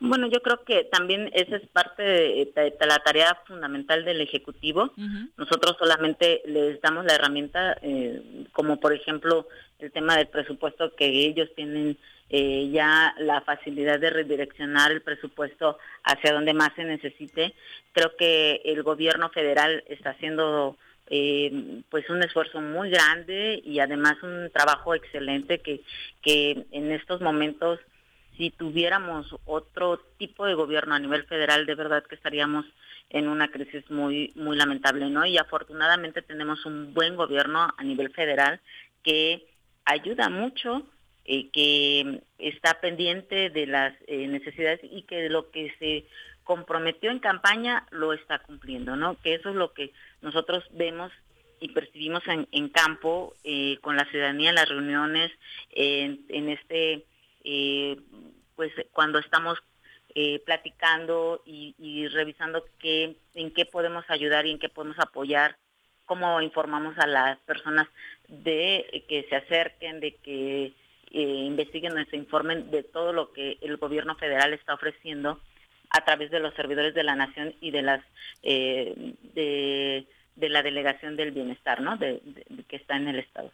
Speaker 21: Bueno, yo creo que también esa es parte de, de, de la tarea fundamental del Ejecutivo. Uh -huh. Nosotros solamente les damos la herramienta, eh, como por ejemplo el tema del presupuesto, que ellos tienen eh, ya la facilidad de redireccionar el presupuesto hacia donde más se necesite. Creo que el gobierno federal está haciendo eh, pues un esfuerzo muy grande y además un trabajo excelente que, que en estos momentos si tuviéramos otro tipo de gobierno a nivel federal, de verdad que estaríamos en una crisis muy muy lamentable, ¿no? Y afortunadamente tenemos un buen gobierno a nivel federal que ayuda mucho, eh, que está pendiente de las eh, necesidades y que lo que se comprometió en campaña lo está cumpliendo, ¿no? Que eso es lo que nosotros vemos y percibimos en, en campo eh, con la ciudadanía en las reuniones, en, en este, eh, pues cuando estamos eh, platicando y, y revisando qué, en qué podemos ayudar y en qué podemos apoyar, cómo informamos a las personas de que se acerquen, de que eh, investiguen o se informen de todo lo que el gobierno federal está ofreciendo a través de los servidores de la nación y de las eh, de, la delegación del bienestar, ¿no? De, de- que está en el estado.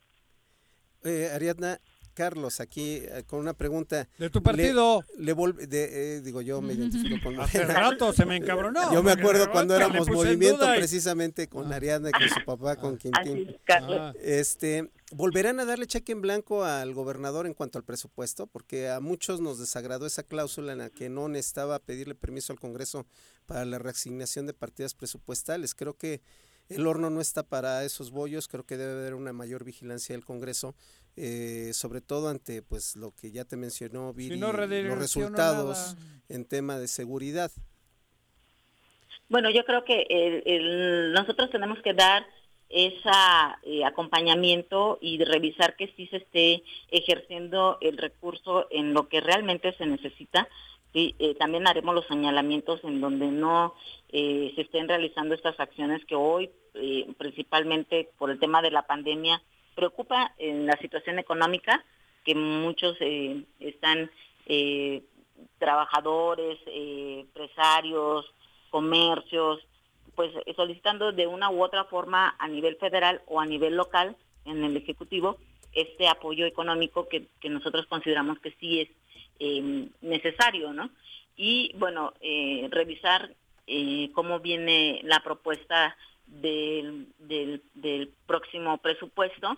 Speaker 5: Eh, Ariadna, Carlos, aquí eh, con una pregunta.
Speaker 3: De tu partido.
Speaker 5: Le, le vol- de, eh, digo, yo me identifico con
Speaker 3: Hace rato se me encabronó.
Speaker 5: Yo me acuerdo cuando éramos movimiento
Speaker 3: y-
Speaker 5: precisamente con Ariadna y con su papá, con
Speaker 21: es, Carlos.
Speaker 3: Ah.
Speaker 5: Este, ¿volverán a darle cheque en blanco al gobernador en cuanto al presupuesto? Porque a muchos nos desagradó esa cláusula en la que no necesitaba pedirle permiso al Congreso para la reasignación de partidas presupuestales. Creo que el horno no está para esos bollos, creo que debe haber una mayor vigilancia del Congreso, eh, sobre todo ante pues lo que ya te mencionó Viri,
Speaker 3: no
Speaker 5: los resultados
Speaker 3: nada.
Speaker 5: en tema de seguridad.
Speaker 21: Bueno, yo creo que el- el- nosotros tenemos que dar ese acompañamiento y revisar que sí se esté ejerciendo el recurso en lo que realmente se necesita. Sí, eh, también haremos los señalamientos en donde no eh, se estén realizando estas acciones que hoy, eh, principalmente por el tema de la pandemia, preocupa en la situación económica, que muchos eh, están eh, trabajadores, eh, empresarios, comercios, pues solicitando de una u otra forma a nivel federal o a nivel local en el Ejecutivo este apoyo económico que, que nosotros consideramos que sí es eh, necesario, ¿no? Y bueno, revisar cómo viene la propuesta del, del próximo presupuesto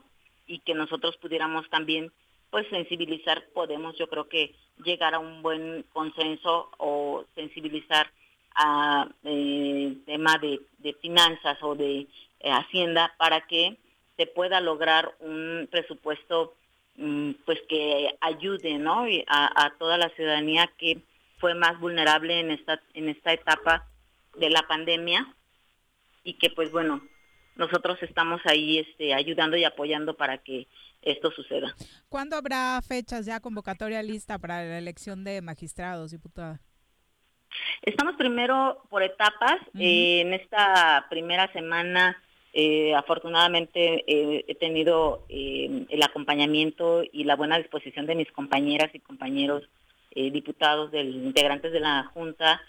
Speaker 21: y que nosotros pudiéramos también pues sensibilizar, podemos yo creo que llegar a un buen consenso o sensibilizar a eh, tema de, finanzas o de eh, hacienda para que se pueda lograr un presupuesto mm, pues que ayude ¿no? A, a toda la ciudadanía que fue más vulnerable en esta en esta etapa de la pandemia y que pues bueno nosotros estamos ahí este ayudando y apoyando para que esto suceda.
Speaker 2: ¿Cuándo habrá fechas ya convocatoria lista para la elección de magistrados, diputada?
Speaker 21: Estamos primero por etapas. Eh, en esta primera semana, eh, afortunadamente, eh, he tenido eh, el acompañamiento y la buena disposición de mis compañeras y compañeros eh, diputados, del, integrantes de la Junta,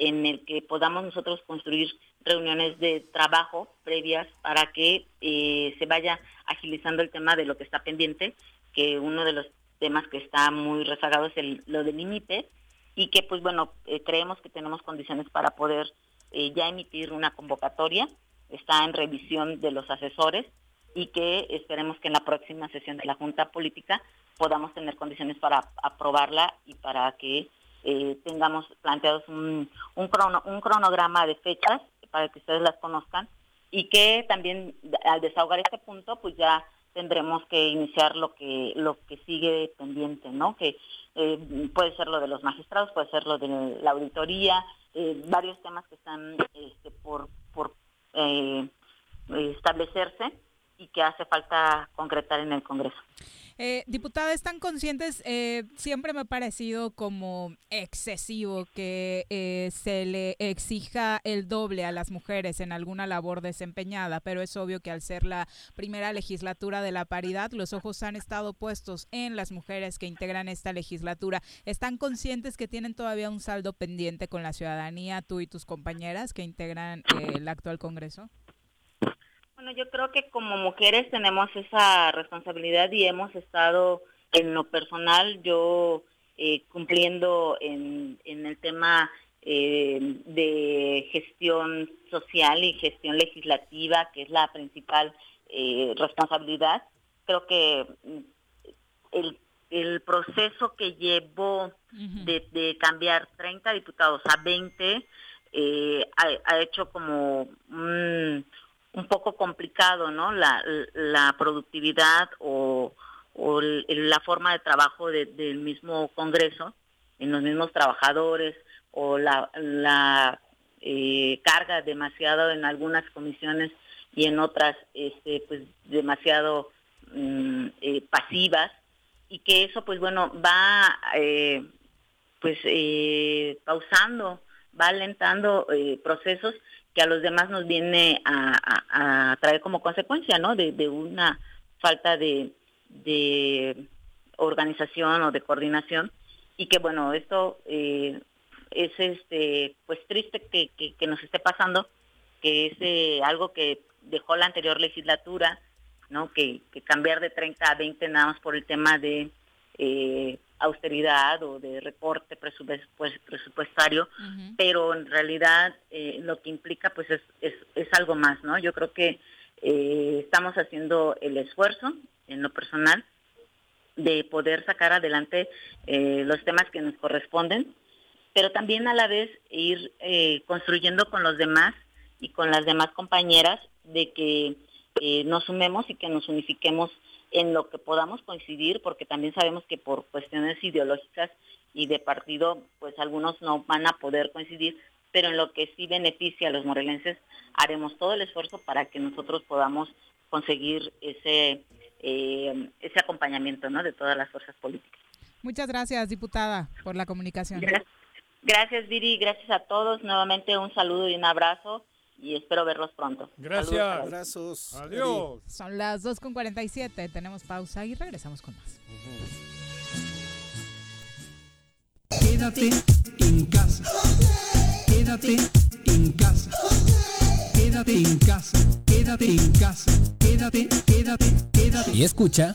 Speaker 21: en el que podamos nosotros construir reuniones de trabajo previas para que eh, se vaya agilizando el tema de lo que está pendiente, que uno de los temas que está muy rezagado es el, lo del INIPE, y que pues bueno, eh, creemos que tenemos condiciones para poder eh, ya emitir una convocatoria, está en revisión de los asesores y que esperemos que en la próxima sesión de la Junta Política podamos tener condiciones para aprobarla y para que eh, tengamos planteados un, un, crono, un cronograma de fechas para que ustedes las conozcan y que también al desahogar este punto pues ya tendremos que iniciar lo que lo que sigue pendiente, ¿no? Que eh, puede ser lo de los magistrados, puede ser lo de la auditoría, eh, varios temas que están este, por por eh, establecerse y que hace falta concretar en el Congreso.
Speaker 2: Eh, diputada, ¿están conscientes? Eh, siempre me ha parecido como excesivo que eh, se le exija el doble a las mujeres en alguna labor desempeñada, pero es obvio que al ser la primera legislatura de la paridad, los ojos han estado puestos en las mujeres que integran esta legislatura. ¿Están conscientes que tienen todavía un saldo pendiente con la ciudadanía, tú y tus compañeras que integran eh, el actual Congreso?
Speaker 21: Bueno, yo creo que como mujeres tenemos esa responsabilidad y hemos estado en lo personal, yo eh, cumpliendo en, en, el tema eh, de gestión social y gestión legislativa, que es la principal eh, responsabilidad. Creo que el, el proceso que llevó uh -huh. de, de, cambiar 30 diputados a 20 ha, ha, hecho como un un poco complicado, ¿no? La, la productividad o, o la forma de trabajo de, del mismo Congreso, en los mismos trabajadores, o la, la eh, carga demasiado en algunas comisiones y en otras este, pues demasiado mm, eh, pasivas y que eso pues bueno va eh, pues eh, pausando, va alentando eh, procesos que a los demás nos viene a, traer como consecuencia, ¿no? De, una falta de, de organización o de coordinación y que bueno esto eh, es este pues triste que, que, nos esté pasando que es eh, algo que dejó la anterior legislatura no que, que cambiar de 30 a 20 nada más por el tema de eh, austeridad o de recorte pues, presupuestario pero en realidad eh, lo que implica pues es, es, es algo más no yo creo que eh, estamos haciendo el esfuerzo en lo personal de poder sacar adelante eh, los temas que nos corresponden, pero también a la vez ir eh, construyendo con los demás y con las demás compañeras de que eh, nos sumemos y que nos unifiquemos en lo que podamos coincidir, porque también sabemos que por cuestiones ideológicas y de partido, pues algunos no van a poder coincidir, pero en lo que sí beneficia a los morelenses, haremos todo el esfuerzo para que nosotros podamos conseguir ese eh, ese acompañamiento ¿no? de todas las fuerzas políticas.
Speaker 2: Muchas gracias, diputada, por la comunicación.
Speaker 21: Gracias, gracias Viri, gracias a todos. Nuevamente un saludo y un abrazo y espero verlos pronto. Los-
Speaker 5: Abrazos.
Speaker 3: Adiós.
Speaker 2: Son las 2.47, tenemos pausa y regresamos con más.
Speaker 1: Quédate en casa. Quédate en casa. Quédate en casa. Quédate en casa. Quédate, quédate, quédate.
Speaker 11: Y escucha.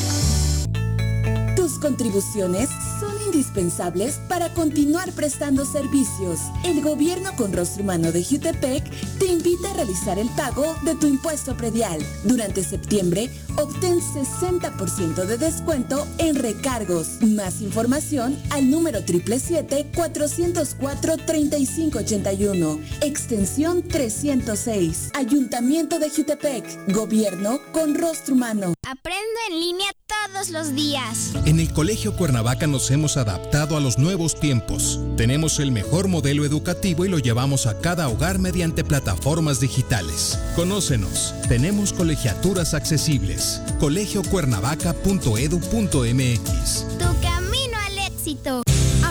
Speaker 14: Tus contribuciones son indispensables para continuar prestando servicios. El gobierno con rostro humano de Jutepec te invita a realizar el pago de tu impuesto predial. Durante septiembre, obtén 60% de descuento en recargos. Más información al número 777-404-3581, extensión 306. Ayuntamiento de Jutepec, gobierno con rostro humano.
Speaker 12: Aprendo en línea todos los días.
Speaker 13: En el Colegio Cuernavaca nos hemos adaptado a los nuevos tiempos. Tenemos el mejor modelo educativo y lo llevamos a cada hogar mediante plataformas digitales. Conócenos. Tenemos colegiaturas accesibles. colegiocuernavaca.edu.mx.
Speaker 12: Tu camino al éxito.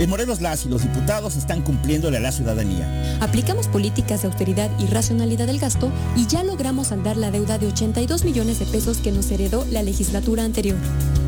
Speaker 22: En Morelos las y los diputados están cumpliéndole a la ciudadanía.
Speaker 23: Aplicamos políticas de austeridad y racionalidad del gasto y ya logramos saldar la deuda de 82 millones de pesos que nos heredó la legislatura anterior.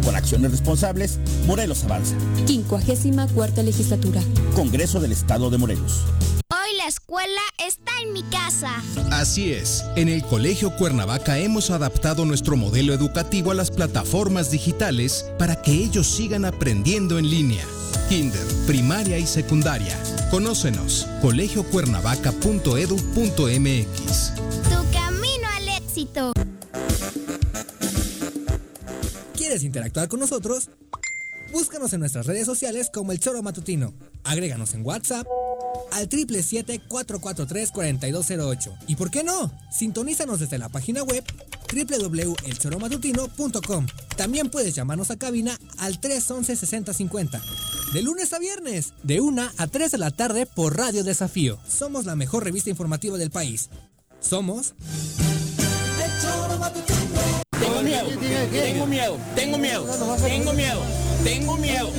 Speaker 22: Con acciones responsables, Morelos avanza.
Speaker 23: 54 legislatura.
Speaker 22: Congreso del Estado de Morelos.
Speaker 12: Hoy la escuela está en mi casa.
Speaker 13: Así es, en el Colegio Cuernavaca hemos adaptado nuestro modelo educativo a las plataformas digitales para que ellos sigan aprendiendo en línea. Kinder, primaria y secundaria. Conócenos, colegiocuernavaca.edu.mx.
Speaker 12: Tu camino al éxito.
Speaker 11: ¿Quieres interactuar con nosotros? Búscanos en nuestras redes sociales como El Choro Matutino. Agréganos en WhatsApp al 777-443-4208. ¿Y por qué no? Sintonízanos desde la página web www.elchoromatutino.com. También puedes llamarnos a cabina al 311-6050. De lunes a viernes, de 1 a 3 de la tarde por Radio Desafío. Somos la mejor revista informativa del país. Somos...
Speaker 24: Tengo miedo, tengo miedo, tengo miedo, tengo miedo, tengo miedo,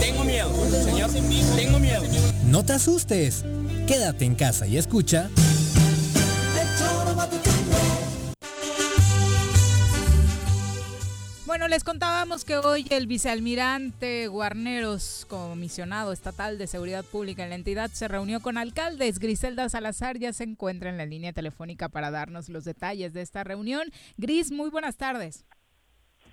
Speaker 24: tengo miedo, señor, tengo miedo.
Speaker 11: No te asustes. Quédate en casa y escucha.
Speaker 2: Bueno, les contábamos que hoy el vicealmirante Guarneros, comisionado estatal de seguridad pública en la entidad, se reunió con alcaldes. Griselda Salazar ya se encuentra en la línea telefónica para darnos los detalles de esta reunión. Gris, muy buenas tardes.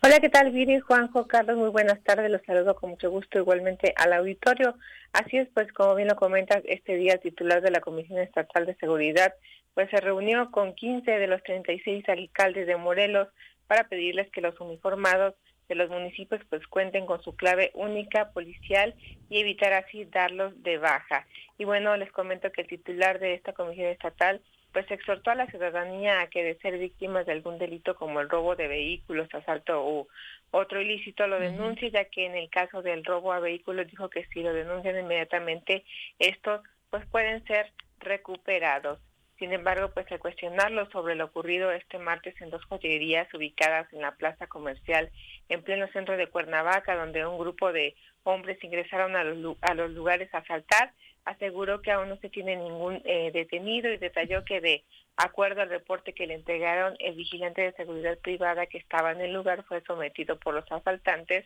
Speaker 25: Hola, ¿qué tal, Viri? Juanjo, Carlos, muy buenas tardes. Los saludo con mucho gusto igualmente al auditorio. Así es, pues como bien lo comentas, este día el titular de la Comisión Estatal de Seguridad pues se reunió con 15 de los 36 alcaldes de Morelos para pedirles que los uniformados de los municipios pues cuenten con su clave única policial y evitar así darlos de baja. Y bueno, les comento que el titular de esta comisión estatal pues exhortó a la ciudadanía a que de ser víctimas de algún delito como el robo de vehículos, asalto u otro ilícito lo denuncie, ya que en el caso del robo a vehículos dijo que si lo denuncian inmediatamente estos pues pueden ser recuperados. Sin embargo, pues al cuestionarlo sobre lo ocurrido este martes en dos joyerías ubicadas en la plaza comercial en pleno centro de Cuernavaca, donde un grupo de hombres ingresaron a los, a los lugares a asaltar, aseguró que aún no se tiene ningún eh, detenido y detalló que de acuerdo al reporte que le entregaron, el vigilante de seguridad privada que estaba en el lugar fue sometido por los asaltantes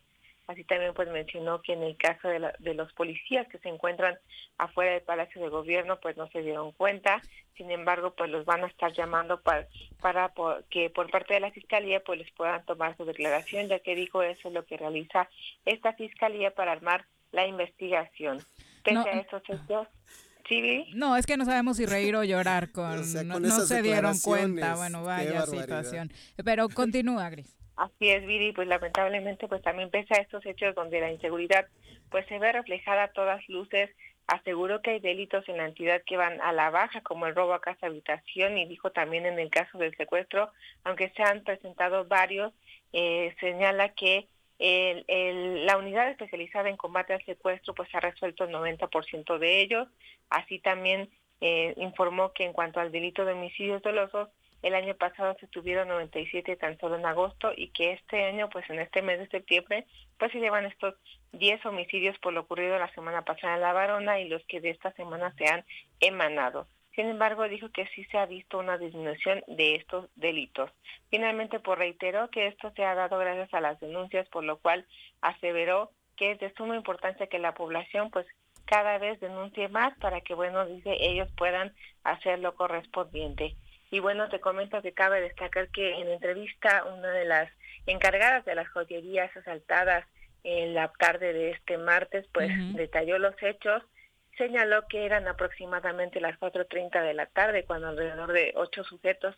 Speaker 25: Así también pues mencionó que en el caso de, la, de, los policías que se encuentran afuera del Palacio de Gobierno pues no se dieron cuenta, sin embargo pues los van a estar llamando para, para que por parte de la Fiscalía pues les puedan tomar su declaración, ya que dijo eso es lo que realiza esta Fiscalía para armar la investigación. Pese
Speaker 2: No.
Speaker 25: a estos hechos.
Speaker 2: No, es que no sabemos si reír o llorar con,
Speaker 25: O sea,
Speaker 2: no,
Speaker 25: con
Speaker 2: no
Speaker 25: esas
Speaker 2: se dieron cuenta. Bueno, vaya situación. Pero continúa, Gris.
Speaker 25: Así es, Viri, pues lamentablemente pues también pese a estos hechos donde la inseguridad pues se ve reflejada a todas luces, aseguró que hay delitos en la entidad que van a la baja como el robo a casa habitación y dijo también en el caso del secuestro, aunque se han presentado varios, eh, señala que el- la unidad especializada en combate al secuestro pues ha resuelto el 90% de ellos, así también eh, informó que en cuanto al delito de homicidios dolosos, el año pasado se tuvieron 97 tan solo en agosto y que este año, pues en este mes de septiembre, pues se llevan estos 10 homicidios por lo ocurrido la semana pasada en La Varona y los que de esta semana se han emanado. Sin embargo, dijo que sí se ha visto una disminución de estos delitos. Finalmente, pues reiteró que esto se ha dado gracias a las denuncias, por lo cual aseveró que es de suma importancia que la población pues cada vez denuncie más para que, bueno, dice, ellos puedan hacer lo correspondiente. Y bueno, te comento que cabe destacar que en entrevista una de las encargadas de las joyerías asaltadas en la tarde de este martes, pues detalló los hechos, señaló que eran aproximadamente las 4.30 de la tarde cuando alrededor de ocho sujetos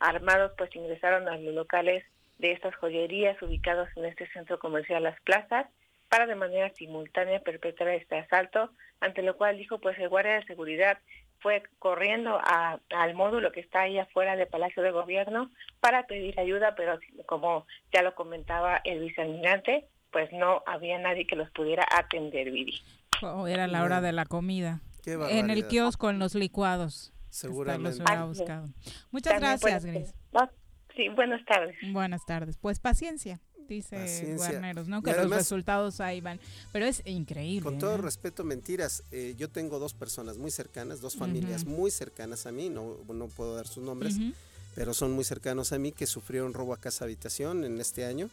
Speaker 25: armados pues ingresaron a los locales de estas joyerías ubicados en este centro comercial Las Plazas para de manera simultánea perpetrar este asalto, ante lo cual dijo pues el guardia de seguridad fue corriendo a- al módulo que está ahí afuera del Palacio de Gobierno para pedir ayuda, pero como ya lo comentaba el vicealmirante, pues no había nadie que los pudiera atender, Viri.
Speaker 2: Oh, era la hora de la comida.
Speaker 25: Qué
Speaker 2: En el kiosco, en los licuados.
Speaker 25: Seguramente.
Speaker 2: Los buscado. Muchas
Speaker 25: También
Speaker 2: gracias, Gris.
Speaker 25: No, sí, buenas tardes.
Speaker 2: Buenas tardes. Pues paciencia, dice
Speaker 5: Paciencia.
Speaker 2: Guarneros, ¿no? Que los
Speaker 5: además-
Speaker 2: resultados ahí van. Pero es increíble.
Speaker 5: Con todo
Speaker 2: ¿eh?
Speaker 5: respeto, mentiras. Eh, yo tengo dos personas muy cercanas, dos familias
Speaker 2: Ujú.
Speaker 5: muy cercanas a mí, no, no puedo dar sus nombres,
Speaker 2: Ujú.
Speaker 5: pero son muy cercanos a mí que sufrieron robo a casa habitación en este año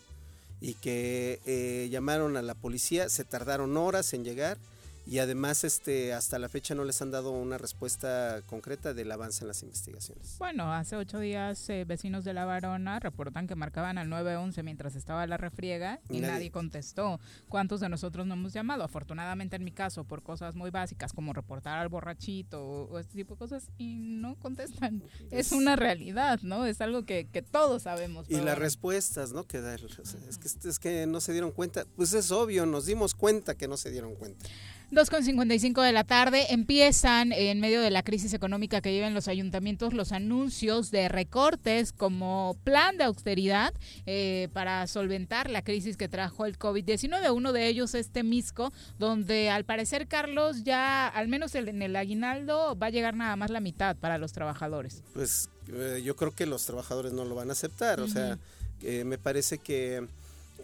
Speaker 5: y que eh, llamaron a la policía, se tardaron horas en llegar y además este hasta la fecha no les han dado una respuesta concreta del avance en las investigaciones.
Speaker 2: Bueno, hace ocho días eh, vecinos de La Varona reportan que marcaban al 911 mientras estaba la refriega y
Speaker 5: Nadie.
Speaker 2: nadie, contestó. ¿Cuántos de nosotros no hemos llamado? Afortunadamente en mi caso, por cosas muy básicas como reportar al borrachito o, o este tipo de cosas y no contestan. Es,
Speaker 5: Es-
Speaker 2: una realidad, ¿no? Es algo que, que todos sabemos.
Speaker 5: Y las respuestas, ¿no? Que o sea, es, que, es que no se dieron cuenta. Pues es obvio, nos dimos cuenta que no se dieron cuenta.
Speaker 2: 2.55 de la tarde empiezan en medio de la crisis económica que llevan los ayuntamientos los anuncios de recortes como plan de austeridad eh, para solventar la crisis que trajo el COVID-19. Uno de ellos es Temisco, donde al parecer Carlos ya, al menos en el aguinaldo, va a llegar nada más la mitad para los trabajadores.
Speaker 5: Pues eh, yo creo que los trabajadores no lo van a aceptar, o sea, eh, me parece que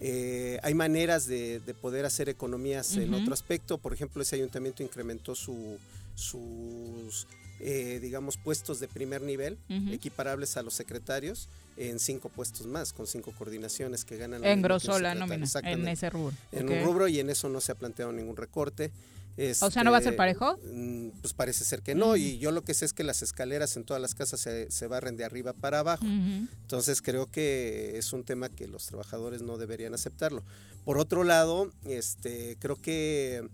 Speaker 5: eh, hay maneras de, de, poder hacer economías en otro aspecto. Por ejemplo, ese ayuntamiento incrementó su, sus, eh, digamos, puestos de primer nivel, equiparables a los secretarios, en cinco puestos más, con cinco coordinaciones que ganan.
Speaker 2: Engrosó la nómina en ese rubro.
Speaker 5: En un rubro y en eso no se ha planteado ningún recorte.
Speaker 2: Este, o sea, ¿no va a ser parejo?
Speaker 5: Mm, pues parece ser que no, y yo lo que sé es que las escaleras en todas las casas se, se barren de arriba para abajo. Entonces creo que es un tema que los trabajadores no deberían aceptarlo. Por otro lado, este, creo que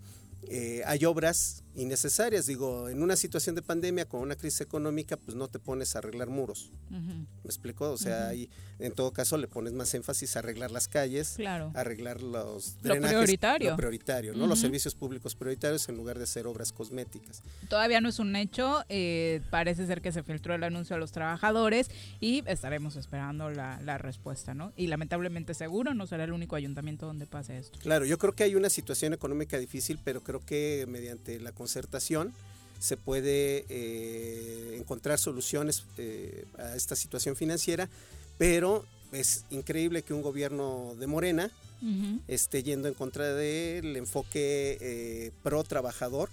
Speaker 5: eh, hay obras innecesarias. Digo, en una situación de pandemia con una crisis económica, pues no te pones a arreglar muros. ¿Me explico? O sea, hay, en todo caso le pones más énfasis a arreglar las calles,
Speaker 2: claro.
Speaker 5: arreglar los
Speaker 2: drenajes, lo prioritario,
Speaker 5: lo prioritario ¿no? Los servicios públicos prioritarios en lugar de hacer obras cosméticas.
Speaker 2: Todavía no es un hecho, eh, parece ser que se filtró el anuncio a los trabajadores y estaremos esperando la, la respuesta, ¿no? Y lamentablemente seguro no será el único ayuntamiento donde pase esto.
Speaker 5: Claro, yo creo que hay una situación económica difícil, pero creo que mediante la concertación se puede eh, encontrar soluciones eh, a esta situación financiera, pero es increíble que un gobierno de Morena uh -huh. esté yendo en contra del enfoque eh, pro trabajador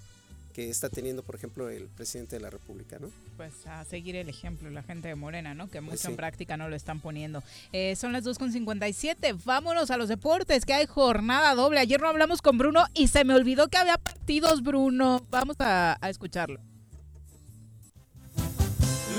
Speaker 5: que está teniendo, por ejemplo, el presidente de la República, ¿no?
Speaker 2: Pues a seguir el ejemplo, la gente de Morena, ¿no? Que mucho pues sí. en práctica no lo están poniendo. Eh, son las 2.57, vámonos a los deportes, que hay jornada doble. Ayer no hablamos con Bruno y se me olvidó que había partidos, Bruno. Vamos a, a escucharlo.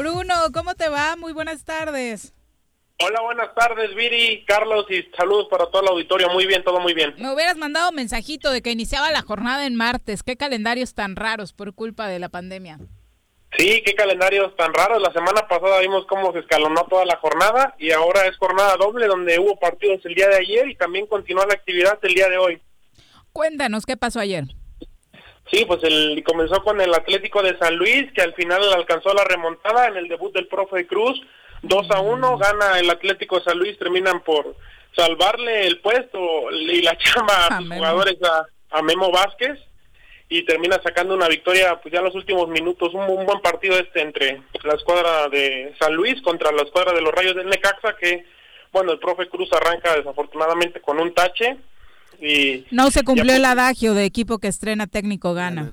Speaker 2: Bruno, ¿cómo te va? Muy buenas tardes.
Speaker 26: Hola, buenas tardes, Viri, Carlos, y saludos para todo el auditorio. Muy bien, todo muy bien.
Speaker 2: Me hubieras mandado mensajito de que iniciaba la jornada en martes. ¿Qué calendarios tan raros por culpa de la pandemia?
Speaker 26: Sí, qué calendarios tan raros. La semana pasada vimos cómo se escalonó toda la jornada y ahora es jornada doble donde hubo partidos el día de ayer y también continúa la actividad el día de hoy.
Speaker 2: Cuéntanos, ¿qué pasó ayer?
Speaker 26: Sí, pues el, comenzó con el Atlético de San Luis, que al final alcanzó la remontada en el debut del profe Cruz. 2 a 1, gana el Atlético de San Luis, terminan por salvarle el puesto y la chama a, sus jugadores a, a, Memo Vázquez y termina sacando una victoria pues ya en los últimos minutos. Un, un, buen partido este entre la escuadra de San Luis contra la escuadra de los Rayos del Necaxa, que bueno, el profe Cruz arranca desafortunadamente con un tache y
Speaker 2: no se cumplió el adagio de equipo que estrena técnico gana.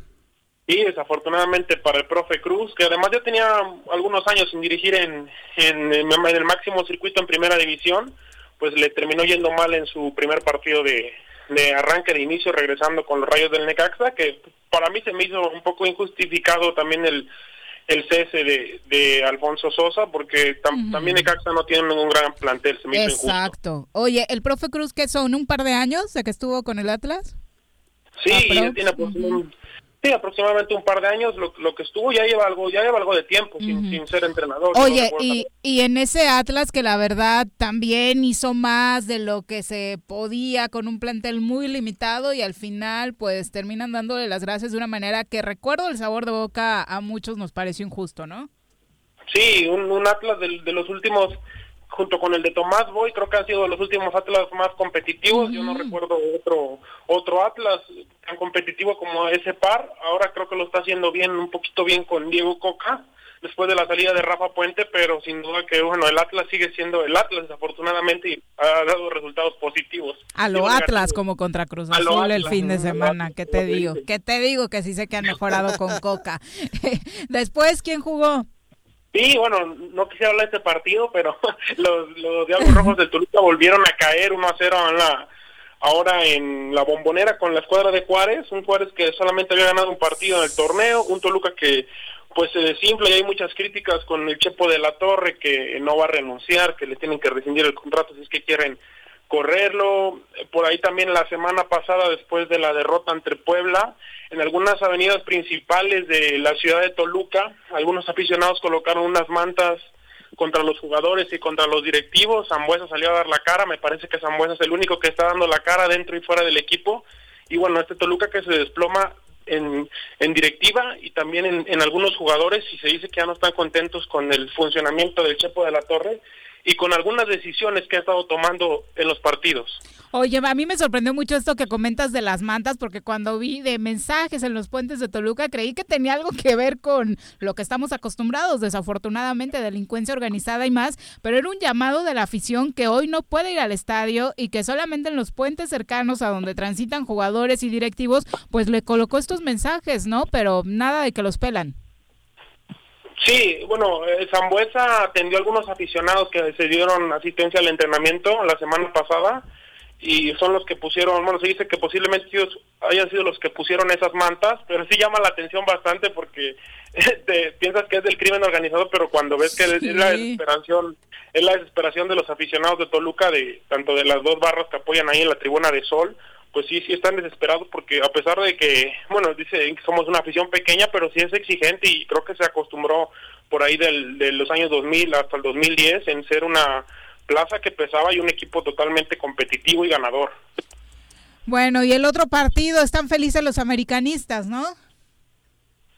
Speaker 26: Y desafortunadamente para el profe Cruz, que además ya tenía algunos años sin dirigir en, en, en, el máximo circuito en primera división, pues le terminó yendo mal en su primer partido de, de arranque de inicio, regresando con los rayos del Necaxa, que para mí se me hizo un poco injustificado también el, el cese de, de Alfonso Sosa, porque tam, uh -huh. también Necaxa no tiene ningún gran plantel, se me
Speaker 2: Exacto. Injusto. Oye, ¿el profe Cruz qué son? ¿Un par de años de que estuvo con el Atlas?
Speaker 26: Sí, ya tiene uh -huh. Sí, aproximadamente un par de años, lo, lo, que estuvo ya lleva algo, ya lleva algo de tiempo uh -huh. sin, sin, ser entrenador.
Speaker 2: Oye, no y, y en ese Atlas que la verdad también hizo más de lo que se podía con un plantel muy limitado y al final pues terminan dándole las gracias de una manera que recuerdo el sabor de boca a muchos nos pareció injusto, ¿no?
Speaker 26: Sí, un, un Atlas de, de los últimos junto con el de Tomás Boy, creo que han sido los últimos Atlas más competitivos. Uh -huh. Yo no recuerdo otro otro Atlas tan competitivo como ese par. Ahora creo que lo está haciendo bien, un poquito bien con Diego Coca, después de la salida de Rafa Puente, pero sin duda que bueno, el Atlas sigue siendo el Atlas, desafortunadamente, y ha dado resultados positivos.
Speaker 2: A lo Atlas, como contra Cruz Azul el fin de semana, ¿qué te digo? ¿Qué te digo? Que sí sé que han mejorado con Coca. después, ¿quién jugó?
Speaker 26: Sí, bueno, no quisiera hablar de este partido, pero los, los Diablos Rojos de Toluca volvieron a caer 1 a 0 en la, ahora en la bombonera con la escuadra de Juárez, un Juárez que solamente había ganado un partido en el torneo, un Toluca que pues se desinfla y hay muchas críticas con el Chepo de la Torre que no va a renunciar, que le tienen que rescindir el contrato si es que quieren correrlo. Por ahí también la semana pasada, después de la derrota entre Puebla, en algunas avenidas principales de la ciudad de Toluca, algunos aficionados colocaron unas mantas contra los jugadores y contra los directivos. Zambuesa salió a dar la cara, me parece que Zambuesa es el único que está dando la cara dentro y fuera del equipo. Y bueno, este Toluca que se desploma en, en directiva y también en, en algunos jugadores y se dice que ya no están contentos con el funcionamiento del Chepo de la Torre y con algunas decisiones que ha estado tomando en los partidos.
Speaker 2: Oye, a mí me sorprendió mucho esto que comentas de las mantas, porque cuando vi de mensajes en los puentes de Toluca, creí que tenía algo que ver con lo que estamos acostumbrados, desafortunadamente, delincuencia organizada y más, pero era un llamado de la afición que hoy no puede ir al estadio y que solamente en los puentes cercanos a donde transitan jugadores y directivos, pues le colocó estos mensajes, ¿no? Pero nada de que los pelan.
Speaker 26: Sí, bueno, eh, Zambuesa atendió a algunos aficionados que se dieron asistencia al entrenamiento la semana pasada y son los que pusieron, bueno, se dice que posiblemente ellos hayan sido los que pusieron esas mantas, pero sí llama la atención bastante porque te piensas que es del crimen organizado, pero cuando ves que es la desesperación, es la desesperación de los aficionados de Toluca, de tanto de las dos barras que apoyan ahí en la tribuna de Sol, pues sí, sí están desesperados porque a pesar de que, bueno, dicen que somos una afición pequeña, pero sí es exigente y creo que se acostumbró por ahí del, de los años 2000 hasta el 2010 en ser una plaza que pesaba y un equipo totalmente competitivo y ganador.
Speaker 2: Bueno, y el otro partido, están felices los americanistas, ¿no?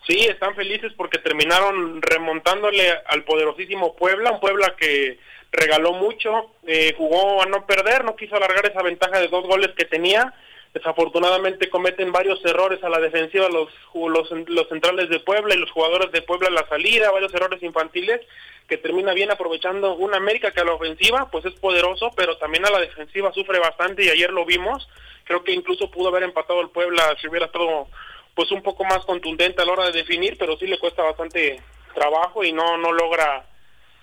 Speaker 26: Sí, están felices porque terminaron remontándole al poderosísimo Puebla, un Puebla que regaló mucho, eh, jugó a no perder, no quiso alargar esa ventaja de dos goles que tenía. Desafortunadamente cometen varios errores a la defensiva los, los, los centrales de Puebla y los jugadores de Puebla a la salida, varios errores infantiles que termina bien aprovechando una América que a la ofensiva pues es poderoso, pero también a la defensiva sufre bastante y ayer lo vimos. Creo que incluso pudo haber empatado el Puebla si hubiera estado pues un poco más contundente a la hora de definir, pero sí le cuesta bastante trabajo y no no logra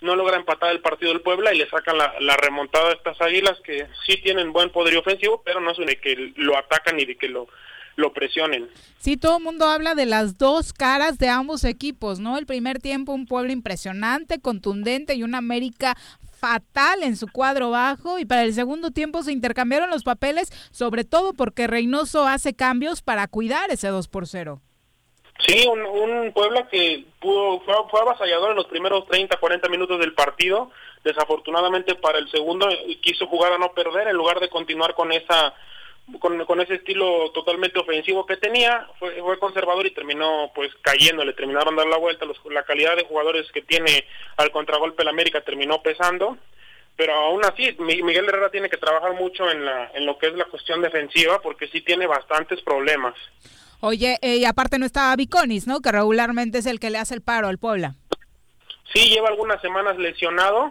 Speaker 26: no logra empatar el partido del Puebla y le sacan la, remontada a estas águilas que sí tienen buen poder ofensivo, pero no es de que lo atacan ni de que lo lo presionen.
Speaker 2: Sí, todo el mundo habla de las dos caras de ambos equipos, ¿no? El primer tiempo un Puebla impresionante, contundente y una América fatal en su cuadro bajo y para el segundo tiempo se intercambiaron los papeles, sobre todo porque Reynoso hace cambios para cuidar ese 2 por 0.
Speaker 26: Sí, un, un Puebla que pudo, fue, fue, avasallador en los primeros 30, 40 minutos del partido. Desafortunadamente para el segundo quiso jugar a no perder en lugar de continuar con esa con, con ese estilo totalmente ofensivo que tenía, fue, fue conservador y terminó pues cayendo, le terminaron dar la vuelta, los, la calidad de jugadores que tiene al contragolpe el América terminó pesando, pero aún así Miguel Herrera tiene que trabajar mucho en, la, en lo que es la cuestión defensiva porque sí tiene bastantes problemas.
Speaker 2: Oye, eh, y aparte no estaba Viconis, ¿no? Que regularmente es el que le hace el paro al Puebla.
Speaker 26: Sí, lleva algunas semanas lesionado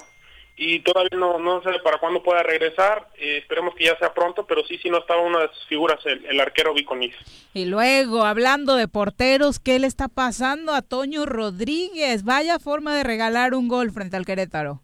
Speaker 26: y todavía no, no sé para cuándo pueda regresar. Eh, esperemos que ya sea pronto, pero sí, sí no estaba una de sus figuras el, el arquero Viconis.
Speaker 2: Y luego, hablando de porteros, ¿qué le está pasando a Toño Rodríguez? Vaya forma de regalar un gol frente al Querétaro.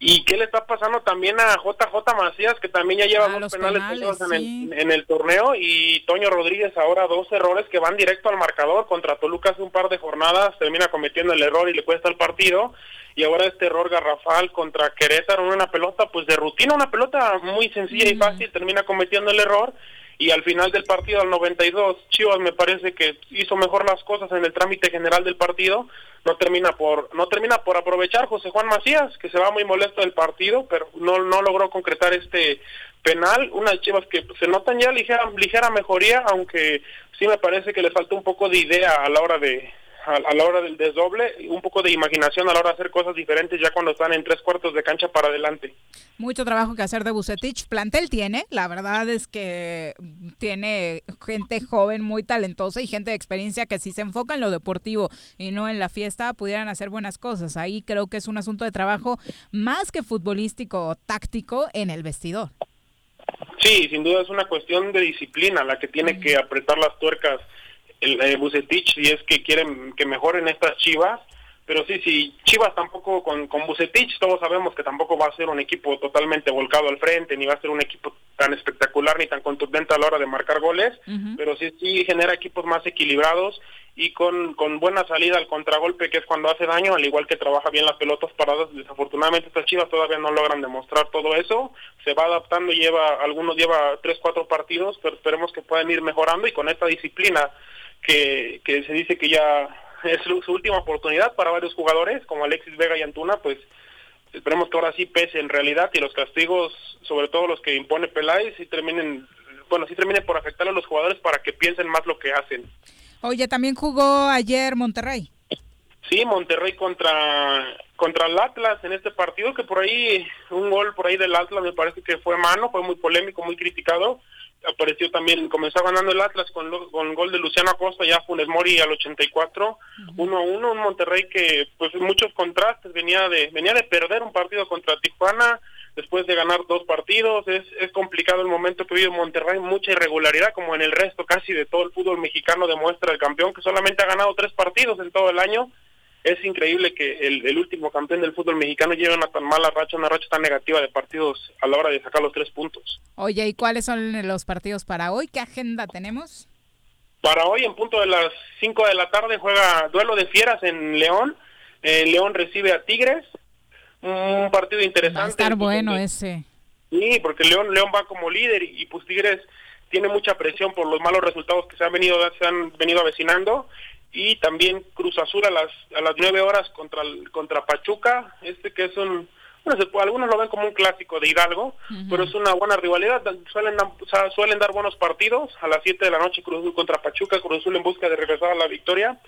Speaker 26: ¿Y qué le está pasando también a JJ Macías, que también ya lleva
Speaker 2: Ah,
Speaker 26: dos penales, en,
Speaker 2: sí.
Speaker 26: el, en el torneo? Y Toño Rodríguez ahora dos errores que van directo al marcador. Contra Toluca hace un par de jornadas termina cometiendo el error y le cuesta el partido. Y ahora este error garrafal contra Querétaro en una pelota, pues de rutina, una pelota muy sencilla y fácil, termina cometiendo el error. Y al final del partido, al 92, Chivas me parece que hizo mejor las cosas en el trámite general del partido. No termina por no termina por aprovechar José Juan Macías, que se va muy molesto del partido, pero no no logró concretar este penal. Unas Chivas que se notan ya ligera ligera mejoría, aunque sí me parece que le falta un poco de idea a la hora de a, a la hora del desdoble, un poco de imaginación a la hora de hacer cosas diferentes ya cuando están en tres cuartos de cancha para adelante.
Speaker 2: Mucho trabajo que hacer de Bucetich. Plantel tiene, la verdad es que tiene gente joven muy talentosa y gente de experiencia que si se enfoca en lo deportivo y no en la fiesta pudieran hacer buenas cosas. Ahí creo que es un asunto de trabajo más que futbolístico o táctico en el vestidor.
Speaker 26: Sí, sin duda es una cuestión de disciplina la que tiene que apretar las tuercas el eh, Bucetich si es que quieren que mejoren estas chivas, Pero sí, sí, Chivas tampoco con, con Bucetich, todos sabemos que tampoco va a ser un equipo totalmente volcado al frente, ni va a ser un equipo tan espectacular ni tan contundente a la hora de marcar goles, pero sí, sí genera equipos más equilibrados y con, con buena salida al contragolpe, que es cuando hace daño, al igual que trabaja bien las pelotas paradas. Desafortunadamente estas Chivas todavía no logran demostrar todo eso, se va adaptando, lleva algunos lleva tres, cuatro partidos, pero esperemos que puedan ir mejorando y con esta disciplina que, que se dice que ya es su, última oportunidad para varios jugadores, como Alexis Vega y Antuna, pues esperemos que ahora sí pese en realidad y los castigos, sobre todo los que impone Peláez, sí terminen, bueno, sí terminen por afectar a los jugadores para que piensen más lo que hacen.
Speaker 2: Oye, también jugó ayer Monterrey.
Speaker 26: Sí, Monterrey contra contra el Atlas en este partido, que por ahí, un gol por ahí del Atlas me parece que fue mano, fue muy polémico, muy criticado. Apareció también, comenzó ganando el Atlas con, con gol de Luciano Acosta, ya Funes Mori al 84, 1 a 1, un Monterrey que pues muchos contrastes, venía de venía de perder un partido contra Tijuana, después de ganar dos partidos, es, es complicado el momento que vive Monterrey, mucha irregularidad, como en el resto casi de todo el fútbol mexicano demuestra el campeón, que solamente ha ganado tres partidos en todo el año, es increíble que el, el último campeón del fútbol mexicano lleve una tan mala racha, una racha tan negativa de partidos a la hora de sacar los tres puntos.
Speaker 2: Oye, ¿y cuáles son los partidos para hoy? ¿Qué agenda tenemos?
Speaker 26: Para hoy, en punto de las 5 de la tarde, juega duelo de fieras en León. Eh, León recibe a Tigres. Un partido interesante.
Speaker 2: Va a estar bueno ese.
Speaker 26: Sí, porque León, León va como líder y, y, pues Tigres tiene mucha presión por los malos resultados que se han venido se han venido avecinando y también Cruz Azul a las a las nueve horas contra el- contra Pachuca. Este que es un bueno, se algunos lo ven como un clásico de Hidalgo pero es una buena rivalidad. Suelen dar- o sea, suelen dar buenos partidos. A las 7 de la noche Cruz Azul contra Pachuca Cruz Azul en busca de regresar a la victoria.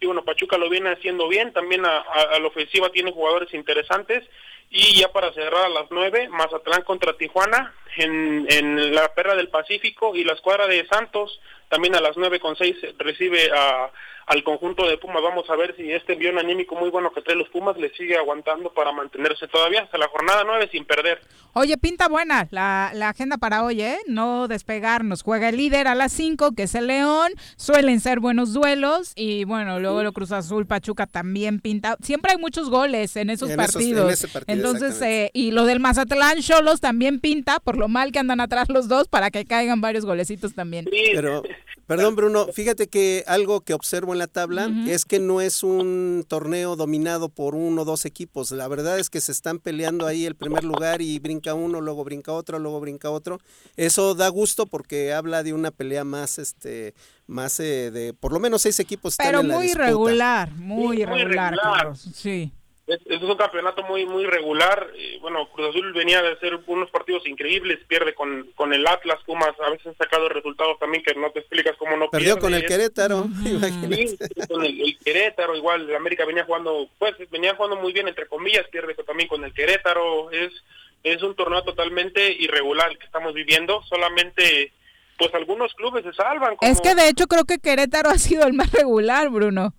Speaker 26: Y bueno Pachuca lo viene haciendo bien. También a, a- a la ofensiva tiene jugadores interesantes. Y ya para cerrar a las 9, Mazatlán contra Tijuana en, en la Perra del Pacífico y la escuadra de Santos también a las 9 con 6 recibe a, al conjunto de Pumas. Vamos a ver si este envión anímico muy bueno que trae los Pumas le sigue aguantando para mantenerse todavía hasta la jornada 9 sin perder.
Speaker 2: Oye, pinta buena la, la agenda para hoy, ¿eh? No despegarnos. Juega el líder a las 5, que es el León. Suelen ser buenos duelos. Y bueno, luego lo Cruz Azul, Pachuca también pinta. Siempre hay muchos goles en esos
Speaker 5: En esos-
Speaker 2: partidos.
Speaker 5: en ese partido,
Speaker 2: Entonces, eh, y lo del Mazatlán Cholos también pinta, por lo mal que andan atrás los dos, para que caigan varios golecitos también.
Speaker 5: Pero, perdón Bruno, fíjate que algo que observo en la tabla es que no es un torneo dominado por uno o dos equipos. La verdad es que se están peleando ahí el primer lugar y brinca uno, luego brinca otro, luego brinca otro. Eso da gusto porque habla de una pelea más, este, más eh, de, por lo menos seis equipos están
Speaker 2: Pero
Speaker 5: en la
Speaker 2: muy
Speaker 5: disputa.
Speaker 2: irregular, muy
Speaker 26: muy
Speaker 2: irregular,
Speaker 26: irregular.
Speaker 2: Carlos. Sí.
Speaker 26: Es, es un campeonato muy muy regular. eh, bueno, Cruz Azul venía de hacer unos partidos increíbles, pierde con, con el Atlas, Pumas, a veces han sacado resultados también que no te explicas cómo no
Speaker 5: Perdió
Speaker 26: pierde.
Speaker 5: con el Querétaro, imagínate.
Speaker 26: Sí, con el, el Querétaro, igual el América venía jugando, pues venía jugando muy bien entre comillas, pierde también con el Querétaro, es es un torneo totalmente irregular el que estamos viviendo, solamente pues algunos clubes se salvan. como-
Speaker 2: Es que de hecho creo que Querétaro ha sido el más regular, Bruno.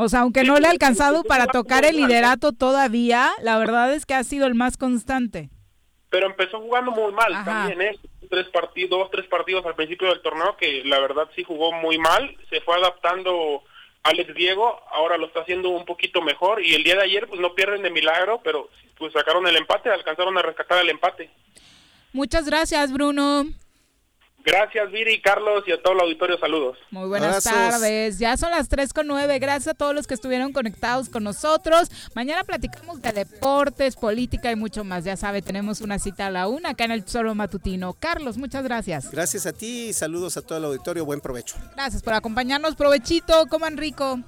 Speaker 2: O sea, aunque no le ha alcanzado para tocar el liderato todavía, la verdad es que ha sido el más constante.
Speaker 26: pero empezó jugando muy mal
Speaker 2: Ajá.
Speaker 26: también, ¿eh? Tres partidos, dos, tres partidos al principio del torneo que la verdad sí jugó muy mal, se fue adaptando Alex Diego, ahora lo está haciendo un poquito mejor y el día de ayer pues no pierden de milagro, pero pues sacaron el empate, alcanzaron a rescatar el empate.
Speaker 2: Muchas gracias, Bruno.
Speaker 26: Gracias, Viri, Carlos y a todo el auditorio, saludos.
Speaker 2: Muy buenas tardes. Ya son las 3 con 9. Gracias a todos los que estuvieron conectados con nosotros. Mañana platicamos de deportes, política y mucho más. Ya sabe, tenemos una cita a la una acá en el Solo Matutino. Carlos, muchas gracias.
Speaker 5: Gracias a ti y saludos a todo el auditorio. Buen provecho.
Speaker 2: Gracias por acompañarnos. Provechito, coman rico.